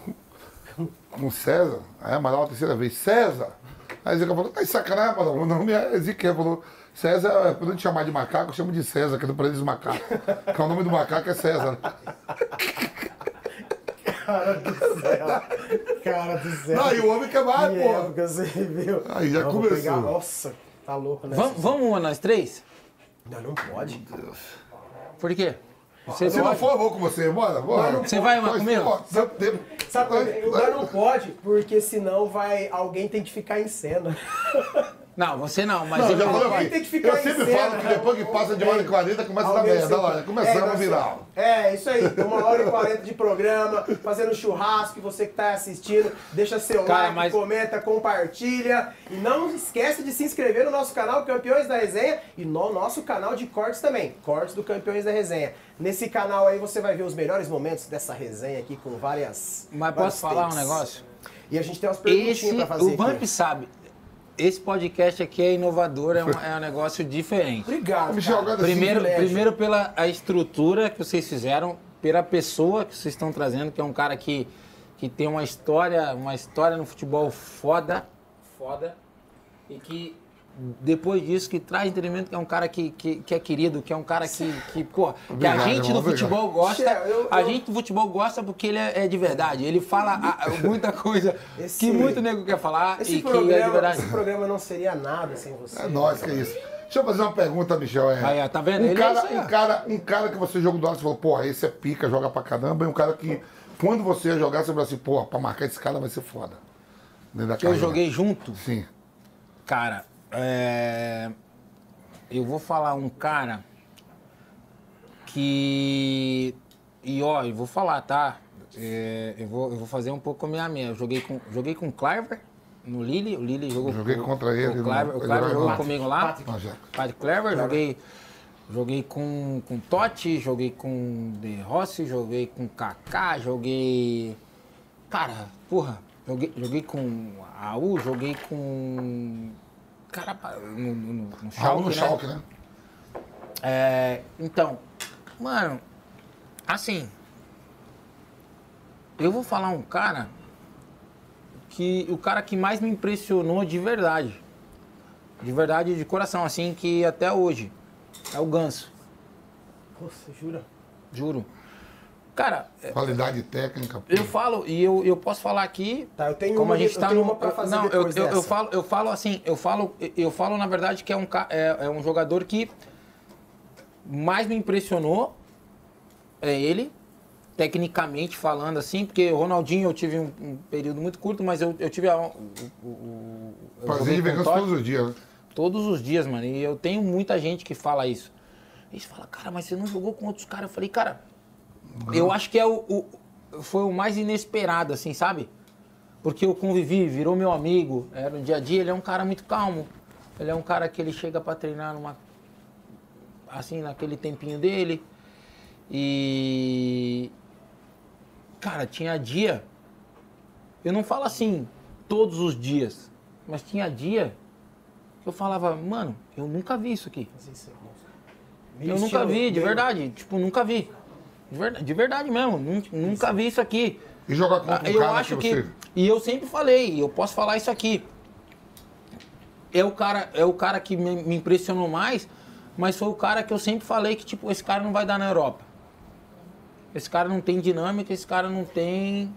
com César? Aí Amaral, a terceira vez, César. Aí Ezequiel falou, tá de sacanagem, Amaral. O nome é Ezequiel. Falou, César, pra não te chamar de macaco, eu chamo de César, que é do País dos Macacos. Que é o nome do macaco é César. Cara do céu. Cara do céu. Não, e o homem mais, Que porra. época você viu. Aí já Não, começou. pegar- Nossa, tá louco, né? Vamos, vamos uma, nós três? Não, não pode. Por quê? Você Se não for, eu vou com você, bora, bora. Você vai uma Nós- comigo? Sabe quê? O lugar não pode, porque senão vai alguém tem que ficar em cena. *laughs* Não, você não, mas Não, eu já falei aqui. tem que ficar Eu em sempre cena, falo que depois que passa de uma hora e 40 começa a dar merda. sempre- Olha, começamos É, virar. É, isso aí. Uma hora e quarenta de programa, fazendo churrasco. E você que tá assistindo, deixa seu Cara, like, mas- comenta, compartilha. E não esquece de se inscrever no nosso canal Campeões da Resenha e no nosso canal de cortes também. Cortes do Campeões da Resenha. Nesse canal aí você vai ver os melhores momentos dessa resenha aqui com várias. Mas posso falar um negócio? E a gente tem umas perguntinhas Esse, pra fazer. o aqui. Vamp sabe. Esse podcast aqui é inovador, é um, é um negócio diferente. Obrigado. Michel, cara. agora Primeiro, primeiro pela a estrutura que vocês fizeram, pela pessoa que vocês estão trazendo, que é um cara que, que tem uma história, uma história no futebol foda, foda, e que depois disso que traz entendimento que é um cara que, que, que é querido, que é um cara que, que pô, que a Obrigado, gente irmão, do futebol gosta, eu- a eu- gente do futebol gosta porque ele é, é de verdade, ele fala a- muita coisa Esse- que muito nego quer falar Esse e que é de programa, verdade. esse programa não seria nada sem você. É nóis, que é isso. Deixa eu fazer uma pergunta, Michel. É, Aí, tá vendo? Um Ele é cara, ó. um, cara, um cara que você jogou do lado, você falou, porra, esse é pica, joga pra caramba. E um cara que, quando você ia jogar, você falou assim, porra, pra marcar esse cara vai ser foda. Que eu joguei junto, Sim. Cara, é... eu vou falar um cara que. E ó, eu vou falar, tá? É, eu, vou, eu vou fazer um pouco com a minha minha. Eu joguei com, joguei com o Cliver no Lille. O Lille jogou Joguei com- contra com ele O no- Cliver, o Cliver jogou lá. comigo lá. Padre Clever, joguei, joguei com, com Totti, joguei com De Rossi, joguei com Kaká, joguei. Cara, porra, joguei, joguei com Raul, joguei com. Cara, no, no, no Schalke, no né? Schalke, né? É, então, mano, assim, eu vou falar um cara que o cara que mais me impressionou de verdade, de verdade, de coração, assim, que até hoje é o Ganso, Você jura? juro. Cara, é, Qualidade técnica. pô. eu falo e eu, eu posso falar aqui. Tá, eu tenho como uma- a gente eu tá tenho no, uma pra fazer não, eu, eu, eu falo, eu falo assim, eu falo, eu falo na verdade que é um é, é um jogador que mais me impressionou é ele, tecnicamente falando assim, porque o Ronaldinho eu tive um, um período muito curto, mas eu, eu tive a, o, o, o, eu Prazer joguei de ver todos os dias. né? todos os dias, mano. E eu tenho muita gente que fala isso. Eles falam, cara, mas você não jogou com outros caras. Eu falei, cara, eu acho que é o, o- foi o mais inesperado, assim, sabe? Porque eu convivi, virou meu amigo, era no dia a dia, ele é um cara muito calmo. Ele é um cara que ele chega pra treinar numa. Assim, naquele tempinho dele. E. Cara, tinha dia. Eu não falo assim todos os dias, mas tinha dia que eu falava, mano, eu nunca vi isso aqui. Eu nunca vi, de verdade. Tipo, nunca vi. De verdade, de verdade mesmo, nun- nunca vi isso aqui. E jogar contra um eu cara acho que que, você... e eu sempre falei, eu posso falar isso aqui. É o cara, é o cara que me, me impressionou mais, mas foi o cara que eu sempre falei que tipo, esse cara não vai dar na Europa. Esse cara não tem dinâmica, esse cara não tem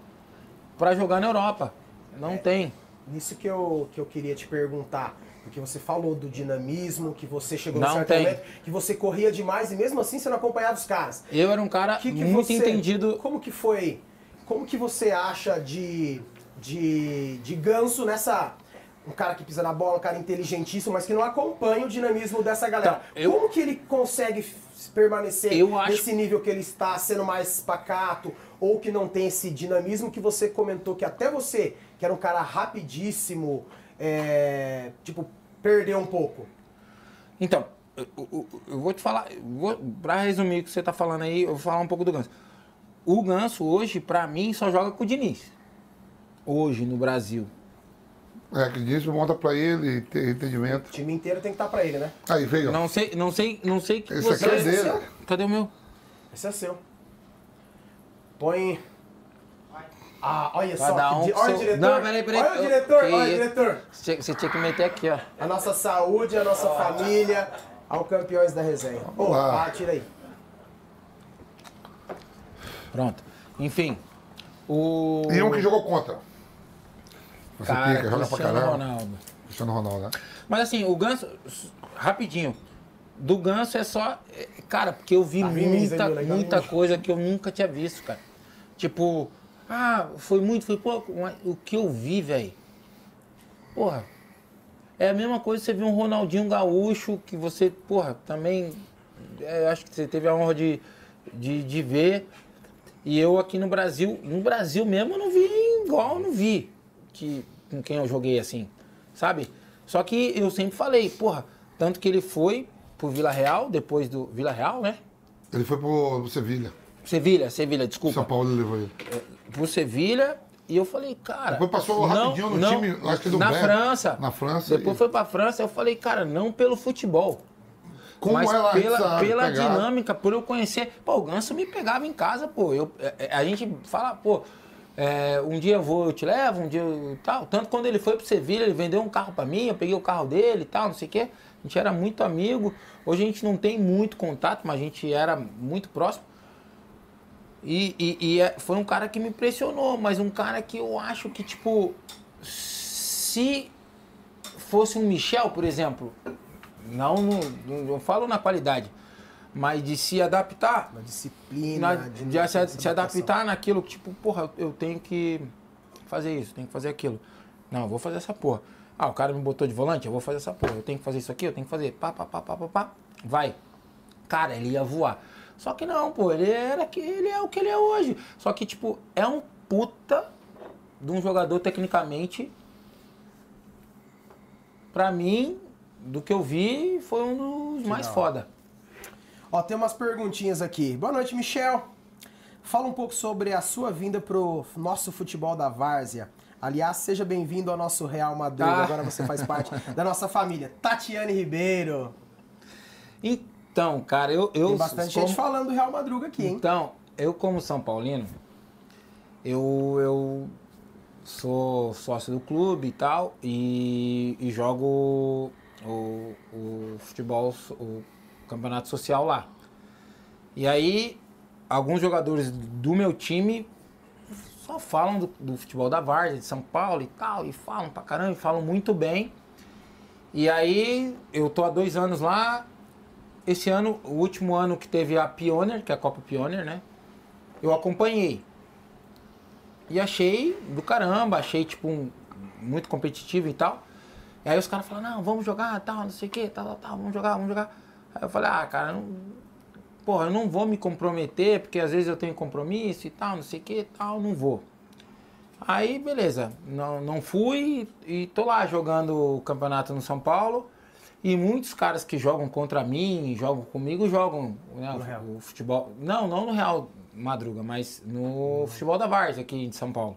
pra jogar na Europa. Não tem. Nisso que eu, que eu queria te perguntar. Porque você falou do dinamismo, que você chegou Não num certo tem. momento, que você corria demais e mesmo assim você não acompanhava os caras. Eu era um cara Que que muito você- entendido. Como que foi? Como que você acha de, de, de ganso nessa. Um cara que pisa na bola, um cara inteligentíssimo, mas que não acompanha o dinamismo dessa galera. Então, eu- Como que ele consegue permanecer acho- nesse nível que ele está, sendo mais pacato, ou que não tem esse dinamismo que você comentou que até você, que era um cara rapidíssimo, é, tipo, perdeu um pouco? Então, eu, eu- eu vou te falar, pra resumir o que você tá falando aí, eu vou falar um pouco do Ganso. O Ganso hoje, pra mim, só joga com o Diniz. Hoje, no Brasil. É, que disse, monta pra ele, ter entendimento. O time inteiro tem que estar pra ele, né? Aí, veio. Não sei, não sei, não sei que Esse você... aqui é dele. Cadê o meu? Esse é seu. Põe. Ah, olha Cada só. um que olha o diretor. Não, peraí, peraí. Olha o diretor, que olha o diretor. Você, tinha que meter aqui, ó. A nossa saúde, a nossa família, ao campeões da resenha. Ô, lá. ah, tira aí. Pronto. Enfim. O... E um que jogou contra. Você Cara, pica, joga pra Cristiano caramba. Ronaldo. Cristiano Ronaldo, né? Mas assim, o Ganso, rapidinho. Do Ganso é só. é, Cara, porque eu vi Tá muita, legal, muita coisa que eu nunca tinha visto, cara. Tipo, ah, foi muito, foi pouco. Mas o que eu vi, velho. Porra. É a mesma coisa você ver um Ronaldinho Gaúcho, que você, porra, também. é, acho que você teve a honra de, de, de ver. E eu aqui no Brasil, no Brasil mesmo, eu não vi igual não vi que, com quem eu joguei assim, sabe? Só que eu sempre falei, porra, tanto que ele foi pro Vila Real, depois do. Vila Real, né? Ele foi pro Sevilha. Sevilha, Sevilha, desculpa. São Paulo levou ele. Pro Sevilha. E eu falei, cara. Depois passou rapidinho no time, acho que do Na Bé- França. na França, Depois e- foi pra França. Eu falei, cara, não pelo futebol. Como mas ela pela, pela pegada? dinâmica, por eu conhecer. Pô, o Ganso me pegava em casa, pô. Eu, é, é, a gente fala, pô, é, um dia eu vou, eu te levo, um dia eu tal. Tanto quando ele foi pro Sevilha, ele vendeu um carro pra mim, eu peguei o carro dele e tal, não sei o quê. A gente era muito amigo. Hoje a gente não tem muito contato, mas a gente era muito próximo. E, e- e é- foi um cara que me impressionou, mas um cara que eu acho que, tipo, se fosse um Michel, por exemplo, não no- eu falo na qualidade, mas de se adaptar, Uma disciplina. na- de, se, se adaptar naquilo tipo, porra, eu tenho que fazer isso, tenho que fazer aquilo. Não, eu vou fazer essa porra. Ah, o cara me botou de volante, eu vou fazer essa porra. Eu tenho que fazer isso aqui, eu tenho que fazer. Pá, pá, pá, pá, pá, pá. Vai. Cara, ele ia voar. Só que não, pô, ele era que ele é o que ele é hoje. Só que, tipo, é um puta de um jogador tecnicamente. Pra mim, do que eu vi, foi um dos mais da foda. Ó, tem umas perguntinhas aqui. Boa noite, Michel. Fala um pouco sobre a sua vinda pro nosso futebol da Várzea. Aliás, seja bem-vindo ao nosso Real Madrid. Ah. Agora você faz parte *laughs* da nossa família. Tatiane Ribeiro. Então, cara, eu. eu Tem bastante como- gente falando do Real Madruga aqui, hein? Então, eu como São Paulino, eu, eu sou sócio do clube e tal, e, e jogo o, o futebol, o campeonato social lá. E aí, alguns jogadores do meu time só falam do, do futebol da Várzea, de São Paulo e tal, e falam pra caramba, e falam muito bem. E aí, eu tô há dois anos lá, esse ano, o último ano que teve a Pioneer, que é a Copa Pioneer, né? Eu acompanhei. E achei do caramba, achei tipo um, muito competitivo e tal. E aí os caras falaram, não, vamos jogar, tal, não sei o que, tal, tal, tal, vamos jogar, vamos jogar. Aí eu falei, ah, cara, não, porra, eu não vou me comprometer, porque às vezes eu tenho compromisso e tal, não sei o que, tal, não vou. Aí, beleza, não, não fui e tô lá jogando o campeonato no São Paulo. E muitos caras que jogam contra mim, jogam comigo, jogam né, No Real. o futebol. Não, não no Real Madruga, mas no futebol da Várzea aqui de São Paulo.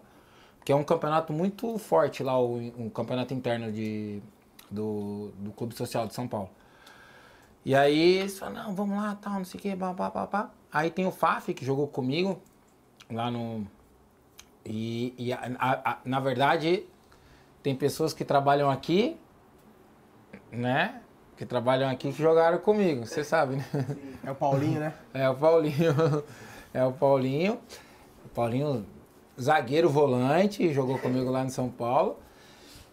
Que é um campeonato muito forte lá, o, um campeonato interno de, do, do Clube Social de São Paulo. E aí eles falaram, não, vamos lá, tal, não sei o que, pá, pá, pá, pá. Aí tem o Faf que jogou comigo lá no. E, e a- a- a- na verdade, tem pessoas que trabalham aqui, né? Que trabalham aqui que jogaram comigo, você sabe, né? É o Paulinho, né? *laughs* É o Paulinho. *laughs* É o Paulinho. O Paulinho, zagueiro volante, jogou comigo lá em São Paulo.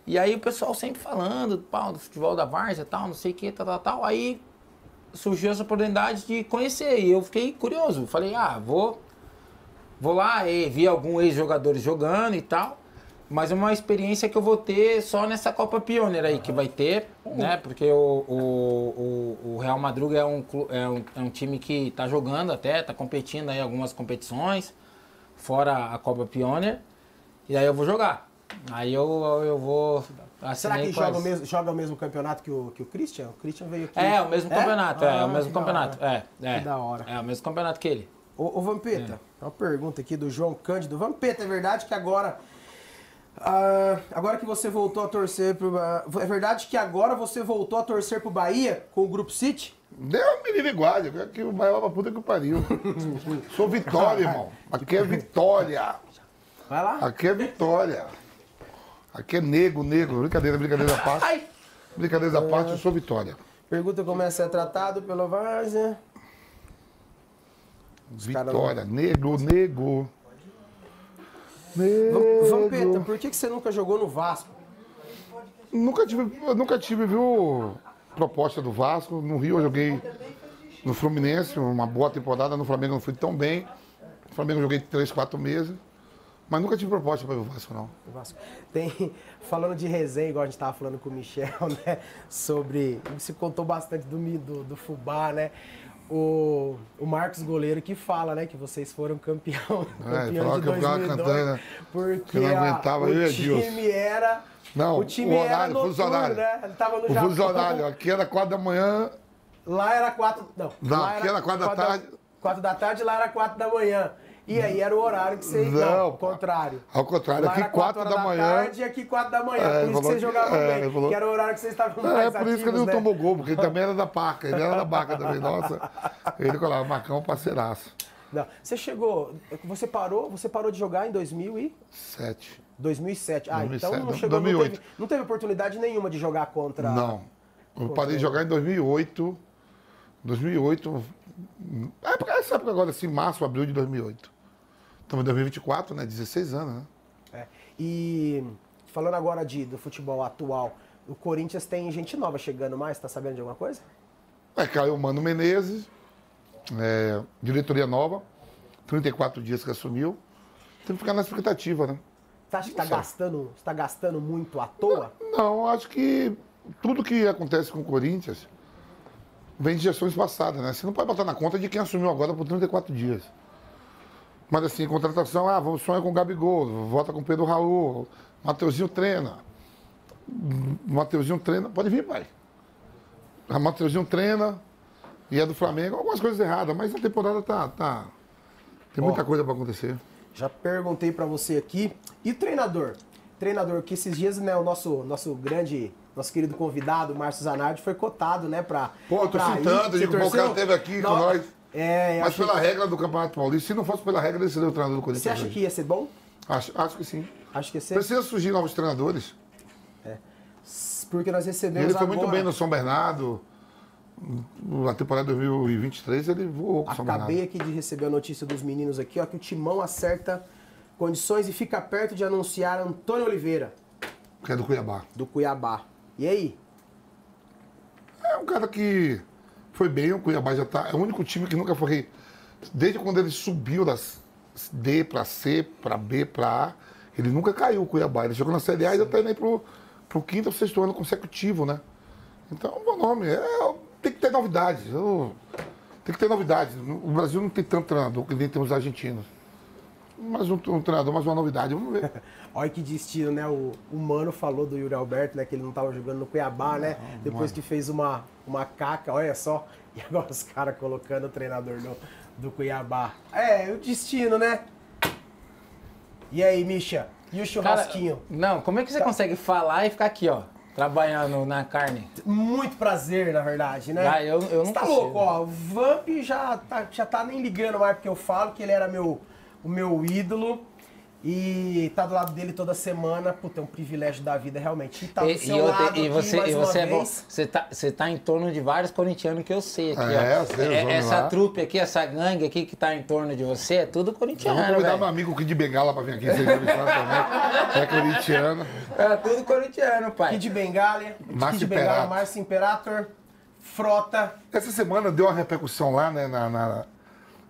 E aí o pessoal sempre falando pau, do futebol da Várzea tal, não sei o que, tal, tal, tal. Aí surgiu essa oportunidade de conhecer. E eu fiquei curioso. Falei, ah, vou, vou lá e vi alguns ex-jogadores jogando e tal. Mas é uma experiência que eu vou ter só nessa Copa Pioneer aí, que vai ter, né? Porque o, o, o, o Real Madruga é um, é, um, é um time que tá jogando até, tá competindo aí algumas competições, fora a Copa Pioneer. E aí eu vou jogar. Aí eu, eu vou. Será que joga o, mesmo, joga o mesmo campeonato que o, que o Christian? O Christian veio aqui. É, o mesmo campeonato, é, Ah, o mesmo que da campeonato. É, é. Que da hora. É o mesmo campeonato que ele. Ô, ô Vampeta, uma pergunta aqui do João Cândido. Vampeta, é verdade que agora. Ah, agora que você voltou a torcer pro. É verdade que agora você voltou a torcer pro Bahia com o Grupo City? Deu um menino igual, que o maior pra puta que pariu. *laughs* Sou Vitória, irmão. Aqui é Vitória. Vai lá. Aqui é Vitória. Aqui é nego, negro. Brincadeira, brincadeira à parte. Ai! Brincadeira à parte, eu sou Vitória. Pergunta como é ser tratado pelo Várzea. Vitória, negro, nego. Nego. Vampeta, por que, que você nunca jogou no Vasco? Nunca tive, eu nunca tive, viu, proposta do Vasco. No Rio eu joguei no Fluminense, uma boa temporada. No Flamengo não fui tão bem. No Flamengo eu joguei três, quatro meses. Mas nunca tive proposta para pro Vasco, não. O Vasco. Tem, falando de resenha, igual a gente estava falando com o Michel, *laughs* né? Sobre. Você contou bastante do, do, do Fubá, né? O, o Marcos Goleiro que fala, né? Que vocês foram campeão, *laughs* É, campeão de que eu ficava 2002. cantando, né? Porque Que não a- aguentava, o eu time era. Não, o time o horário, era noturno, horário. né? Ele tava no O Japão. fuso horário, aqui era 4 da manhã, Lá era quatro. Não, Não, lá aqui era quatro da tarde. Quatro da tarde, lá era quatro da manhã. E aí era o horário que você. Não, Não, ao contrário. Ao contrário, Lá aqui era quatro horas da manhã. tarde e aqui quatro da manhã. É, por isso que que- jogavam é, bem. falou- Que era o horário que vocês estavam É, mais por isso que ele ativos, não né? tomou gol, porque ele também era da Barca. Ele era da Barca também. Nossa, ele colava Marcão parceiraço. Não. Você chegou. Você parou, você parou de jogar em 2000 e... Sete. 2007. Ah, 2007, então não não, chegou. Não 2008. teve, não teve oportunidade nenhuma de jogar contra. Não. Eu parei de jogar em 2008. 2008. É essa época agora, assim, março, abril de 2008. Estamos em 2024, né? 16 anos, né? É. E falando agora de, do futebol atual, o Corinthians tem gente nova chegando mais, tá sabendo de alguma coisa? É, caiu o Mano Menezes, é, diretoria nova, 34 dias que assumiu. Tem que ficar na expectativa, né? Você acha que tá Não sei. gastando, tá gastando muito à toa? Não, acho que tudo que acontece com o Corinthians vem de gestões passadas, né? Você não pode botar na conta de quem assumiu agora por 34 dias. Mas assim, contratação, ah, vamos sonhar com o Gabigol, volta com o Pedro Raul, Mateuzinho treina. Mateuzinho treina, pode vir, pai. A Mateuzinho treina e é do Flamengo, algumas coisas erradas, mas a temporada tá. tá tem muita Ó. coisa para acontecer. Já perguntei pra você aqui. E treinador? Treinador, que esses dias, né, o nosso, nosso grande, nosso querido convidado, Márcio Zanardi, foi cotado, né, pra. Pô, eu tô pra ir. Diego, o cara esteve aqui com Não, nós. É, Mas pela que- regra do Campeonato Paulista, se não fosse pela regra, ele seria o treinador do Corinthians. Você acha hoje. que ia ser bom? Acho, acho que sim. Acho que ia ser. Precisa surgir novos treinadores. Porque nós recebemos Ele foi muito agora- bem no São Bernardo. Na temporada 2023 ele voou com o São Acabei Bernardo. aqui de receber a notícia dos meninos aqui, ó, que o Timão acerta condições e fica perto de anunciar Antônio Oliveira, Que é do Cuiabá. do Cuiabá. E aí? É um cara que foi bem, o Cuiabá já tá. É o único time que nunca foi. Desde quando ele subiu das D para C, para B, para A, ele nunca caiu o Cuiabá. Ele chegou na Série A e já tá indo aí pro, pro quinto ou sexto ano consecutivo, né? Então, bom nome. É, tem que ter novidades. Eu- tem que ter novidades. O Brasil não tem tanto treinador que nem tem os argentinos. Mas um, um treinador, mais uma novidade. Vamos ver. *laughs* Olha que destino, né? O, o Mano falou do Yuri Alberto, né? Que ele não tava jogando no Cuiabá, né? Depois que fez uma, uma caca, olha só. *laughs* E agora os caras colocando o treinador do, do Cuiabá. É, o destino, né? E aí, Misha? E o Cara, churrasquinho? não, como é que você consegue falar e ficar aqui, ó, trabalhando na carne? Muito prazer, na verdade, né? Ah, eu- eu não Você tá consigo. louco, ó. O Vamp já tá, já tá nem ligando mais porque eu falo que ele era meu, o meu ídolo. E tá do lado dele toda semana, puta, é um privilégio da vida, realmente. E tá do E, seu e eu te- lado e aqui você, mais e você é bom. Você tá, você tá em torno de vários corintianos que eu sei aqui, É, ó. eu sei, É- essa lá. trupe aqui, essa gangue aqui que tá em torno de você, é tudo Eu corintiano, vou convidar meu amigo Kid Bengala pra vir aqui entrevistado também. É corintiano. É tudo corintiano, pai. Kid Bengala, Kid Bengala. Márcio Imperator, Frota. Essa semana deu uma repercussão lá, né, na, na,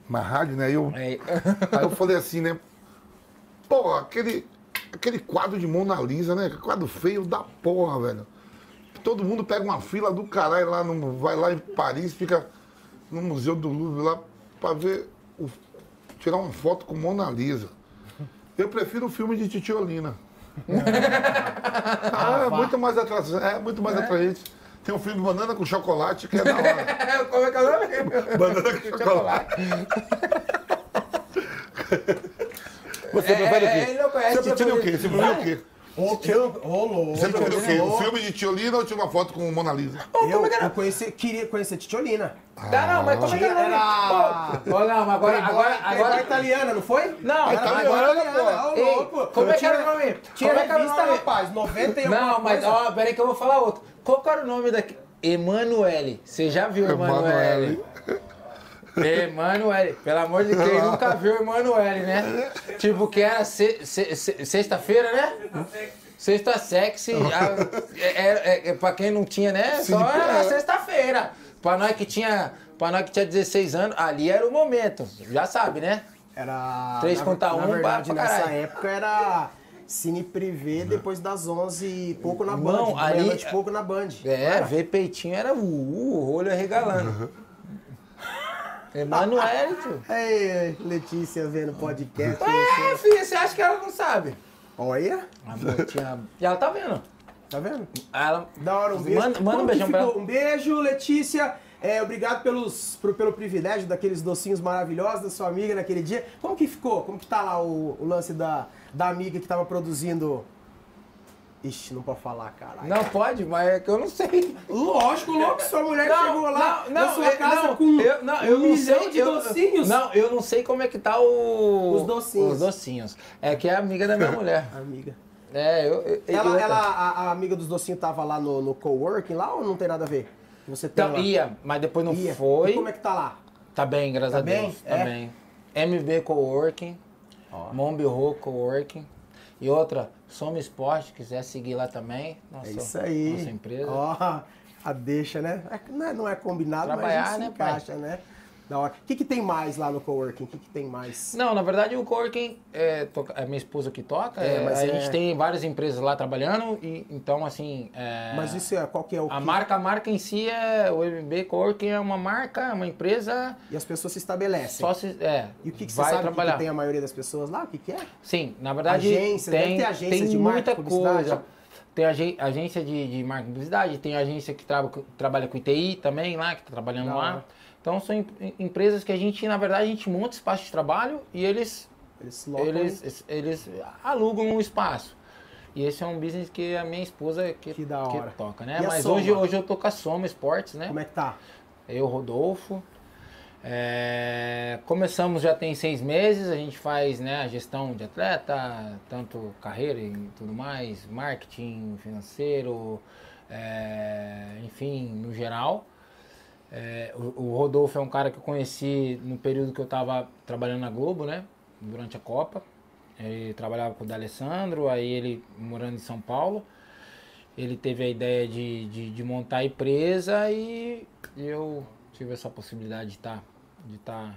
na rádio, né? Eu, É. aí eu falei assim, né? Pô, aquele, aquele quadro de Mona Lisa, né? Quadro feio da porra, velho. Todo mundo pega uma fila do caralho lá, no, vai lá em Paris, fica no Museu do Louvre lá pra ver, o- tirar uma foto com Mona Lisa. Eu prefiro o filme de Titiolina. *laughs* ah, é muito mais atraente. É muito mais atraente. Tem um filme Banana com Chocolate que é da hora. *laughs* Como é que é o nome? Banana com chocolate. *laughs* Você prefere é, o ele quê? não conhece, Você prefere o quê? Você prefere o quê? Que eu-. Você prefere o quê? O filme de Tiolina ou tinha uma foto com Mona Lisa? Eu, eu conheci, queria conhecer Titiolina. Tá, não, mas como é que é o? Era- Ô, ô, não, mas agora, agora, agora... italiana, não foi? Não, Era agora- italiana, pô. Ei, louco. como é que era o nome? Tinha Como é que era o nome? rapaz, 90 e Não, alguma mas ó, peraí que eu vou falar outro. Qual que era o nome daqui? Emanuele. Você já viu Emanuele? Emanuele. Pelo amor de Deus, quem nunca viu Emanuele, né? Tipo, que era se- se- se- sexta-feira, né? Sexta sexy. a- é, é, é, pra quem não tinha, né? Só era sexta-feira. Pra nós que tinha. Pra nós que tinha 16 anos, ali era o momento. Já sabe, né? Era. Três na, contra na um, verdade, pra- pra nessa época era Cine Privé depois das 11 e pouco na Band. Não, ali- meia-noite e pouco na Band. É, ver peitinho era o, o olho arregalando. Emanuel, tio. *laughs* Ei, Letícia vendo podcast. É, filha, você acha que ela não sabe? Olha, A botinha... E ela tá vendo. tá vendo? Ela... Da hora, um beijo. Manda, manda um beijão pra ela. Um beijo, Letícia. É, obrigado pelos, por- pelo privilégio daqueles docinhos maravilhosos da sua amiga naquele dia. Como que ficou? Como que tá lá o, o lance da, da amiga que tava produzindo... Ixi, não pode falar, caralho. Não pode, mas é que eu não sei. Lógico, louco, sua mulher Não, chegou lá não, na não, sua eu- casa não, com eu, não, eu um não milhão sei, de eu- docinhos. Não, eu não sei como é que tá o... Os docinhos. Os docinhos. É que é amiga da minha mulher. *laughs* Amiga. É, eu... eu Ela, eu- ela a, a amiga dos docinhos tava lá no, no coworking lá ou não tem nada a ver? Você tem Então, ia, mas depois não Ia. foi. E como é que tá lá? Tá bem, graças Tá a bem? Deus. Tá É? bem. MB Coworking, Ó. Mombi Coworking. E outra, Soma Esporte, quiser seguir lá também. Nossa, É isso aí. Nossa empresa. Ó, a deixa, né? É Não é, não é combinado, Trabalhar, mas a gente né, se pai? encaixa, né? Da hora. O que, que tem mais lá no coworking? O que, que tem mais? Não, na verdade o Coworking é, toca- é minha esposa que toca. É, é, a é- gente tem várias empresas lá trabalhando. E, então, assim. é, Mas isso é qual que é o A que- marca, a marca em si é. O MB Coworking é uma marca, uma empresa. E as pessoas se estabelecem. Só se. É, E o que, que você sabe trabalhar. que tem a maioria das pessoas lá? O que, que é? Sim, na verdade Agência, deve tem, ter agência tem de muita publicidade. coisa. Tem agência de, de marketing e publicidade, tem agência que traba- trabalha com ITI também lá, que está trabalhando Da lá. Então são em- empresas que a gente, na verdade, a gente monta espaço de trabalho e eles, Eles eles, eles alugam um espaço. E esse é um business que a minha esposa que, Que da hora. toca, né? E Mas hoje, hoje eu tô com a Soma Esportes, né? Como é que tá? Eu, Rodolfo. É, começamos já tem seis meses, a gente faz né, a gestão de atleta, tanto carreira e tudo mais, marketing financeiro, é, enfim, no geral. É, o, o Rodolfo é um cara que eu conheci no período que eu estava trabalhando na Globo, né? Durante a Copa. Ele trabalhava com o D'Alessandro, aí ele morando em São Paulo. Ele teve a ideia de, de, de montar a empresa e eu tive essa possibilidade de estar de tá,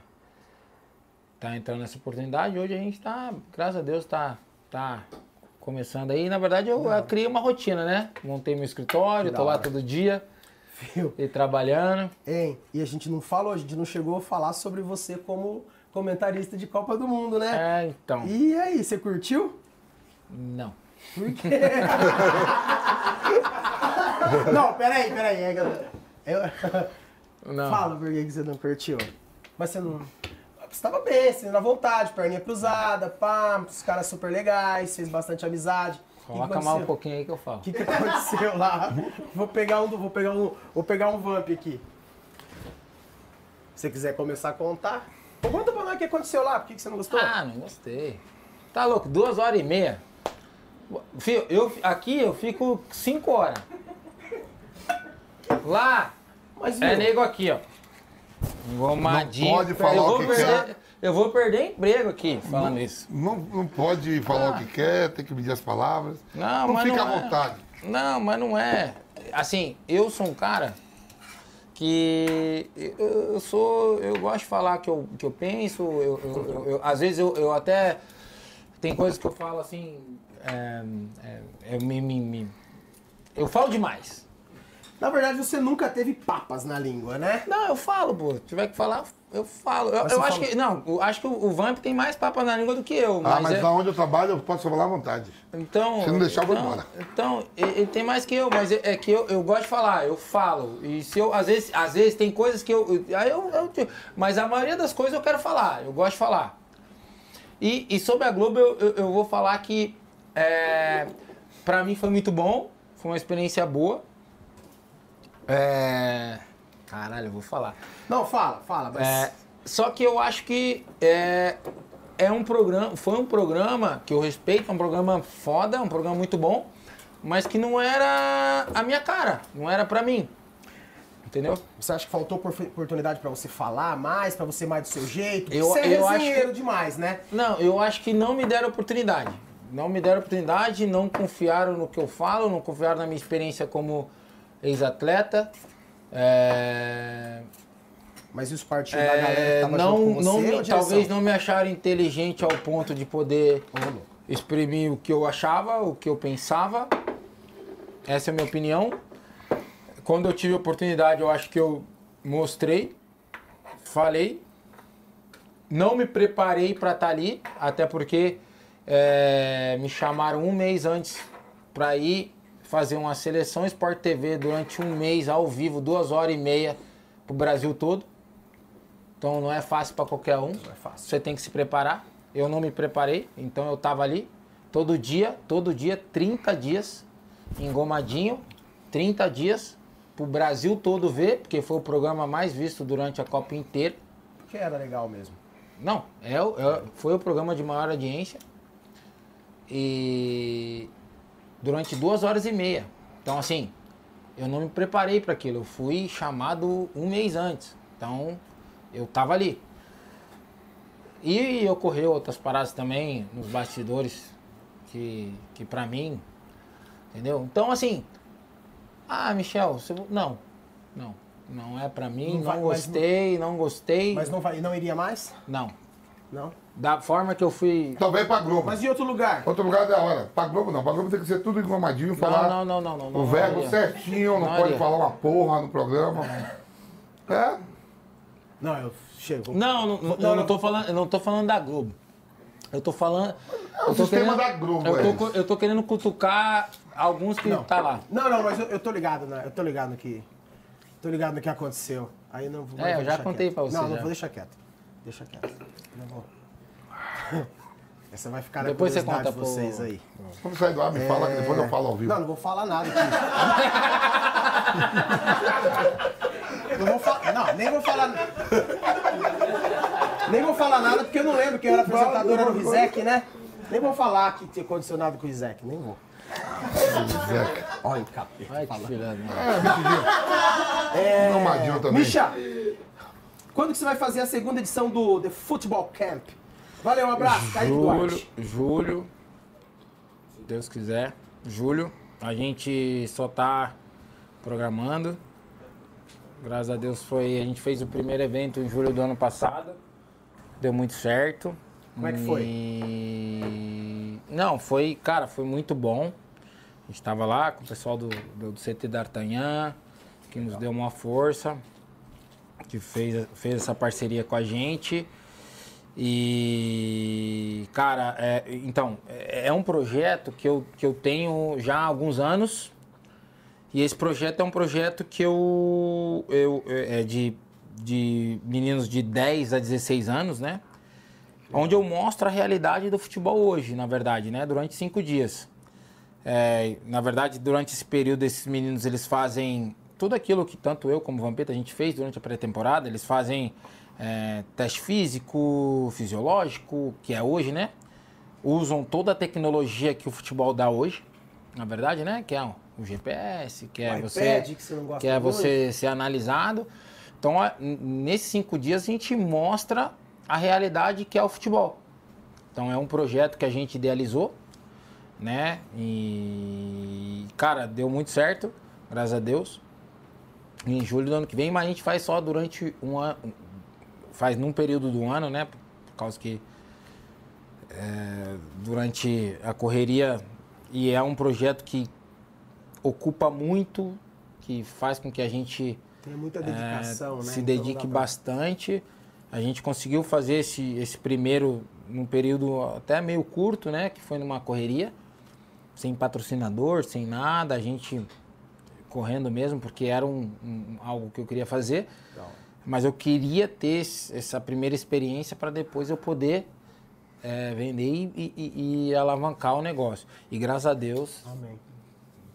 tá entrando nessa oportunidade. Hoje a gente está, graças a Deus, está tá começando aí. Na verdade, eu, eu criei uma rotina, né? Montei meu escritório, da lá hora. todo dia Viu? e trabalhando. Hein? E a gente não falou, a gente não chegou a falar sobre você como comentarista de Copa do Mundo, né? É, então. E aí, você curtiu? Não. Por quê? *laughs* não, peraí, peraí. é, galera. Eu... Não. Fala por que que você não curtiu. Mas você não. Você tava bem, você na vontade, perninha cruzada, pá, os caras super legais, fez bastante amizade. Que que Coloca mais um pouquinho aí que eu falo. O que, que aconteceu lá? Vou pegar um, vou pegar um, vou pegar um vamp aqui. Se você quiser começar a contar, conta pra nós o que aconteceu lá. Por que, que você não gostou? Ah, não gostei. Tá louco, duas horas e meia. Fio, eu, aqui eu fico cinco horas. Lá Mas é viu, nego aqui, ó. Engomadinho. pode falar eu o que perder, quer. Eu vou perder emprego aqui falando isso. Não, não pode falar o que quer, tem que medir as palavras. Não, não mas fica não à é. vontade. Não, mas não é. Assim, eu sou um cara que eu, sou. Eu gosto de falar que eu, que eu penso. Eu, eu- eu- às vezes eu, eu até. Tem coisas que eu falo assim. é, é, eu, me, me- me- eu falo demais. Na verdade, você nunca teve papas na língua, né? Não, eu falo, pô. Se tiver que falar, eu falo. Eu, Mas eu acho fala- que. Não, eu acho que o, Vamp tem mais papas na língua do que eu. ah, mas é- lá onde eu trabalho eu posso falar à vontade. Então, Se não deixar, eu vou então, embora. Então, ele, tem mais que eu, mas é, é que eu, eu gosto de falar, eu falo. E se eu, às vezes, às vezes tem coisas que eu. eu- Aí eu, eu- mas a maioria das coisas eu quero falar, eu gosto de falar. E, e sobre a Globo, eu, eu, eu vou falar que é, pra mim foi muito bom, foi uma experiência boa. É, caralho, eu vou falar. Não, fala, fala, mas. É, só que eu acho que é, é um programa, foi um programa que eu respeito, é um programa foda, um programa muito bom, mas que não era a minha cara, não era pra mim. Entendeu? Você acha que faltou por- oportunidade pra você falar mais, pra você mais do seu jeito? Eu- você é eu acho resenheiro demais, né? Não, eu acho que não me deram oportunidade. Não me deram oportunidade, não confiaram no que eu falo, não confiaram na minha experiência como ex-atleta. É, Mas e os partidos da galera que É, tava não, não você, direção? talvez não me acharam inteligente ao ponto de poder louco. exprimir o que eu achava, o que eu pensava. Essa é a minha opinião. Quando eu tive a oportunidade, eu acho que eu mostrei, falei. Não me preparei para estar ali, até porque é, me chamaram um mês antes para ir fazer uma seleção Sport TV durante um mês ao vivo, duas horas e meia pro Brasil todo. Então não é fácil para qualquer um. é fácil. Você tem que se preparar. Eu não me preparei, então eu tava ali todo dia, todo dia, 30 dias, engomadinho, 30 dias pro Brasil todo ver, porque foi o programa mais visto durante a Copa inteira. Que era legal mesmo. Não, é, é- foi o programa de maior audiência. E durante duas horas e meia. Então, assim, eu não me preparei para aquilo. Eu fui chamado um mês antes. Então, eu tava ali. E ocorreu outras paradas também nos bastidores que, que para mim, entendeu? Então, assim, ah, Michel, você... não, não, não é para mim, Não não, vai- mas não- gostei, não gostei, Mas não, vai, não iria mais? não. Não. Da forma que eu fui. Então vem pra Globo. Mas e outro lugar? Outro lugar é da hora. Pra Globo não. Pra Globo tem que ser tudo engomadinho, falar Não, não, não, não, não. o não verbo iria. certinho, não, Não pode iria. falar uma porra no programa. *laughs* É? Não, eu chego. Não, não, não, eu não tô falando, eu não tô falando da Globo. Eu tô falando. É o sistema da Globo, Eu é tô, co- eu tô querendo cutucar alguns que Não. tá lá. Não, não, mas eu, eu tô ligado, né? Eu tô ligado no que. Tô ligado no que aconteceu. Aí não vou. É, eu já deixar contei quieto. pra você, Não, não já. vou deixar quieto. Deixa quieto. Não vou. *coughs* Essa vai ficar na Depois você conta de vocês pro- aí. Vamos sair do ar, me fala que depois eu falo ao vivo. Não, não vou falar nada aqui. *laughs* não vou falar. Não, nem vou falar. Nem vou falar nada porque eu não lembro quem era apresentador, era o Rizek, né? Nem vou falar que tinha condicionado com o Rizek, nem vou. Zeca. Olha o capeta. Vai te filando. É, Engomadinho também. Misha, quando que você vai fazer a segunda edição do The Football Camp? Valeu, um abraço, Julho, julho, se Deus quiser, julho, a gente só tá programando. Graças a Deus foi, a gente fez o primeiro evento em julho do ano passado. Deu muito certo. Como é que foi? E... Não, foi, cara, foi muito bom. A gente tava lá com o pessoal do, do, do CT D'Artagnan, que nos deu uma força, que fez, fez essa parceria com a gente. E, cara, é, então, é é um projeto que eu, que eu tenho já há alguns anos. E esse projeto é um projeto que eu. eu é de, de meninos de 10 a 16 anos, né? Onde eu mostro a realidade do futebol hoje, na verdade, né? Durante cinco dias. É, na verdade, durante esse período, esses meninos eles fazem tudo aquilo que tanto eu como o Vampeta a gente fez durante a pré-temporada. Eles fazem é, teste físico, fisiológico, que é hoje, né? Usam toda a tecnologia que o futebol dá hoje, na verdade, né? Que é o GPS, que é O você, iPad, que você não gosta que é muito. você ser analisado. Então, nesses cinco dias a gente mostra a realidade que é o futebol. Então é um projeto que a gente idealizou, né? E cara, deu muito certo, graças a Deus. Em julho do ano que vem, mas a gente faz só durante um ano, faz num período do ano, né? Por causa que é, durante a correria e é um projeto que ocupa muito, que faz com que a gente Tem muita é, dedicação, né? se Então dedique pra- bastante. A gente conseguiu fazer esse, esse primeiro num período até meio curto, né? Que foi numa correria, sem patrocinador, sem nada, a gente correndo mesmo, porque era um, um- algo que eu queria fazer. Mas eu queria ter essa primeira experiência para depois eu poder é, vender e, e- e alavancar o negócio. E graças a Deus Amém.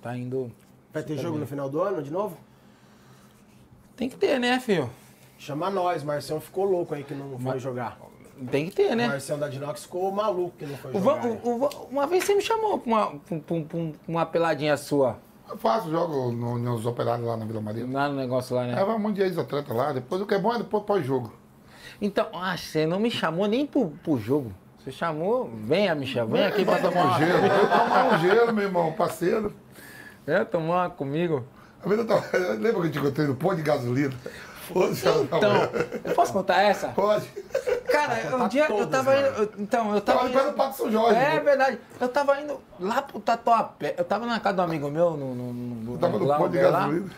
tá indo. Vai ter jogo bem. no final do ano de novo? Tem que ter, né, filho? Chama nós, Marcião ficou louco aí que não foi jogar. Tem que ter, O né? Marcião da Dinox ficou maluco que não foi jogar. O- o- uma vez você me chamou pra uma, pra, pra- pra uma peladinha sua, Eu faço, jogo no- nos operários lá na Vila Maria. lá no negócio lá, Aí né? vai um monte de ex-atleta lá, depois o que é bom é depois pós-jogo. Então, ah, você não me chamou nem pro, pro jogo. Você chamou, venha, Michel, vem aqui pra tomar Um gelo, eu tomar um gelo, meu irmão, parceiro. Vem tomar comigo. A vida tá- *laughs* Lembra que eu te encontrei no pão de gasolina? Foda-se. Então, eu posso contar essa? Pode. Cara, um dia eu todas, tava indo. eu- Então, eu tava. Tava indo Parque São Jorge. É pô. verdade. Eu tava indo lá pro Tatuapé. Eu tava na casa do amigo meu, no. no, no Tava no lá, posto de lá. gasolina.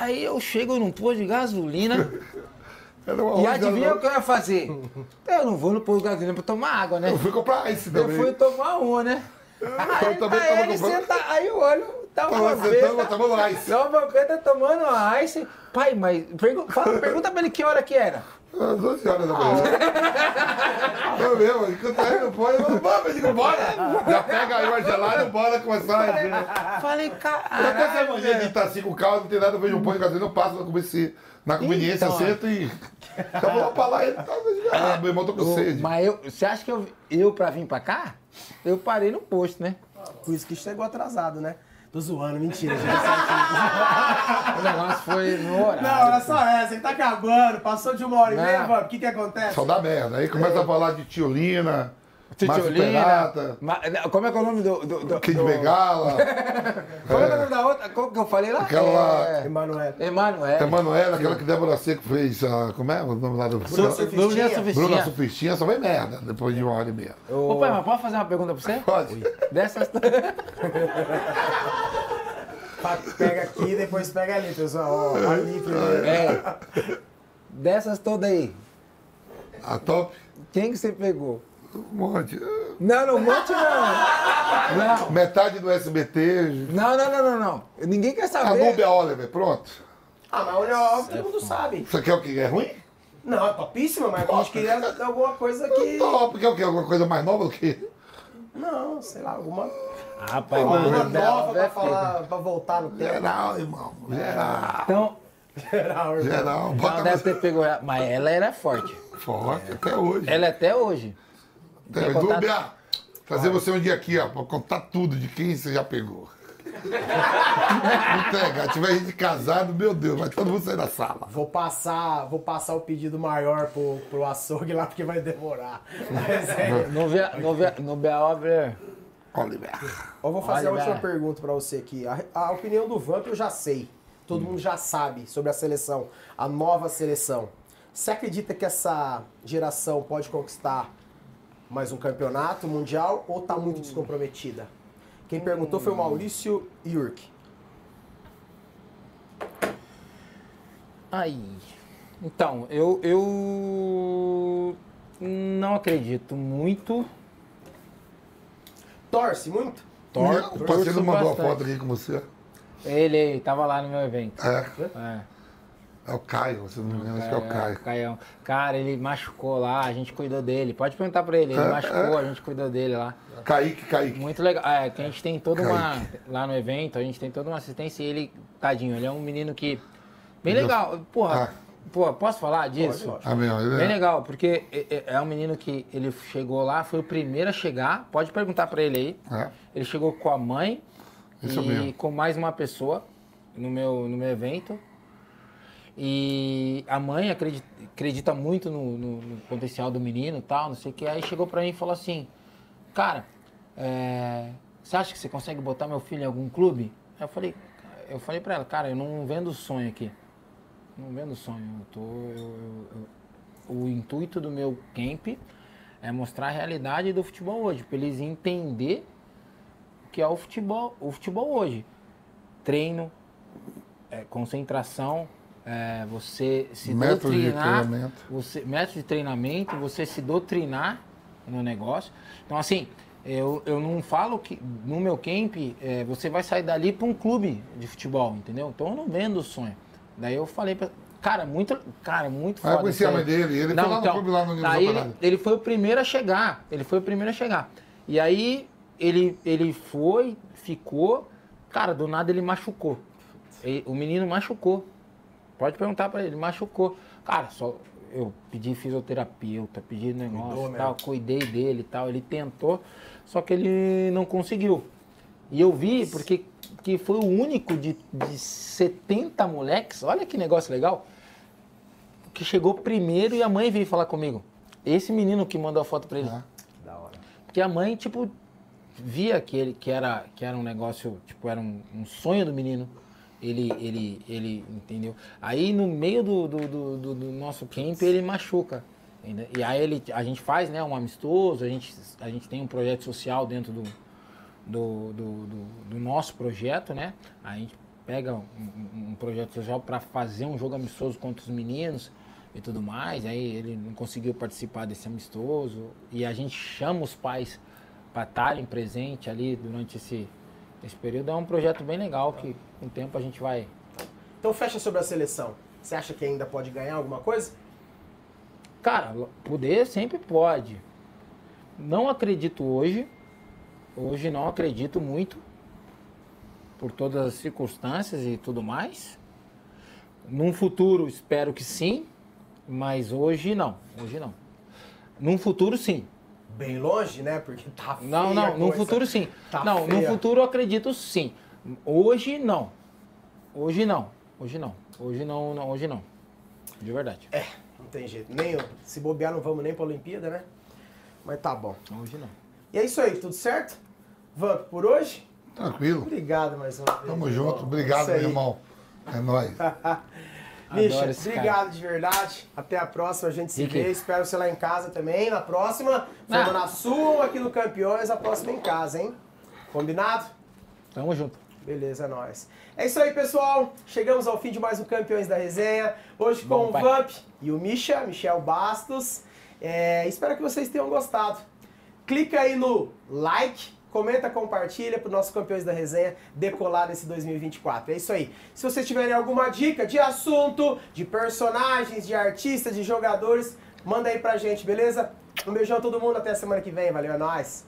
Aí eu chego num posto de gasolina *laughs* e adivinha o que eu ia fazer? Eu não vou no posto de gasolina pra tomar água, né? Eu fui comprar ice Eu também. fui tomar uma, né? Aí, também aí tava ele comprando. senta, aí eu olho, tá uma Tava sentando, vampeta, tomando ice. tá uma vampeta tomando ice. Pai, mas pergu fala, *laughs* pergunta pra ele que hora que era. Às 12 horas da manhã. *laughs* Eu mesmo, enquanto aí não pode, eu falo, vamos, digo, bora. Já pega aí uma gelada e bora começar a ir. Falei, Eu até essa caralho. mania de estar assim com o carro, não tem nada, eu vejo um pão de gasolina, eu passo na conveniência, na conveniência Então, sento e. Então vou lá pra lá e ele tá. Ah, meu irmão, tô com sede. Mas eu, você acha que eu, eu, pra vir pra cá, eu parei no posto, né? Por isso que chegou atrasado, né? Tô zoando, mentira, gente. *laughs* O negócio foi no horário. Não, era só essa, ele tá acabando, passou de uma hora e meia, Não. vamos, o que que acontece? Só dá merda. Aí começa a falar de tiolina, Titiolina. Como é que é o nome do. do, do Kid do- Bengala, Como é que é o nome da outra? Como que eu falei lá? Aquela lá- É... Emanuel. Emanuel. Emanuela, aquela que Débora Seco fez. ah, Como é o nome lá do. Bruna Su- Surfistinha. Bruna Sufistinha, só vem merda depois de uma hora e meia. Ô, pai, mas posso fazer uma pergunta pra você? Pode. Dessas. Pega aqui e depois pega ali, pessoal. Ó, ali primeiro. é. Dessas todas aí. A top, Quem que você pegou? Um monte. Não, não, monte não. Não. Metade do SBT. Não, não, não, não, não. Ninguém quer A saber. Nubia Oliver, pronto. Ah, mas olha, ó, todo mundo sabe. Isso aqui é o que? É ruim? Não, é topíssima, mas a gente queria alguma coisa que... Top, porque é o quê? Alguma coisa mais nova do que? Não, sei lá, alguma, Ah, pai, alguma nova pra é falar, pra voltar no tempo. Geral, irmão. Geral. Então, Geral, irmão. Geral. não Bota deve no... ter pegou ela. Mas ela era forte. Forte até hoje. Ela é até hoje. Nubia, trazer você um dia aqui, ó, pra contar tudo de quem você já pegou. *laughs* Entregar. Tiver gente casado, meu Deus, vai todo mundo sair da sala. Vou passar, vou passar o pedido maior pro, pro açougue lá, porque vai demorar. Mas é... No, via, no, via, no Beover. Oliver. Eu vou fazer Olha, a última pergunta pra você aqui. A, a opinião do Vamp eu já sei. Todo mundo já sabe sobre a seleção, a nova seleção. Você acredita que essa geração pode conquistar mais um campeonato mundial ou tá muito descomprometida? Quem perguntou foi o Maurício Yurk. Aí. Então, eu, eu não acredito muito. Torce muito? Tor- o parceiro mandou a foto aqui com você. Ele, ele tava lá no meu evento. É, É. é o Caio, se não me engano, acho que é o Caio. Caião. Cara, ele machucou lá, a gente cuidou dele. Pode perguntar pra ele, ele É, machucou, é. a gente cuidou dele lá. Kaique, Kaique. Muito legal. É, que a gente tem toda uma. Lá no evento, a gente tem toda uma assistência e ele, tadinho, ele é um menino que. Bem Deus. legal. Porra, Ah. porra, posso falar disso? Ah, meu, ele Bem é- legal, porque é- é- é um menino que ele chegou lá, foi o primeiro a chegar. Pode perguntar pra ele aí. É. Ele chegou com a mãe Isso e mesmo. com mais uma pessoa no meu, no meu evento. E a mãe acredita, acredita muito no, no- no potencial do menino tal, não sei o que. Aí chegou pra mim e falou assim, cara, é, você acha que você consegue botar meu filho em algum clube? Aí eu falei, eu falei pra ela, cara, eu não vendo sonho aqui. Não vendo sonho. Eu tô, eu- eu- eu- o intuito do meu camp é mostrar a realidade do futebol hoje, para eles entender o que é o futebol, o futebol hoje. Treino, é, concentração, é, você se Método de doutrinar, treinamento. você, método de treinamento, você se doutrinar no negócio. Então, assim, eu, eu não falo que no meu camp é, você vai sair dali para um clube de futebol, entendeu? Então eu não vendo o sonho. Daí eu falei pra. Cara, muito, cara, muito Ah, eu foda. conheci isso a mãe dele, ele foi lá no clube lá no Daí ele, ele foi o primeiro a chegar. Ele foi o primeiro a chegar. E aí ele, ele foi, ficou. Cara, do nada ele machucou. E- o menino machucou. Pode perguntar pra ele, machucou. Cara, só eu pedi fisioterapeuta, pedi negócio Cuidou e tal, cuidei dele e tal. Ele tentou, só que ele não conseguiu. E eu vi porque que foi o único de, de 70 moleques, olha que negócio legal, que chegou primeiro e a mãe veio falar comigo. Esse menino que mandou a foto pra ele. Ah. Da hora. Porque a mãe, tipo, via que, ele, que, era, que era um negócio, tipo, era um, um sonho do menino. Ele, ele, ele, entendeu? Aí no meio do, do, do, do- nosso camp ele machuca. entendeu? E aí ele, a gente faz, né, um amistoso, a gente, a gente tem um projeto social dentro do, do, do, do- nosso projeto, né? A gente pega um, um- um projeto social para fazer um jogo amistoso contra os meninos e tudo mais. Aí ele não conseguiu participar desse amistoso e a gente chama os pais para estarem presentes ali durante esse, esse período. É um projeto bem legal que com o tempo a gente vai. Então fecha sobre a seleção. Você acha que ainda pode ganhar alguma coisa? Cara, poder sempre pode. Não acredito hoje. Hoje não acredito muito. Por todas as circunstâncias e tudo mais. Num futuro espero que sim. Mas hoje não. Hoje não. Num futuro sim. Bem longe, né? Porque tá feia Não, a não, no coisa. futuro sim. Tá não, no feia. futuro eu acredito sim. Hoje não. Hoje não. Hoje não. Hoje não, não hoje não. De verdade. É, não tem jeito. Nem, se bobear, não vamos nem pra Olimpíada, né? Mas tá bom. Hoje não. E é isso aí, tudo certo? Vamp, por hoje? Tranquilo. Obrigado mais uma vez. Tamo irmão. junto. Obrigado, meu irmão. É nóis. *laughs* Misha, obrigado de verdade. Até a próxima, a gente se vê. Espero você lá em casa também. Na próxima, Ah. fomos na Sul, aqui no Campeões, a próxima em casa, hein? Combinado? Tamo junto. Beleza, é nóis. É isso aí, pessoal. Chegamos ao fim de mais um Campeões da Resenha. Hoje com Bom, o pai. Vamp e o Misha, Michel Bastos. É, espero que vocês tenham gostado. Clica aí no like, comenta, compartilha para o nosso Campeões da Resenha decolar nesse 2024. É isso aí. Se vocês tiverem alguma dica de assunto, de personagens, de artistas, de jogadores, manda aí pra gente, beleza? Um beijão a todo mundo, até a semana que vem. Valeu, é nóis.